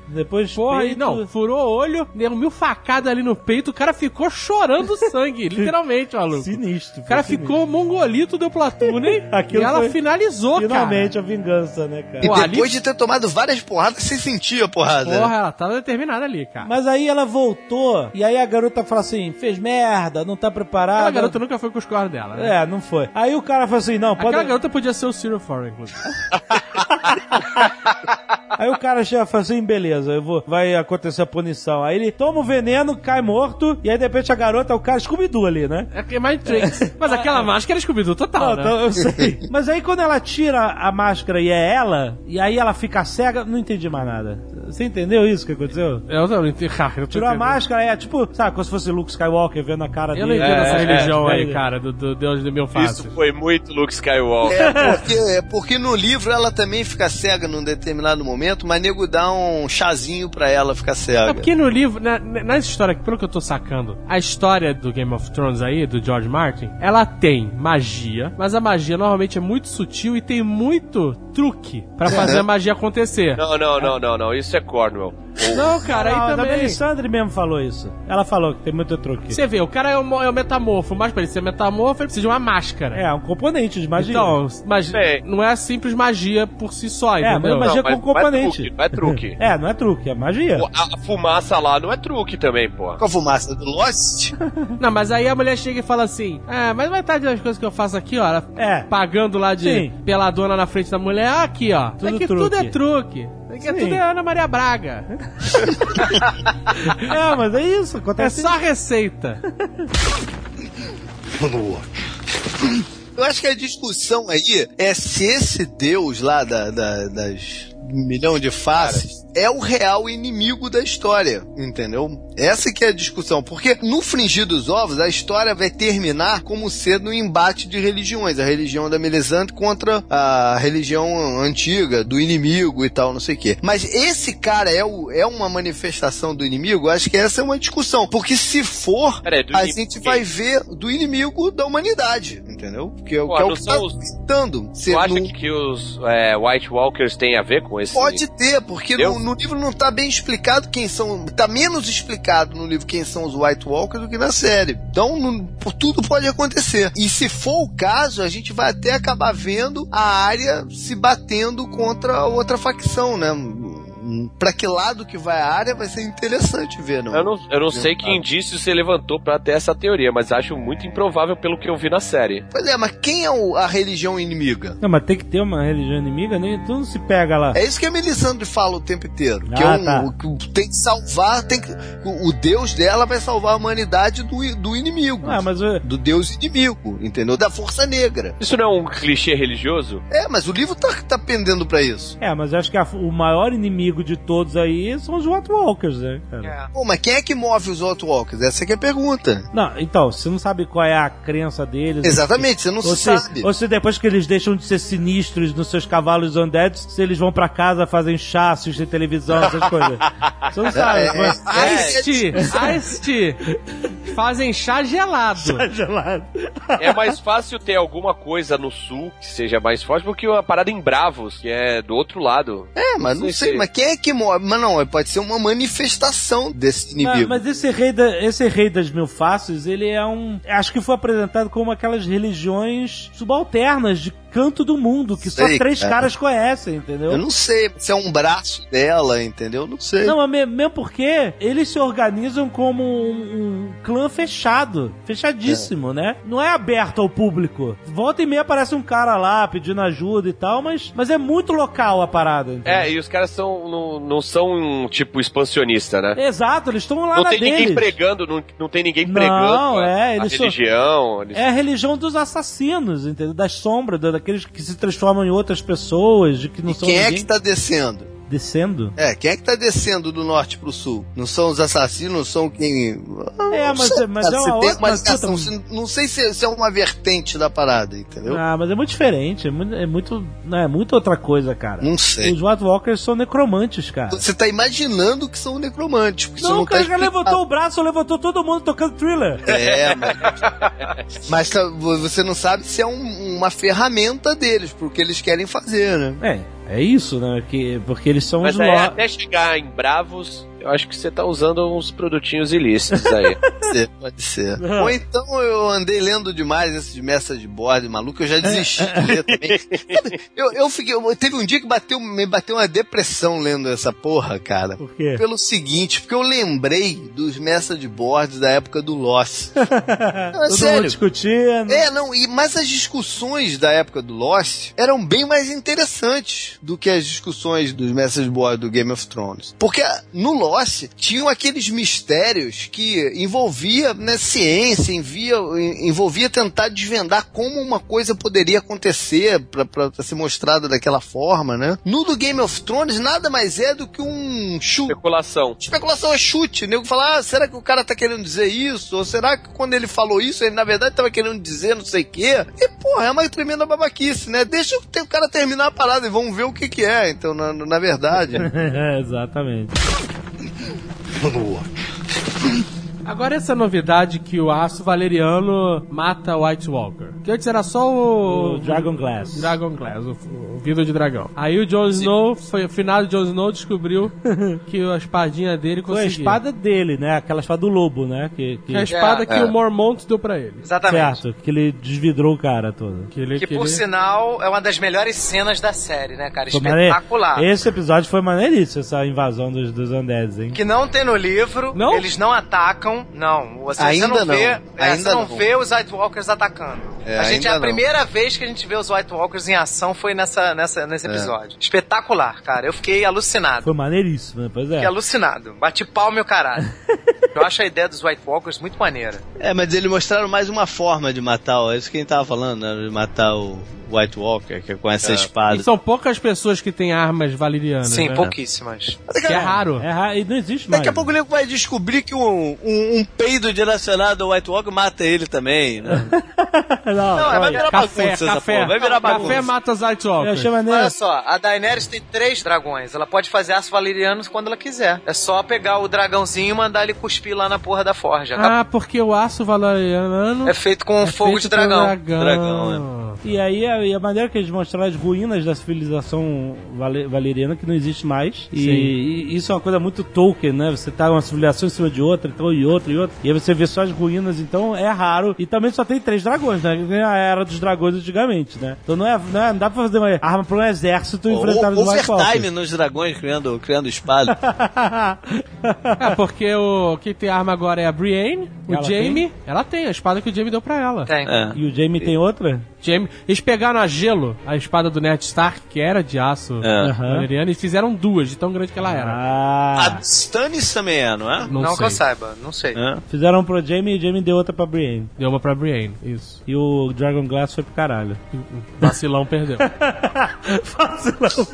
Speaker 2: depois
Speaker 6: Porra,
Speaker 2: peito.
Speaker 6: não, furou o olho, deu mil facadas ali no peito, o cara ficou chorando sangue, literalmente, maluco.
Speaker 2: Sinistro.
Speaker 6: O cara
Speaker 2: foi
Speaker 6: ficou mongolito do Platoonen
Speaker 2: Aquilo
Speaker 6: e ela
Speaker 2: foi
Speaker 6: finalizou,
Speaker 2: Finalmente a vingança, né, cara?
Speaker 4: E
Speaker 6: Pô,
Speaker 4: depois
Speaker 6: ali-
Speaker 4: de ter tomado várias porradas, você sentia a porrada.
Speaker 6: cara. Porra, ela tava determinada ali, cara.
Speaker 2: Mas aí ela voltou, e aí a garota fala assim: fez merda, não tá preparada.
Speaker 6: Aquela garota nunca foi com os cornos dela, né?
Speaker 2: É, não foi. Aí o cara falou assim: não, pode.
Speaker 6: Aquela garota podia ser o Cyril Farrell, inclusive.
Speaker 2: Aí o cara chega e fala assim: beleza, eu vou, vai acontecer a punição. Aí ele toma o veneno, cai morto, e aí de repente a garota, o cara scooby ali, né?
Speaker 6: É que é mais tricks. Mas aquela máscara é Scooby-Doo total,
Speaker 2: Não,
Speaker 6: né?
Speaker 2: então, eu sei. Mas aí quando ela tira a máscara e é ela, e aí ela fica cega, não entendi mais nada. Você entendeu isso que aconteceu?
Speaker 6: Eu não entendi. eu tô
Speaker 2: Tirou a
Speaker 6: entendendo.
Speaker 2: máscara, é tipo, sabe, como se fosse Luke Skywalker vendo a cara
Speaker 6: Eu não
Speaker 2: dele.
Speaker 6: entendo essa
Speaker 3: É,
Speaker 6: religião
Speaker 2: é,
Speaker 6: aí,
Speaker 2: é.
Speaker 6: cara, do, do Deus do meu
Speaker 3: Isso
Speaker 6: face.
Speaker 3: foi muito Luke Skywalker.
Speaker 4: É porque, é porque no livro ela também fica cega num determinado momento, mas nego dá um chazinho pra ela ficar cega.
Speaker 6: É porque no livro, na, nessa história, pelo que eu tô sacando, a história do Game of Thrones aí, do George Martin, ela tem magia, mas a magia normalmente é muito sutil e tem muito truque pra fazer a magia acontecer.
Speaker 3: Não, não, não, não, não. Isso é Cornwell.
Speaker 6: Não, cara,
Speaker 2: Não,
Speaker 6: aí
Speaker 2: a
Speaker 6: também.
Speaker 2: Melisandre mesmo falou isso. Ela falou que tem muito truque.
Speaker 6: Você vê, o cara é o, é o metamorfo, mas pra ele ser metamorfo, ele precisa de uma máscara.
Speaker 2: É, um componente de magia.
Speaker 6: Então, mas
Speaker 3: Bem.
Speaker 6: não é simples magia por si só,
Speaker 2: É,
Speaker 6: entendeu?
Speaker 2: mas magia
Speaker 3: Não,
Speaker 2: com componente.
Speaker 3: Não é truque. Não é truque.
Speaker 2: É, não é truque, é magia.
Speaker 3: Pô, A a fumaça lá não é truque também, pô.
Speaker 4: Com a fumaça do Lost?
Speaker 6: Não, mas aí a mulher chega e fala assim: Ah, mas vai estar das coisas que eu faço aqui, ó. Ela
Speaker 2: É.
Speaker 6: Pagando lá de
Speaker 2: Sim.
Speaker 6: peladona na frente da mulher. Ah, aqui, ó.
Speaker 2: Tudo
Speaker 6: aqui
Speaker 2: truque.
Speaker 6: tudo é truque. Aqui é
Speaker 2: Sim.
Speaker 6: tudo é Ana Maria Braga.
Speaker 2: É, mas é isso,
Speaker 6: É
Speaker 2: acontece.
Speaker 6: só receita.
Speaker 4: Eu acho que a discussão aí é se esse deus lá da, da- das milhão de faces é o real inimigo da história, entendeu? Essa que é a discussão, porque no fringir dos ovos a história vai terminar como sendo um embate de religiões, a religião da Melisandre contra a religião antiga do inimigo e tal, não sei o quê. Mas esse cara é, o, é uma manifestação do inimigo? Eu Acho que essa é uma discussão, porque se for,
Speaker 3: Peraí,
Speaker 4: a gente vai ver do inimigo da humanidade, entendeu? Que é, o- que é o que
Speaker 3: são
Speaker 4: tá
Speaker 3: os-
Speaker 4: visitando. Se
Speaker 3: Tu acha que, que os é, White Walkers têm a ver com esse?
Speaker 4: Pode ter, porque no, no livro não tá bem explicado quem são. Tá menos explicado no livro quem são os White Walkers do que na série. Então, por- tudo pode acontecer. E se for o caso, a gente vai até acabar vendo a área se batendo contra outra facção, né? Pra que lado que vai a área vai ser interessante ver, não?
Speaker 3: Eu não, eu não sei que indício você levantou pra ter essa teoria, mas acho muito improvável pelo que eu vi na série.
Speaker 4: Pois é, mas quem é o- a religião inimiga?
Speaker 2: Não, mas tem que ter uma religião inimiga, nem tudo se pega lá.
Speaker 4: É isso que a Melisandre fala o tempo inteiro. que
Speaker 2: Ah,
Speaker 4: é um,
Speaker 2: tá.
Speaker 4: o- que tem que salvar, tem que, o, o Deus dela vai salvar a humanidade do, i- do inimigo.
Speaker 2: Ah, mas o-
Speaker 4: Do Deus inimigo, entendeu? Da força negra.
Speaker 3: Isso não é um clichê religioso?
Speaker 4: É, mas o livro tá, tá pendendo pra isso.
Speaker 2: É, mas eu acho que a- o maior inimigo de todos aí são os White Walkers, né, cara?
Speaker 5: É.
Speaker 4: Pô, mas quem é que move os Outwalkers? Essa que é a pergunta.
Speaker 2: Não, então, você não sabe qual é a crença deles.
Speaker 4: Exatamente, você não
Speaker 2: Ou
Speaker 4: sabe.
Speaker 2: se, ou se depois que eles deixam de ser sinistros nos seus cavalos undeads, se eles vão pra casa, fazem chá, assistem televisão, essas coisas. Você não sabe.
Speaker 4: É,
Speaker 2: mas-
Speaker 6: Ice tea, Ice tea. Fazem chá gelado.
Speaker 2: gelado.
Speaker 3: É mais fácil ter alguma coisa no sul que seja mais forte do que uma parada em Bravos, que é do outro lado.
Speaker 4: É, mas não
Speaker 3: Sei
Speaker 4: sei,
Speaker 3: se-
Speaker 4: mas quem é que move? Mas não, pode ser uma manifestação desse
Speaker 2: Mas,
Speaker 4: inimigo.
Speaker 2: mas esse rei, da- esse rei das mil faces, ele é um. Acho que foi apresentado como aquelas religiões subalternas de canto do mundo, que só
Speaker 4: Sei,
Speaker 2: três
Speaker 4: cara.
Speaker 2: caras conhecem, entendeu?
Speaker 4: Eu não sei se é um braço dela, entendeu? Eu Não sei.
Speaker 2: Não, mesmo porque eles se organizam como um, um clã fechado, fechadíssimo, né? Não é aberto ao público. Volta e meia aparece um cara lá pedindo ajuda e tal, mas, mas é muito local a parada. entendeu?
Speaker 3: É, e os caras são, não, não são um tipo expansionista, né?
Speaker 2: Exato, eles estão lá
Speaker 3: Não
Speaker 2: na
Speaker 3: tem ninguém
Speaker 2: deles.
Speaker 3: pregando, não, não tem ninguém
Speaker 2: Não,
Speaker 3: pregando a-
Speaker 2: é,
Speaker 3: a,
Speaker 2: eles são-
Speaker 3: religião. eles-
Speaker 2: É a religião dos assassinos, entendeu? Das sombras, da- daqueles que se transformam em outras pessoas, de que não
Speaker 4: E
Speaker 2: são
Speaker 4: quem é
Speaker 2: ninguém.
Speaker 4: que tá descendo?
Speaker 2: Descendo?
Speaker 4: É, quem é que tá descendo do norte pro sul? Não são os assassinos, não são quem.
Speaker 2: É, mas-
Speaker 4: sei,
Speaker 2: mas
Speaker 4: cara,
Speaker 2: é uma outra- mas,
Speaker 4: Não sei se, se é uma vertente da parada, entendeu?
Speaker 2: Ah, mas é muito diferente, é muito, é muito, não, é muito outra coisa, cara.
Speaker 4: Não sei.
Speaker 2: Os White Walkers são necromantes, cara.
Speaker 4: Você tá imaginando que são necromantes.
Speaker 2: Não,
Speaker 4: não
Speaker 2: o cara
Speaker 4: tá
Speaker 2: já levantou o braço, levantou todo mundo tocando thriller.
Speaker 4: É, mas, mas você não sabe se é um- uma ferramenta deles, porque eles querem fazer, né?
Speaker 2: É, é isso, né? Que, porque eles são
Speaker 3: Mas
Speaker 2: os lo...
Speaker 3: até chegar em Bravos, eu acho que você tá usando uns produtinhos ilícitos aí.
Speaker 4: Pode ser, pode ser.
Speaker 2: Não.
Speaker 4: Ou então eu andei lendo demais esse de message board maluco, eu já desisti de ler também. Eu, eu fiquei. eu- teve um dia que bateu, me bateu uma depressão lendo essa porra, cara.
Speaker 2: Por quê?
Speaker 4: Pelo seguinte, porque eu lembrei dos message boards da época do Lost. Não, é
Speaker 2: Todo mundo
Speaker 4: sério.
Speaker 2: discutindo.
Speaker 4: É, não, e, mas as discussões da época do Lost eram bem mais interessantes do que as discussões dos message boards do Game of Thrones. Porque no Lost tinham aqueles mistérios que envolvia né, ciência, envia, envolvia tentar desvendar como uma coisa poderia acontecer pra, pra ser mostrada daquela forma, né? No do Game of Thrones nada mais é do que um chute.
Speaker 3: Especulação.
Speaker 4: Especulação é chute. O nego fala, ah, será que o cara tá querendo dizer isso? Ou será que quando ele falou isso, ele na verdade tava querendo dizer não sei o quê? E, porra, é uma tremenda babaquice, né? Deixa o cara terminar a parada e vamos ver o que que é, então, na, na verdade.
Speaker 2: É, exatamente.
Speaker 6: Agora essa novidade que o aço valeriano mata o White Walker. Que antes era só o...
Speaker 2: O Dragon Glass.
Speaker 6: Dragon Glass, o, o vidro de dragão. Aí o Jon Snow, foi, o finado Jon Snow descobriu que a espadinha dele
Speaker 2: Foi a espada dele, né? Aquela espada do lobo, né? Que, que...
Speaker 6: Que é a espada
Speaker 5: É,
Speaker 6: que
Speaker 4: é.
Speaker 6: o Mormont deu pra ele.
Speaker 5: Exatamente.
Speaker 2: Certo, que ele desvidrou o cara todo.
Speaker 6: Que ele,
Speaker 5: Que
Speaker 6: que
Speaker 5: por
Speaker 6: ele-
Speaker 5: sinal é uma das melhores cenas da série, né, cara?
Speaker 2: Foi maneiro.
Speaker 5: Espetacular.
Speaker 2: Esse episódio foi maneiríssimo, essa invasão dos, dos Undeads, hein?
Speaker 5: Que não tem no livro,
Speaker 6: Não?
Speaker 5: eles não atacam, não. Você,
Speaker 4: Ainda
Speaker 5: você não,
Speaker 4: não.
Speaker 5: vê, é,
Speaker 4: Ainda
Speaker 5: você não,
Speaker 4: não.
Speaker 5: vê os White Walkers atacando.
Speaker 4: É,
Speaker 5: a gente a
Speaker 4: não.
Speaker 5: primeira vez que a gente vê os White Walkers em ação foi nessa, nessa,
Speaker 4: É.
Speaker 5: nesse episódio. Espetacular, cara. Eu fiquei alucinado.
Speaker 2: Foi maneiríssimo, né? Pois é.
Speaker 5: Fiquei alucinado. Bati palma e o caralho. Eu acho a ideia dos White Walkers muito maneira.
Speaker 4: É, mas eles mostraram mais uma forma de matar, ó, é isso que a gente tava falando, né? De matar o White Walker, que é com essa espada.
Speaker 6: E são poucas pessoas que têm armas valerianas.
Speaker 5: Sim,
Speaker 6: né?
Speaker 5: pouquíssimas.
Speaker 6: Que é raro.
Speaker 2: É raro, e não existe mais.
Speaker 4: Daqui a pouco o nego vai descobrir que um, um, um peido direcionado ao White Walker mata ele também, né?
Speaker 2: não,
Speaker 4: Não, é, vai virar
Speaker 6: Café,
Speaker 4: bagunça essa
Speaker 6: café.
Speaker 4: porra, vai virar
Speaker 6: Café
Speaker 4: bagunça.
Speaker 6: mata os White Walkers.
Speaker 2: eu achei maneiro.
Speaker 5: Olha só, a Daenerys tem três dragões. Ela pode fazer aço valeriano quando ela quiser. É só pegar o dragãozinho e mandar ele cuspir lá na porra da forja.
Speaker 6: Ah, porque o aço valeriano
Speaker 5: É feito com
Speaker 6: é
Speaker 5: fogo
Speaker 6: feito
Speaker 5: de dragão.
Speaker 6: dragão.
Speaker 4: Dragão,
Speaker 2: E aí a, e a maneira que eles mostraram as ruínas da civilização vale- valeriana que não existe mais. E, e isso é uma coisa muito Tolkien, né? Você tá uma civilização em cima de outra, então e outra e outra. E aí você vê só as ruínas, então é raro. E também só tem três dragões, né? Que a era dos dragões antigamente, né? Então não é, não, é- não dá pra fazer uma arma pra um exército e enfrentar os White
Speaker 4: overtime
Speaker 2: Walkers.
Speaker 4: nos dragões criando, criando espada.
Speaker 6: É, porque o quem tem arma agora é a Brienne, o
Speaker 2: Ela
Speaker 6: Jaime, ela tem a espada que o Jaime deu pra ela.
Speaker 5: Tem.
Speaker 4: É.
Speaker 2: E o Jamie tem outra?
Speaker 6: Jaime, eles pegaram a gelo, a espada do Ned Stark, que era de aço
Speaker 4: É.
Speaker 6: valeriano, e fizeram duas, de tão grande que ela era.
Speaker 2: Ah.
Speaker 4: A Stannis também é, não é?
Speaker 6: Não,
Speaker 5: Não, que eu saiba, não sei.
Speaker 4: É.
Speaker 2: Fizeram um pro Jamie e o Jamie deu outra pra Brienne.
Speaker 6: Deu uma pra Brienne, isso.
Speaker 2: E o Dragon Glass foi pro caralho.
Speaker 6: Vacilão perdeu.
Speaker 2: Vacilão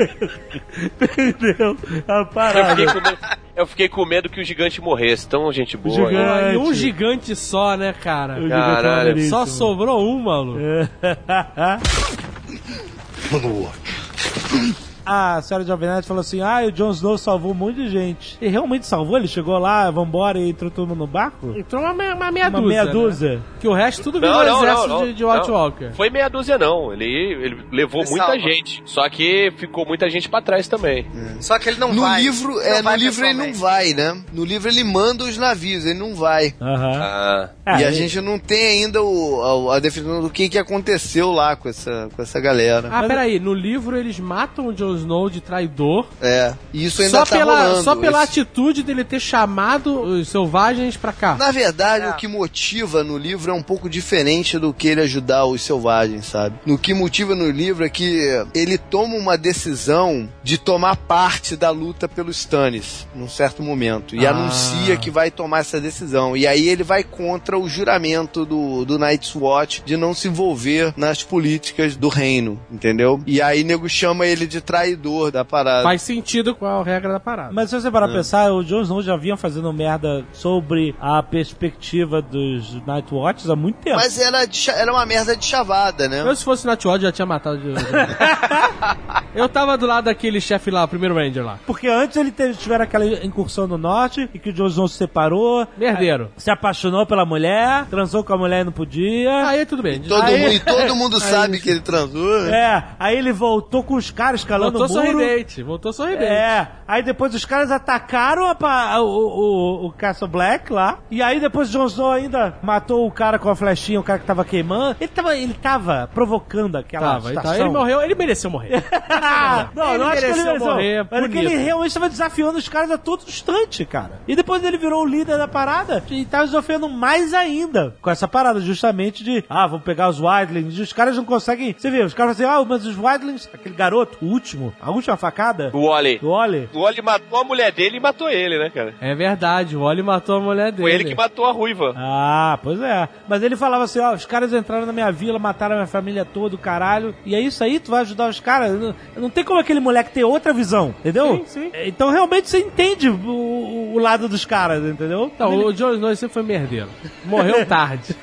Speaker 2: Perdeu a
Speaker 3: Eu
Speaker 2: parada.
Speaker 3: fiquei, com medo, eu fiquei com medo que o gigante morresse. Tão gente boa.
Speaker 2: Gigante.
Speaker 6: e um gigante só, né, cara?
Speaker 2: O
Speaker 3: Caralho.
Speaker 2: maneiríssimo.
Speaker 6: Só sobrou um, maluco.
Speaker 2: A senhora Jovem Nerd falou assim: Ah, o Jon Snow salvou um monte de gente. E realmente salvou? Ele chegou lá, vambora e entrou todo mundo no barco?
Speaker 6: Entrou uma, uma meia
Speaker 2: Uma
Speaker 6: dúzia.
Speaker 2: meia
Speaker 6: né?
Speaker 2: dúzia.
Speaker 6: Que o resto tudo virou
Speaker 3: Não, não,
Speaker 6: exército
Speaker 3: não, não.
Speaker 6: de, de White
Speaker 3: Não.
Speaker 6: Walker.
Speaker 3: Foi meia dúzia, não. Ele, ele levou
Speaker 5: Ele
Speaker 3: muita
Speaker 5: salva.
Speaker 3: gente. Só que ficou muita gente pra trás também.
Speaker 5: Só que ele não
Speaker 4: No
Speaker 5: vai.
Speaker 4: livro, é, no
Speaker 5: vai
Speaker 4: livro ele não vai, né? No livro ele manda os navios, ele não vai.
Speaker 2: Aham.
Speaker 3: Ah,
Speaker 2: Ah,
Speaker 4: e a
Speaker 2: ele-
Speaker 4: gente não tem ainda o, a, a definição do que, que aconteceu lá com essa, com essa galera.
Speaker 6: Ah, peraí, no livro eles matam o Jon Snow de traidor.
Speaker 4: É, e isso ainda
Speaker 6: Só
Speaker 4: tá
Speaker 6: pela,
Speaker 4: rolando.
Speaker 6: só pela
Speaker 4: Esse-
Speaker 6: atitude dele ter chamado os selvagens pra cá.
Speaker 4: Na verdade,
Speaker 5: É.
Speaker 4: o que motiva no livro é um pouco diferente do que ele ajudar os selvagens, sabe? No que motiva no livro é que ele toma uma decisão de tomar parte da luta pelos Stannis, num certo momento, e
Speaker 6: Ah.
Speaker 4: anuncia que vai tomar essa decisão. E aí ele vai contra o juramento do, do Night's Watch de não se envolver nas políticas do reino, entendeu? E aí nego chama ele de traidor da parada.
Speaker 6: Faz sentido com a regra da parada.
Speaker 2: Mas se você parar
Speaker 4: É.
Speaker 2: pra pensar, o Jon Snow já vinha fazendo merda sobre a perspectiva dos Night Watches há muito tempo.
Speaker 4: Mas era, de era uma merda de chavada, né?
Speaker 6: Eu, se fosse Nightwatch, já tinha matado. de- eu tava do lado daquele chefe lá, o primeiro Ranger lá.
Speaker 2: Porque antes ele teve, tiveram aquela incursão no norte e que o Jon Snow se separou,
Speaker 6: Merdeiro.
Speaker 2: se apaixonou pela mulher, transou com a mulher e não podia.
Speaker 6: Aí tudo bem.
Speaker 4: Todo
Speaker 2: Aí-
Speaker 4: mundo, e todo mundo sabe que ele transou.
Speaker 2: É, aí ele voltou com os caras escalando
Speaker 6: Voltou
Speaker 2: o muro.
Speaker 6: sorridente, voltou sorridente.
Speaker 2: É, aí depois os caras atacaram a pa- o, o, o Castle Black lá, e aí depois o Jon Snow ainda matou o cara com a flechinha, o cara que tava queimando. Ele tava, ele tava provocando aquela
Speaker 6: Tava, então,
Speaker 2: situação.
Speaker 6: ele morreu, ele mereceu morrer.
Speaker 2: não,
Speaker 6: Ele
Speaker 2: não acho que ele
Speaker 6: mereceu morrer,
Speaker 2: Mas é que ele
Speaker 6: bonito.
Speaker 2: realmente estava desafiando os caras a todo instante, cara. E depois ele virou o líder da parada e tava desafiando mais ainda com essa parada, justamente de, ah, vamos pegar os Wildlings. E os caras não conseguem. Você vê, os caras falam assim, ah, mas os Wildlings, aquele garoto, o último, a última facada,
Speaker 3: o Wally.
Speaker 2: o Oli.
Speaker 3: O Wally matou a mulher dele e matou ele, né, cara?
Speaker 6: É verdade, o Wally matou a mulher dele.
Speaker 3: Foi ele que matou a ruiva.
Speaker 2: Ah, pois é. Mas ele falava assim, ó, os caras entraram na minha vila, mataram a minha família toda, o caralho. E é isso aí, tu vai ajudar os caras. Não, não tem como aquele moleque ter outra visão, entendeu?
Speaker 6: Sim, sim.
Speaker 2: Então realmente você entende o, o- lado dos caras, entendeu?
Speaker 6: Então, o Jon Snow sempre foi merdeiro. Morreu tarde.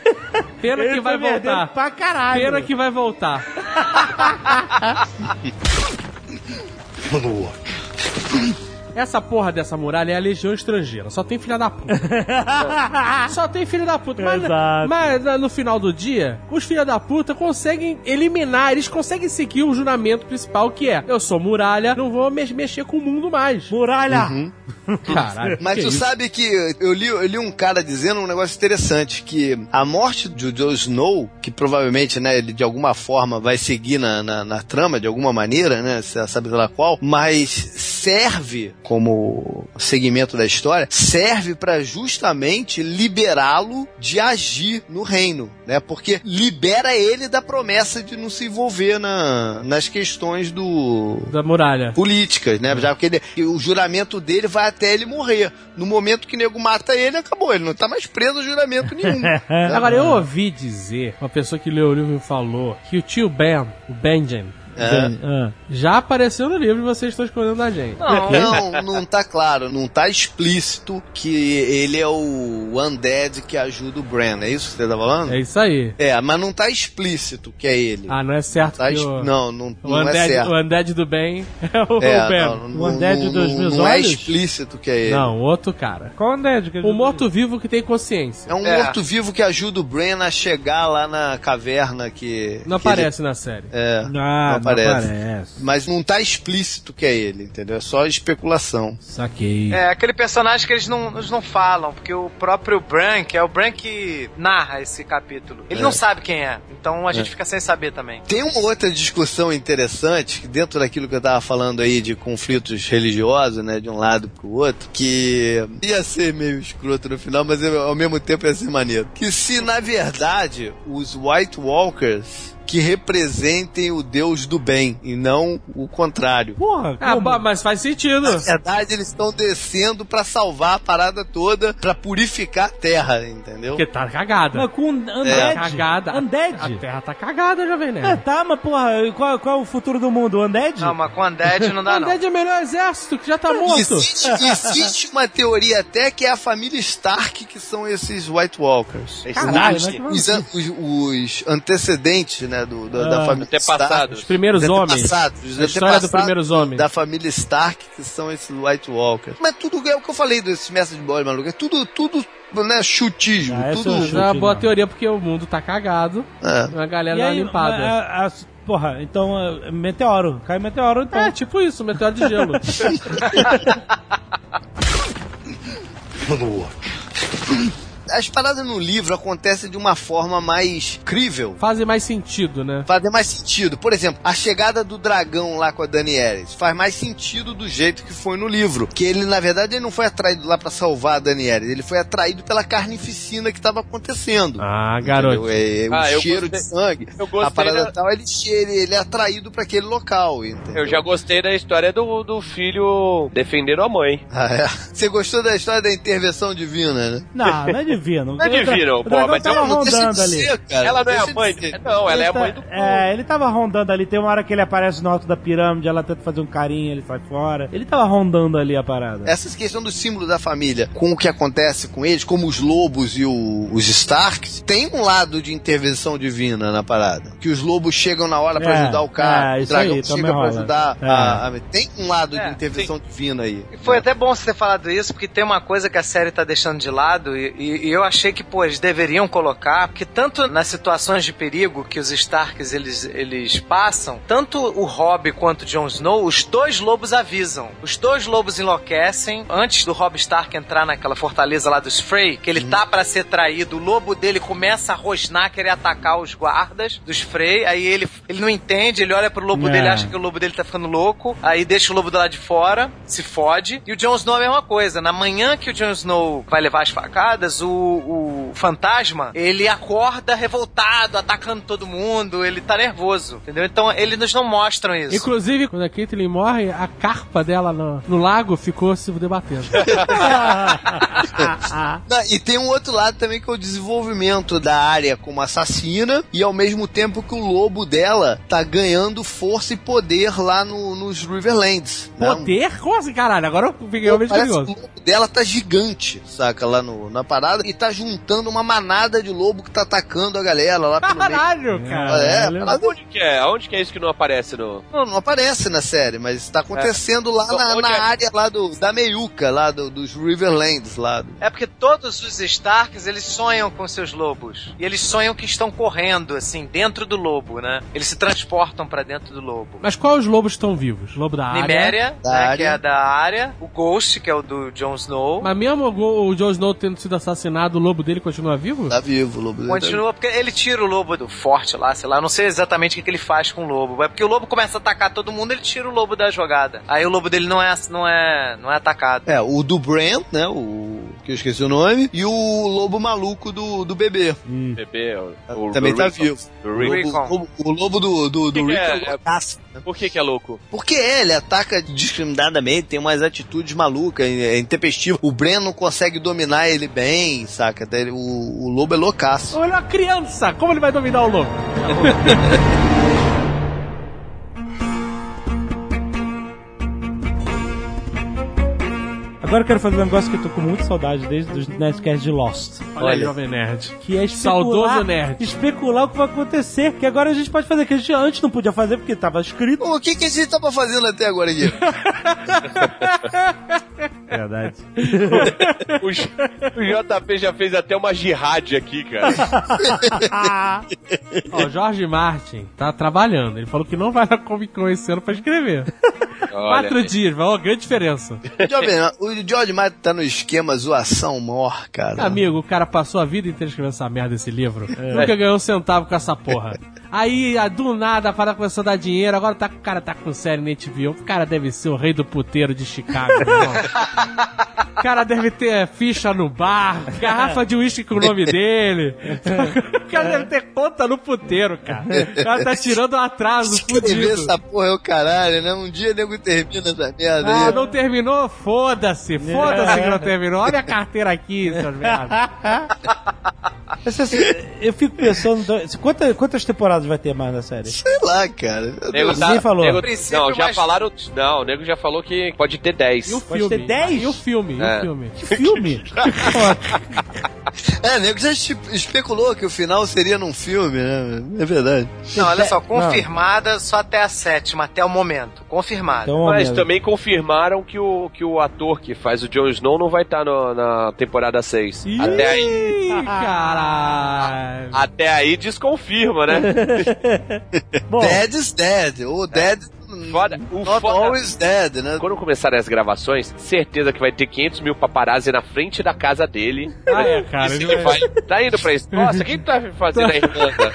Speaker 6: Pena
Speaker 2: Ele
Speaker 6: que vai voltar.
Speaker 2: Pra caralho.
Speaker 6: Pena que vai voltar. Maluco. Essa porra dessa muralha é a legião estrangeira. Só tem filha da puta. Só tem filho da puta. Mas, mas no final do dia, os filha da puta conseguem eliminar, eles conseguem seguir o juramento principal que é: eu sou muralha, não vou me- mexer com o mundo mais.
Speaker 2: Muralha!
Speaker 6: Caralho.
Speaker 4: Mas
Speaker 6: que
Speaker 4: tu
Speaker 6: isso?
Speaker 4: sabe que eu li, eu li um cara dizendo um negócio interessante, que a morte do Jon Snow, que provavelmente, né, ele de alguma forma vai seguir na, na, na trama, de alguma maneira, né, você sabe lá qual, mas serve como segmento da história, serve para justamente liberá-lo de agir no reino, né? Porque libera ele da promessa de não se envolver na, nas questões do
Speaker 6: Da muralha.
Speaker 4: políticas, né? Já que ele- o juramento dele vai até ele morrer. No momento que o nego mata ele, acabou. Ele não tá mais preso a juramento nenhum.
Speaker 6: Agora, eu ouvi dizer, uma pessoa que leu o livro falou, que o tio Ben, o Benjamin,
Speaker 4: É.
Speaker 2: Ah.
Speaker 6: já apareceu no livro e vocês estão escondendo da gente.
Speaker 5: Não,
Speaker 4: Não, não tá claro, não tá explícito que ele é o Undead que ajuda o Bran. É isso que você tá falando?
Speaker 6: É isso aí.
Speaker 4: É, mas não tá explícito que é ele.
Speaker 6: Ah, não é certo
Speaker 4: Tá
Speaker 6: que
Speaker 4: es-
Speaker 6: o,
Speaker 4: Não, não,
Speaker 6: o,
Speaker 4: não é
Speaker 6: undead,
Speaker 4: certo.
Speaker 6: o undead do bem é o
Speaker 4: É,
Speaker 6: Ben.
Speaker 4: não,
Speaker 6: Não,
Speaker 2: O Undead
Speaker 4: não-
Speaker 2: dos
Speaker 4: não-
Speaker 2: meus
Speaker 4: não é
Speaker 2: olhos?
Speaker 4: explícito que é ele.
Speaker 6: outro cara.
Speaker 2: Qual Undead? que
Speaker 6: O morto-vivo que tem consciência.
Speaker 4: É um
Speaker 5: É.
Speaker 4: morto-vivo que ajuda o Bran a chegar lá na caverna que.
Speaker 6: Não
Speaker 4: que
Speaker 6: aparece na série.
Speaker 4: ele- É.
Speaker 2: Ah,
Speaker 4: não
Speaker 2: não
Speaker 4: aparece.
Speaker 2: aparece.
Speaker 4: Mas não tá explícito que é ele, entendeu? É só especulação.
Speaker 2: Saquei.
Speaker 5: É, aquele personagem que eles não, eles não falam, porque o próprio Bran, que é o Bran que narra esse capítulo, ele
Speaker 4: É.
Speaker 5: não sabe quem é. Então a gente fica sem saber também.
Speaker 4: Tem uma outra discussão interessante, que dentro daquilo que eu tava falando aí de conflitos religiosos, né, de um lado pro outro, que ia ser meio escroto no final, mas eu, ao mesmo tempo ia ser maneiro. Que se, na verdade, os White Walkers que representem o Deus do bem e não o contrário.
Speaker 2: Porra,
Speaker 6: Ah,
Speaker 2: como?
Speaker 6: mas faz sentido.
Speaker 4: Na verdade, eles estão descendo pra salvar a parada toda, pra purificar a terra, entendeu?
Speaker 6: Porque tá cagada.
Speaker 2: Mas com
Speaker 6: Tá
Speaker 2: Undead?
Speaker 6: cagada.
Speaker 2: Undead?
Speaker 6: A terra tá cagada, Jovem
Speaker 2: É,
Speaker 6: Nerd.
Speaker 2: tá, mas porra, qual, qual é o futuro do mundo? Undead?
Speaker 5: Não, mas com Undead não dá não.
Speaker 6: Undead é o melhor exército, que já tá morto.
Speaker 4: Existe, existe uma teoria até que é a família Stark que são esses White Walkers.
Speaker 2: Caralho,
Speaker 4: os, an- os- os antecedentes, né, do, da, da
Speaker 2: Ah,
Speaker 4: família
Speaker 3: antepassados.
Speaker 6: Os primeiros
Speaker 4: Stark.
Speaker 6: homens.
Speaker 4: Os
Speaker 6: A história do primeiros homens.
Speaker 4: Da família Stark, que são esses White Walkers. Mas tudo é o que eu falei desse mestre de bola, maluco. É tudo, tudo, né, chutismo.
Speaker 2: Ah, esse
Speaker 4: tudo.
Speaker 6: é uma boa
Speaker 2: não.
Speaker 6: teoria porque o mundo tá cagado.
Speaker 4: É.
Speaker 6: A galera
Speaker 2: E aí,
Speaker 6: limpada.
Speaker 2: a- a- porra, então, é, meteoro. Cai meteoro, então.
Speaker 6: É, tipo isso, meteoro de gelo.
Speaker 4: As paradas no livro acontecem de uma forma mais crível.
Speaker 6: Fazem mais sentido, né?
Speaker 4: fazer mais sentido. Por exemplo, a chegada do dragão lá com a Danielis faz mais sentido do jeito que foi no livro. Que ele, na verdade, ele não foi atraído lá pra salvar a Danielis, ele foi atraído pela carnificina que tava acontecendo.
Speaker 6: Ah, garoto.
Speaker 4: É, é o
Speaker 3: Ah,
Speaker 4: cheiro
Speaker 3: gostei-
Speaker 4: de sangue,
Speaker 3: eu gostei
Speaker 4: a parada
Speaker 3: da-
Speaker 4: tal, ele cheira, ele é atraído pra aquele local, entendeu?
Speaker 3: Eu já gostei da história do, do filho defendendo a mãe.
Speaker 4: Ah, é. Você gostou da história da intervenção divina, né?
Speaker 2: Não, não é divino.
Speaker 3: Não é divino,
Speaker 2: o
Speaker 3: pô, mas
Speaker 2: tava
Speaker 3: eu não
Speaker 4: Deixa
Speaker 2: rondando
Speaker 4: de
Speaker 2: ali.
Speaker 4: ser,
Speaker 3: ela não é
Speaker 4: Deixa
Speaker 3: a
Speaker 4: de
Speaker 3: mãe.
Speaker 4: ser.
Speaker 3: Não, ela é a
Speaker 2: Ele
Speaker 3: mãe
Speaker 2: tá-
Speaker 3: do.
Speaker 2: É, ele tava rondando ali. Tem uma hora que ele aparece no alto da pirâmide, ela tenta fazer um carinho, ele sai fora. Ele tava rondando ali a parada.
Speaker 4: Essa questão do símbolo da família, com o que acontece com eles, como os lobos e o- os Starks, tem um lado de intervenção divina na parada. Que os lobos chegam na hora pra
Speaker 2: É,
Speaker 4: ajudar o cara,
Speaker 2: é,
Speaker 4: o dragão
Speaker 2: aí,
Speaker 4: chega pra ajudar.
Speaker 2: É.
Speaker 4: a- a- tem um lado
Speaker 5: É,
Speaker 4: de intervenção divina aí.
Speaker 5: E foi até bom você ter falado isso, porque tem uma coisa que a série tá deixando de lado, e, e- eu achei que, pô, eles deveriam colocar, porque tanto nas situações de perigo que os Starks eles, eles passam, tanto o Robb quanto o Jon Snow, os dois lobos avisam. Os dois lobos enlouquecem. Antes do Robb Stark entrar naquela fortaleza lá dos Frey, que ele tá pra ser traído, o lobo dele começa a rosnar, querer atacar os guardas dos Frey, aí ele, ele não entende, ele olha pro lobo
Speaker 2: É.
Speaker 5: dele, acha que o lobo dele tá ficando louco, aí deixa o lobo do lado de fora, se fode. E o Jon Snow é a mesma coisa. Na manhã que o Jon Snow vai levar as facadas, o, o fantasma, ele acorda revoltado, atacando todo mundo, ele tá nervoso, entendeu? Então eles não mostram isso.
Speaker 6: Inclusive, quando a Caitlyn morre, a carpa dela no, no lago ficou se debatendo.
Speaker 4: Não, e tem um outro lado também que é o desenvolvimento da área como assassina e ao mesmo tempo que o lobo dela tá ganhando força e poder lá no- nos Riverlands. né?
Speaker 6: Poder? Como assim, caralho? Agora eu fiquei realmente curioso.
Speaker 4: o lobo dela tá gigante, saca? Lá no, na parada. E tá juntando uma manada de lobo que tá atacando a galera lá pelo meio.
Speaker 6: Caralho, cara.
Speaker 4: É,
Speaker 2: Caralho.
Speaker 4: parada
Speaker 3: Onde que é? Aonde que é isso que não aparece no.
Speaker 4: não, não aparece na série, mas tá acontecendo lá na,
Speaker 3: Onde
Speaker 4: na
Speaker 3: é?
Speaker 4: área lá do, da meiuca, lá do- dos Riverlands, lá lado.
Speaker 5: É porque todos os Starks, eles sonham com seus lobos. E eles sonham que estão correndo, assim, dentro do lobo, né? Eles se transportam pra dentro do lobo.
Speaker 6: Mas quais os lobos estão vivos? Lobo da área?
Speaker 5: Niméria,
Speaker 4: Da
Speaker 5: né,
Speaker 4: área.
Speaker 5: que é a da área. O Ghost, que é o do Jon Snow.
Speaker 6: Mas mesmo o, o Jon Snow tendo sido assassinado, o lobo dele continua vivo?
Speaker 4: Tá vivo, o lobo dele tá
Speaker 5: Continua, porque ele tira o lobo do forte lá, sei lá. Eu não sei exatamente o que, que ele faz com o lobo. É porque o lobo começa a atacar todo mundo, ele tira o lobo da jogada. Aí o lobo dele não é, não é, não é atacado.
Speaker 4: É, o do Brand, né? O que eu esqueci o nome. E o lobo maluco do, do bebê.
Speaker 3: Bebê, o, o-
Speaker 4: Também
Speaker 3: do
Speaker 4: tá
Speaker 3: Rickon.
Speaker 4: vivo.
Speaker 3: Do
Speaker 4: O lobo, o lobo do, do, do
Speaker 3: Que que
Speaker 4: Rick
Speaker 3: é?
Speaker 4: é loucaço, né?
Speaker 3: Por que que é louco?
Speaker 4: Porque é, ele ataca discriminadamente, tem umas atitudes malucas, é intempestivo. O Bren não consegue dominar ele bem, saca? O, o lobo é loucaço.
Speaker 6: Olha uma criança! Como ele vai dominar o lobo?
Speaker 2: Agora eu quero fazer um negócio que eu tô com muita saudade desde os Nerdcasts de Lost.
Speaker 6: Olha, aí, Jovem Nerd.
Speaker 2: Que é especular,
Speaker 6: Saudoso nerd.
Speaker 2: especular o que vai acontecer. Que agora a gente pode fazer, que a gente antes não podia fazer porque tava escrito.
Speaker 4: O que, que a gente tava fazendo até agora aqui?
Speaker 2: Verdade.
Speaker 3: O, o JP já fez até uma jihad aqui, cara.
Speaker 6: Ó, o Jorge Martin tá trabalhando. Ele falou que não vai na Comic Con esse ano pra escrever.
Speaker 3: Olha,
Speaker 6: Quatro dias, vai uma grande diferença.
Speaker 4: Jovem, o George Martin tá no esquema zoação mor, cara.
Speaker 6: Amigo, o cara passou a vida inteira escrevendo essa merda desse livro. Nunca ganhou um centavo com essa porra. Aí, a- do nada, a parada começou a dar dinheiro. Agora tá, o cara tá com série na HBO. O cara deve ser o rei do puteiro de Chicago. O cara deve ter ficha no bar, garrafa de uísque com o nome dele. O cara deve ter conta no puteiro, cara. O cara tá tirando um atraso fudido.
Speaker 4: essa porra é o caralho, né? Um dia nego termina essa merda
Speaker 6: Ah,
Speaker 4: aí.
Speaker 6: não terminou? Foda-se, foda-se que não terminou. Olha a carteira aqui, seus merda.
Speaker 2: Assim, eu fico pensando, quantas, quantas temporadas vai ter mais na série?
Speaker 4: Sei lá, cara.
Speaker 3: Nego tá-
Speaker 2: Ninguém falou.
Speaker 3: nego- não, já
Speaker 5: mas-
Speaker 3: falaram. Não, o nego já falou que pode ter 10.
Speaker 6: E o
Speaker 2: Pode
Speaker 6: filme?
Speaker 2: ter 10?
Speaker 6: E o filme? E
Speaker 3: É.
Speaker 6: o filme?
Speaker 2: Que filme?
Speaker 4: É, nego já espe- especulou que o final seria num filme, né? É verdade.
Speaker 5: Não, olha só,
Speaker 2: Não.
Speaker 5: confirmada só até a sétima, até o momento. Confirmada.
Speaker 2: Então,
Speaker 3: Mas também confirmaram que o, que o ator que faz o Jon Snow não vai estar no- na temporada 6. Até aí.
Speaker 6: Ih, caralho.
Speaker 3: Até aí desconfirma, né?
Speaker 2: Bom,
Speaker 4: Dead is dead. Ou dead.
Speaker 3: Foda. O
Speaker 4: Not
Speaker 3: foda-
Speaker 4: always dead, né?
Speaker 3: Quando começarem as gravações, certeza que vai ter 500 mil paparazzi na frente da casa dele.
Speaker 6: Ah, é, cara. Ele
Speaker 3: que ele
Speaker 6: vai...
Speaker 3: vai- Tá indo pra isso. Nossa, quem tá fazendo a Irlanda?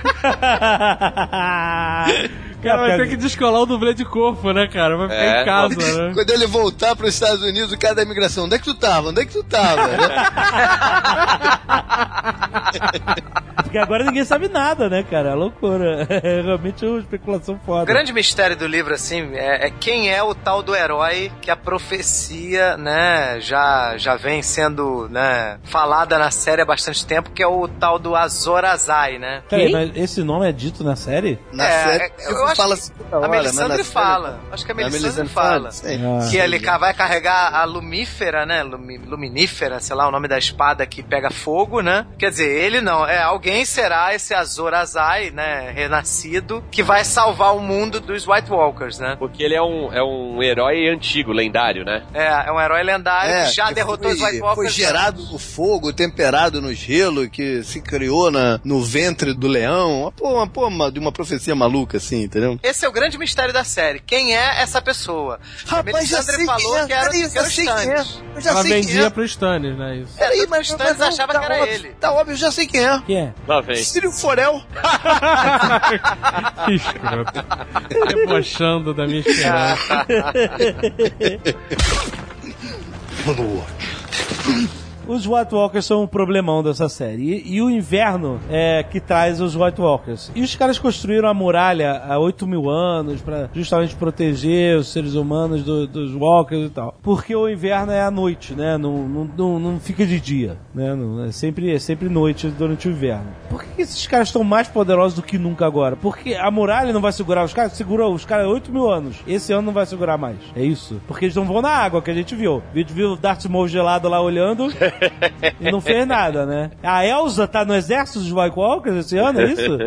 Speaker 6: O cara vai ter que descolar o dublê de corpo, né, cara? Vai ficar
Speaker 3: É,
Speaker 6: em casa, né?
Speaker 4: Quando ele voltar para os Estados Unidos, o cara da imigração, onde é que tu tava? Onde é que tu tava?
Speaker 2: Porque agora ninguém sabe nada, né, cara? É loucura. É realmente uma especulação
Speaker 5: O
Speaker 2: foda.
Speaker 5: grande mistério do livro, assim, é, é quem é o tal do herói que a profecia, né, já, já vem sendo, né, falada na série há bastante tempo, que é o tal do Azor Ahai, né?
Speaker 2: Peraí, mas esse nome é dito na série?
Speaker 4: Na
Speaker 5: É,
Speaker 4: série,
Speaker 5: é, eu
Speaker 4: eu
Speaker 5: acho
Speaker 4: fala
Speaker 5: que
Speaker 4: assim
Speaker 5: A
Speaker 4: mas na
Speaker 5: Melisandre
Speaker 4: série-
Speaker 5: fala. Acho que a Melisandre fala.
Speaker 4: Sim.
Speaker 2: Ah.
Speaker 5: Que ele vai carregar a lumífera, né? Lumi- luminífera, sei lá, o nome da espada que pega fogo, né? Quer dizer, ele não. É alguém será esse Azor Ahai, né? Renascido, que vai salvar o mundo dos White Walkers, né?
Speaker 3: Porque ele é um, é um herói antigo, lendário, né?
Speaker 5: É, é um herói lendário
Speaker 4: É,
Speaker 5: que já
Speaker 4: que
Speaker 5: derrotou
Speaker 4: foi,
Speaker 5: os White Walkers.
Speaker 4: Foi gerado no fogo, temperado no gelo, que se criou na, no ventre do leão. Uma, pô, uma, pô, uma- de uma profecia maluca, assim, entendeu?
Speaker 5: Esse é o grande mistério da série. Quem é essa pessoa?
Speaker 4: Rapaz, já sei
Speaker 5: falou
Speaker 4: quem é.
Speaker 5: que era,
Speaker 4: Peraí,
Speaker 5: que
Speaker 4: já
Speaker 5: era o
Speaker 4: sei quem é.
Speaker 5: Stannis.
Speaker 4: Eu já
Speaker 6: Ela
Speaker 4: sei quem
Speaker 6: vendia
Speaker 4: é.
Speaker 6: pro Stannis, né? Isso.
Speaker 4: Peraí,
Speaker 5: mas o Stannis
Speaker 4: não,
Speaker 5: achava
Speaker 4: tá
Speaker 5: que era
Speaker 4: óbvio,
Speaker 5: ele.
Speaker 4: Tá óbvio, eu já sei quem é.
Speaker 2: Quem é?
Speaker 3: Lá vem.
Speaker 4: Forel.
Speaker 6: Que escroto. Debochando da minha esperança.
Speaker 2: Os White Walkers são um problemão dessa série. E, e o inverno é que traz os White Walkers. E os caras construíram a muralha há 8 mil anos pra justamente proteger os seres humanos do- dos Walkers e tal. Porque o inverno é à noite, né? Não, não, não, não fica de dia, né? Não- é, sempre, é sempre noite durante o inverno. Por que esses caras estão mais poderosos do que nunca agora? Porque a muralha não vai segurar os caras? Segurou os caras há 8 mil anos. Esse ano não vai segurar mais. É isso. Porque eles não vão na água, que a gente viu. A gente viu o Darth Maul gelado lá olhando e não fez nada, né? A Elsa tá no exército dos White Walkers esse ano, é isso?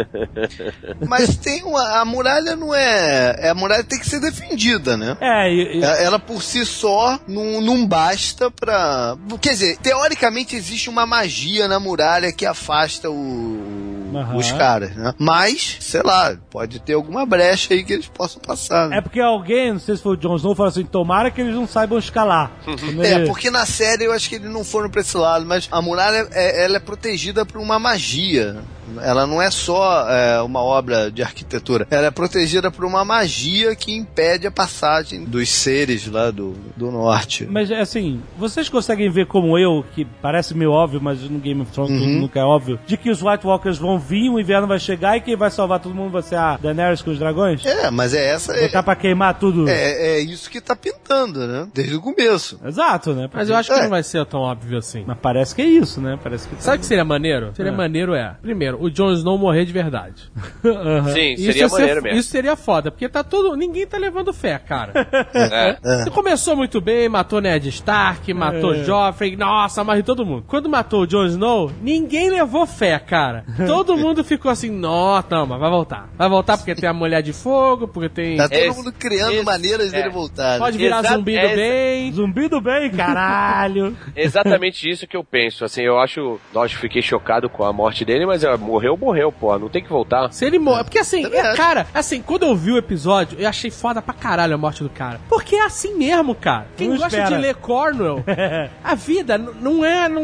Speaker 4: Mas tem uma. A muralha não é. é, A muralha tem que ser defendida, né?
Speaker 2: É, e, e-
Speaker 4: Ela ela por si só não, não basta pra. Quer dizer, teoricamente existe uma magia na muralha que afasta o-
Speaker 2: Aham.
Speaker 4: os caras, né? Mas, sei lá, pode ter alguma brecha aí que eles possam passar. né?
Speaker 2: é porque alguém, não sei se foi o Jon Snow, falou assim: tomara que eles não saibam escalar. Quando
Speaker 4: É, porque na série eu acho que eles não foram pra esse lado, mas a muralha é, ela é protegida por uma magia. Ela não é só é, uma obra de arquitetura, ela é protegida por uma magia que impede a passagem dos seres lá do, do norte.
Speaker 2: Mas assim, vocês conseguem ver como eu, que parece meio óbvio, mas no Game of Thrones tudo nunca é óbvio, de que os White Walkers vão vir, o inverno vai chegar e quem vai salvar todo mundo vai ser a Daenerys com os dragões?
Speaker 4: É, mas é essa. É,
Speaker 2: Botar pra queimar tudo.
Speaker 4: é, é isso que tá pintando, né? Desde o começo.
Speaker 2: Exato, né?
Speaker 6: Mas eu acho que
Speaker 4: É.
Speaker 6: não vai ser tão óbvio assim.
Speaker 2: Mas parece que é isso, né? Parece que tá-
Speaker 6: Sabe o que seria maneiro? Seria
Speaker 2: É.
Speaker 6: maneiro é, primeiro, o Jon Snow morrer de verdade.
Speaker 2: Aham.
Speaker 3: Sim,
Speaker 6: Isso
Speaker 3: seria
Speaker 6: ia ser-
Speaker 3: maneiro mesmo.
Speaker 6: Isso seria foda, porque tá todo. Ninguém tá levando fé, cara.
Speaker 3: É.
Speaker 6: Você começou muito bem, matou Ned Stark, matou
Speaker 2: É.
Speaker 6: Joffrey, nossa, amarrou todo mundo. Quando matou o Jon Snow, ninguém levou fé, cara. Todo mundo ficou assim, nossa, não, mas vai voltar. Vai voltar porque tem a mulher de fogo, porque tem.
Speaker 4: Tá todo
Speaker 3: Esse-
Speaker 4: mundo criando
Speaker 3: esse-
Speaker 4: maneiras dele
Speaker 3: é.
Speaker 4: voltar. né?
Speaker 6: Pode virar
Speaker 3: Exato,
Speaker 6: zumbi do
Speaker 3: é
Speaker 6: bem.
Speaker 2: Zumbi do bem, caralho.
Speaker 3: Exatamente isso que eu penso. Assim, eu acho. Lógico, fiquei chocado com a morte dele, mas ó, morreu, morreu, pô. Não tem que voltar.
Speaker 6: Se ele morre. Porque assim, é, cara, assim, quando eu vi o episódio, eu achei foda pra caralho a morte do cara. Porque é assim mesmo, cara. Quem
Speaker 2: Não
Speaker 6: gosta
Speaker 2: espera.
Speaker 6: de ler Cornwell, a vida não é. Não,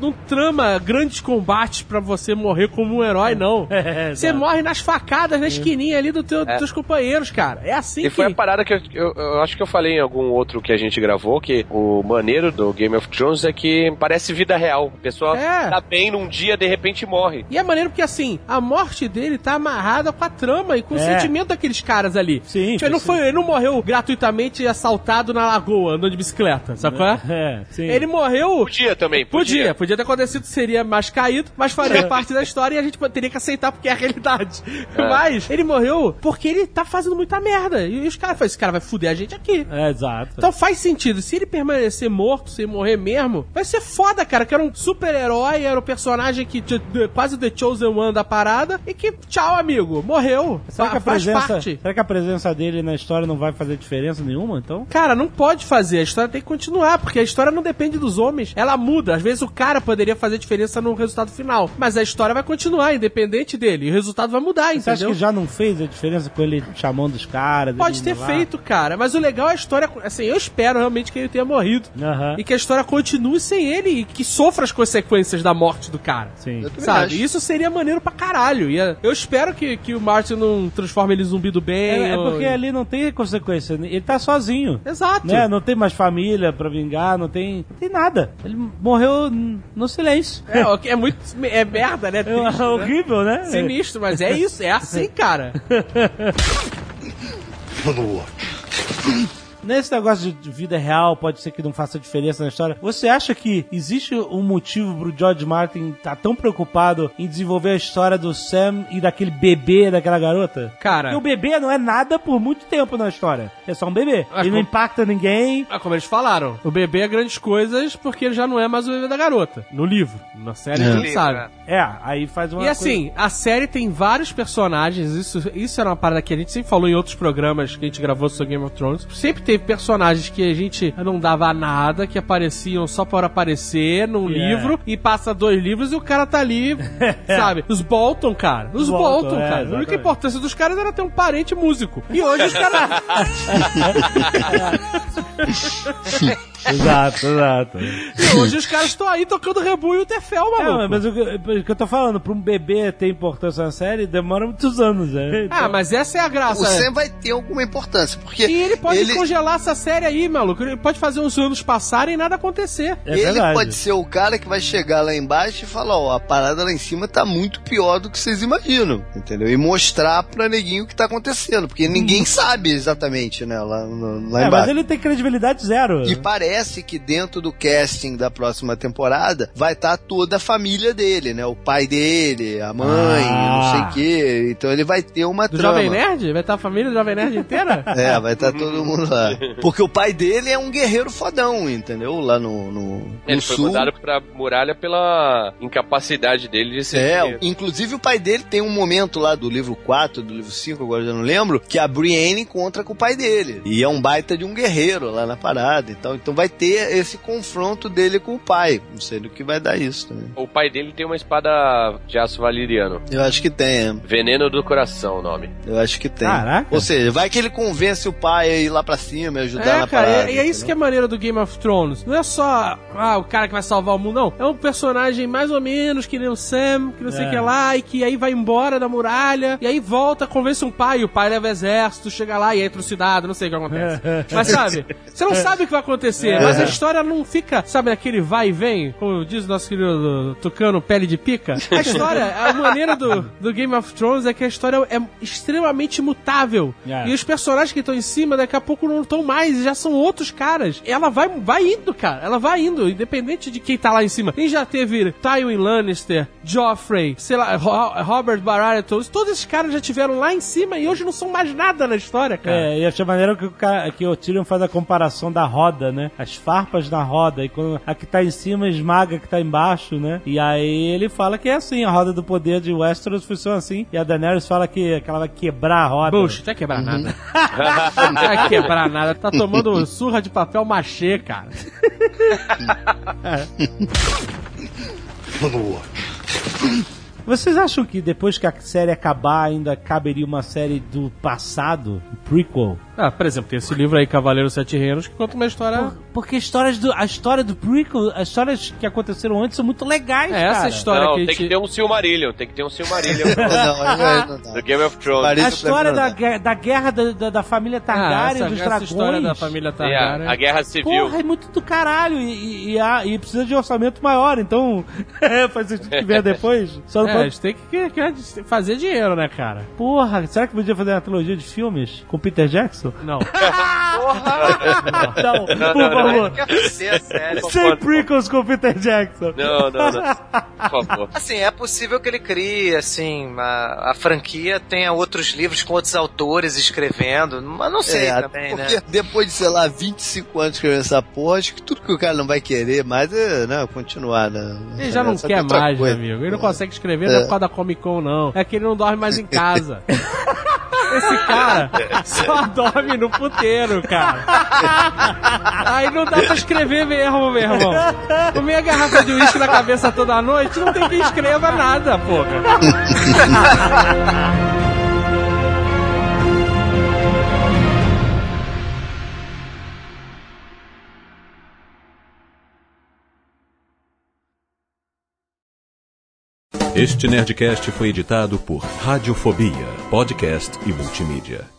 Speaker 6: não, trama grandes combates pra você morrer como um herói, não.
Speaker 2: É,
Speaker 6: Você morre nas facadas, na esquininha ali do teu, dos
Speaker 3: É.
Speaker 6: teus companheiros, cara. É assim
Speaker 3: E
Speaker 6: que.
Speaker 3: foi a parada que eu, eu- eu acho que eu falei em algum outro que a gente gravou, que o maneiro do Game of Thrones é que parece vida real. A pessoa
Speaker 6: É.
Speaker 3: tá bem num dia, de repente morre.
Speaker 6: E é maneiro porque, assim, a morte dele tá amarrada com a trama e com o
Speaker 2: É.
Speaker 6: sentimento daqueles caras ali.
Speaker 2: Sim,
Speaker 6: Tipo, ele não, foi, ele não morreu gratuitamente assaltado na lagoa, andando de bicicleta, sabe qual é?
Speaker 2: É, sim.
Speaker 6: Ele morreu.
Speaker 3: Podia também,
Speaker 6: Podia,
Speaker 3: podia.
Speaker 6: podia ter acontecido, seria mais caído, mas faria parte da história e a gente teria que aceitar porque é a realidade. Mas ele morreu porque ele tá fazendo muita merda. E os caras falaram, esse cara vai fuder a gente aqui.
Speaker 2: É, exato.
Speaker 6: Então faz sentido. Se ele permanecer morto, se morrer mesmo, vai ser foda, cara. Que era um super-herói, era o personagem que t- quase Chosen One da parada. E que, tchau, amigo, morreu.
Speaker 2: será, que a
Speaker 6: faz
Speaker 2: presença,
Speaker 6: parte.
Speaker 2: será que a presença dele na história não vai fazer diferença nenhuma, então?
Speaker 6: Cara, não pode fazer. A história tem que continuar, porque a história não depende dos homens. Ela muda. Às vezes o cara poderia fazer diferença no resultado final. Mas a história vai continuar, independente dele. E o resultado vai mudar,
Speaker 2: Você acha
Speaker 6: entendeu?
Speaker 2: que já não fez a diferença com ele chamando os caras?
Speaker 6: Pode ter
Speaker 2: lá?
Speaker 6: feito, cara. Mas o legal é a história. Assim, eu espero realmente que ele tenha morrido.
Speaker 2: Aham.
Speaker 6: E que a história continue sem ele e que sofra as consequências da morte do cara.
Speaker 2: Sim.
Speaker 6: Sabe?
Speaker 4: acho.
Speaker 6: Isso seria maneiro pra caralho. E é- eu espero que, que o Martin não transforme ele em zumbi do bem.
Speaker 2: É, é
Speaker 6: ou-
Speaker 2: porque ali não tem consequência. Ele tá sozinho.
Speaker 6: Exato.
Speaker 2: Né? Não tem mais família pra vingar, não tem, não tem nada. Ele morreu no silêncio.
Speaker 6: É, é muito. É merda, né?
Speaker 2: É
Speaker 6: Triste, né?
Speaker 2: horrível, né?
Speaker 6: Sinistro, mas é isso, é assim, cara.
Speaker 2: Nesse negócio de vida real, pode ser que não faça diferença na história. Você acha que existe um motivo pro George Martin estar tão preocupado em desenvolver a história do Sam e daquele bebê daquela garota?
Speaker 6: Cara.
Speaker 2: Porque o bebê não é nada por muito tempo na história. É só um bebê. Ele não impacta ninguém.
Speaker 6: Ah, como eles falaram, o bebê é grandes coisas porque ele já não é mais o bebê da garota. No livro. Na série a gente
Speaker 5: Livro,
Speaker 6: sabe.
Speaker 5: É.
Speaker 2: É, aí faz uma
Speaker 6: E assim, a série tem vários personagens, isso, isso era uma parada que a gente sempre falou em outros programas que a gente gravou sobre Game of Thrones. Sempre teve personagens que a gente não dava nada, que apareciam só por aparecer num
Speaker 2: Yeah.
Speaker 6: livro, e passa dois livros e o cara tá ali, sabe? Os Bolton, cara. Os
Speaker 2: Bolton,
Speaker 6: Bolton,
Speaker 2: é,
Speaker 6: cara. A única importância dos caras era ter um parente músico. E hoje os caras.
Speaker 2: Exato, exato.
Speaker 6: e hoje os caras estão aí tocando rebu e o Tefel, maluco.
Speaker 2: É, mas o que, o que eu tô falando, pra um bebê ter importância na série, demora muitos anos, né?
Speaker 6: Ah, mas essa é a graça.
Speaker 4: O Sam vai ter alguma importância, porque
Speaker 6: E ele pode
Speaker 4: ele,
Speaker 6: congelar essa série aí, maluco. Ele pode fazer os anos passarem e nada acontecer.
Speaker 2: É
Speaker 4: ele
Speaker 2: verdade.
Speaker 4: pode ser o cara que vai chegar lá embaixo e falar, ó, a parada lá em cima tá muito pior do que vocês imaginam, entendeu? E mostrar pra neguinho o que tá acontecendo, porque ninguém sabe exatamente, né, lá, no- lá
Speaker 2: É, mas
Speaker 4: embaixo.
Speaker 2: ele tem credibilidade zero.
Speaker 4: E parece parece que dentro do casting da próxima temporada vai estar toda a família dele, né? O pai dele, a mãe,
Speaker 6: Ah.
Speaker 4: não sei o quê. Então ele vai ter uma
Speaker 6: Do
Speaker 4: trama.
Speaker 6: Jovem Nerd? Vai estar a família do Jovem Nerd inteira?
Speaker 4: É, vai estar todo mundo lá. Porque o pai dele é um guerreiro fodão, entendeu? Lá no, no, no
Speaker 3: Ele foi
Speaker 4: sul.
Speaker 3: mudado pra muralha pela incapacidade dele de ser.
Speaker 4: É,
Speaker 3: guerreiro.
Speaker 4: inclusive o pai dele tem um momento lá do livro 4, do livro 5, agora eu já não lembro, que a Brienne encontra com o pai dele. E é um baita de um guerreiro lá na parada e tal. Então vai ter esse confronto dele com o pai. Não sei do que vai dar isso também.
Speaker 3: O pai dele tem uma espada de aço valeriano.
Speaker 4: Eu acho que tem, é.
Speaker 3: Veneno do coração, o nome.
Speaker 4: Eu acho que tem.
Speaker 2: Caraca.
Speaker 4: Ou seja, vai que ele convence o pai a ir lá pra cima e ajudar
Speaker 6: É,
Speaker 4: na
Speaker 6: cara,
Speaker 4: parada.
Speaker 6: e, e é isso que é maneiro do Game of Thrones. Não é só ah, o cara que vai salvar o mundo, não. É um personagem mais ou menos que nem o Sam, que não sei o
Speaker 2: É.
Speaker 6: que lá, e que aí vai embora da muralha, e aí volta, convence um pai, e o pai leva exército, chega lá e é trucidado, não sei o que acontece. Mas sabe, você não sabe o que vai acontecer, mas a história não fica, sabe, aquele vai e vem, como diz o nosso querido Tucano Pele de Pica. A história, a maneira do, do Game of Thrones é que a história é extremamente mutável.
Speaker 2: É.
Speaker 6: E os personagens que estão em cima daqui a pouco não estão mais, já são outros caras. Ela vai, vai indo, cara. Ela vai indo, independente de quem tá lá em cima. Quem já teve Tywin Lannister, Joffrey, sei lá, Ro- Robert Baratheon, todos esses caras já tiveram lá em cima e hoje não são mais nada na história, cara.
Speaker 2: É, e achei maneiro que o, cara, que o Tyrion faz a comparação da roda, né? As farpas na roda. E quando a que tá em cima esmaga a que tá embaixo, né? E aí ele fala que é assim, a roda do poder de Westeros funciona assim. E a Daenerys fala que, que ela vai quebrar a roda.
Speaker 6: Bullshit, não vai quebrar nada. não vai quebrar nada. Tá tomando surra de papel machê, cara.
Speaker 2: Vocês acham que depois que a série acabar ainda caberia uma série do passado, prequel?
Speaker 6: Ah, por exemplo, tem esse livro aí, Cavaleiro Sete Reinos, que conta uma história...
Speaker 2: Por- porque histórias do, a história do prequel, as histórias que aconteceram antes são muito legais,
Speaker 6: É, essa
Speaker 2: cara.
Speaker 6: história
Speaker 3: não,
Speaker 6: que a
Speaker 3: tem
Speaker 6: gente...
Speaker 3: que ter um Silmarillion, tem que ter um Silmarillion
Speaker 4: não, aí não dá.
Speaker 3: do Game of Thrones.
Speaker 2: A história da,
Speaker 4: não
Speaker 2: guerra- da guerra da, da, da família
Speaker 6: Ah,
Speaker 2: Targaryen,
Speaker 6: essa,
Speaker 2: dos
Speaker 6: essa
Speaker 2: dragões.
Speaker 6: história da família Targaryen.
Speaker 3: a, a Guerra Civil.
Speaker 2: Porra, é muito do caralho. E, e, e, a- e precisa de orçamento maior, então faz sentido que vier depois. Só não
Speaker 6: É, a
Speaker 2: pode...
Speaker 6: gente tem que, que- que fazer dinheiro, né, cara?
Speaker 2: Porra, será que podia fazer uma trilogia de filmes com Peter Jackson?
Speaker 6: Não.
Speaker 2: Não, por
Speaker 3: não, não.
Speaker 2: favor.
Speaker 5: Quer fazer, sério.
Speaker 2: Sem prequels com Peter Jackson.
Speaker 3: Não, não, não. Por favor.
Speaker 5: Assim, é possível que ele crie, assim, a, a franquia tenha outros livros com outros autores escrevendo, mas não sei
Speaker 4: É,
Speaker 5: também, né?
Speaker 4: porque depois de, sei lá, 25 anos escrevendo essa porra, acho que tudo que o cara não vai querer mais é, né, continuar, né?
Speaker 6: Ele já não
Speaker 4: Só
Speaker 6: quer
Speaker 4: outra
Speaker 6: mais, meu
Speaker 4: coisa.
Speaker 6: amigo. Ele não consegue escrever não é por causa da Comic Con, não. É que ele não dorme mais em casa. Esse cara só dorme no puteiro, cara. Aí não dá pra escrever mesmo, meu irmão. Comer a garrafa de uísque na cabeça toda noite, não tem quem escreva nada, porra.
Speaker 1: Este Nerdcast foi editado por Radiofobia, podcast e multimídia.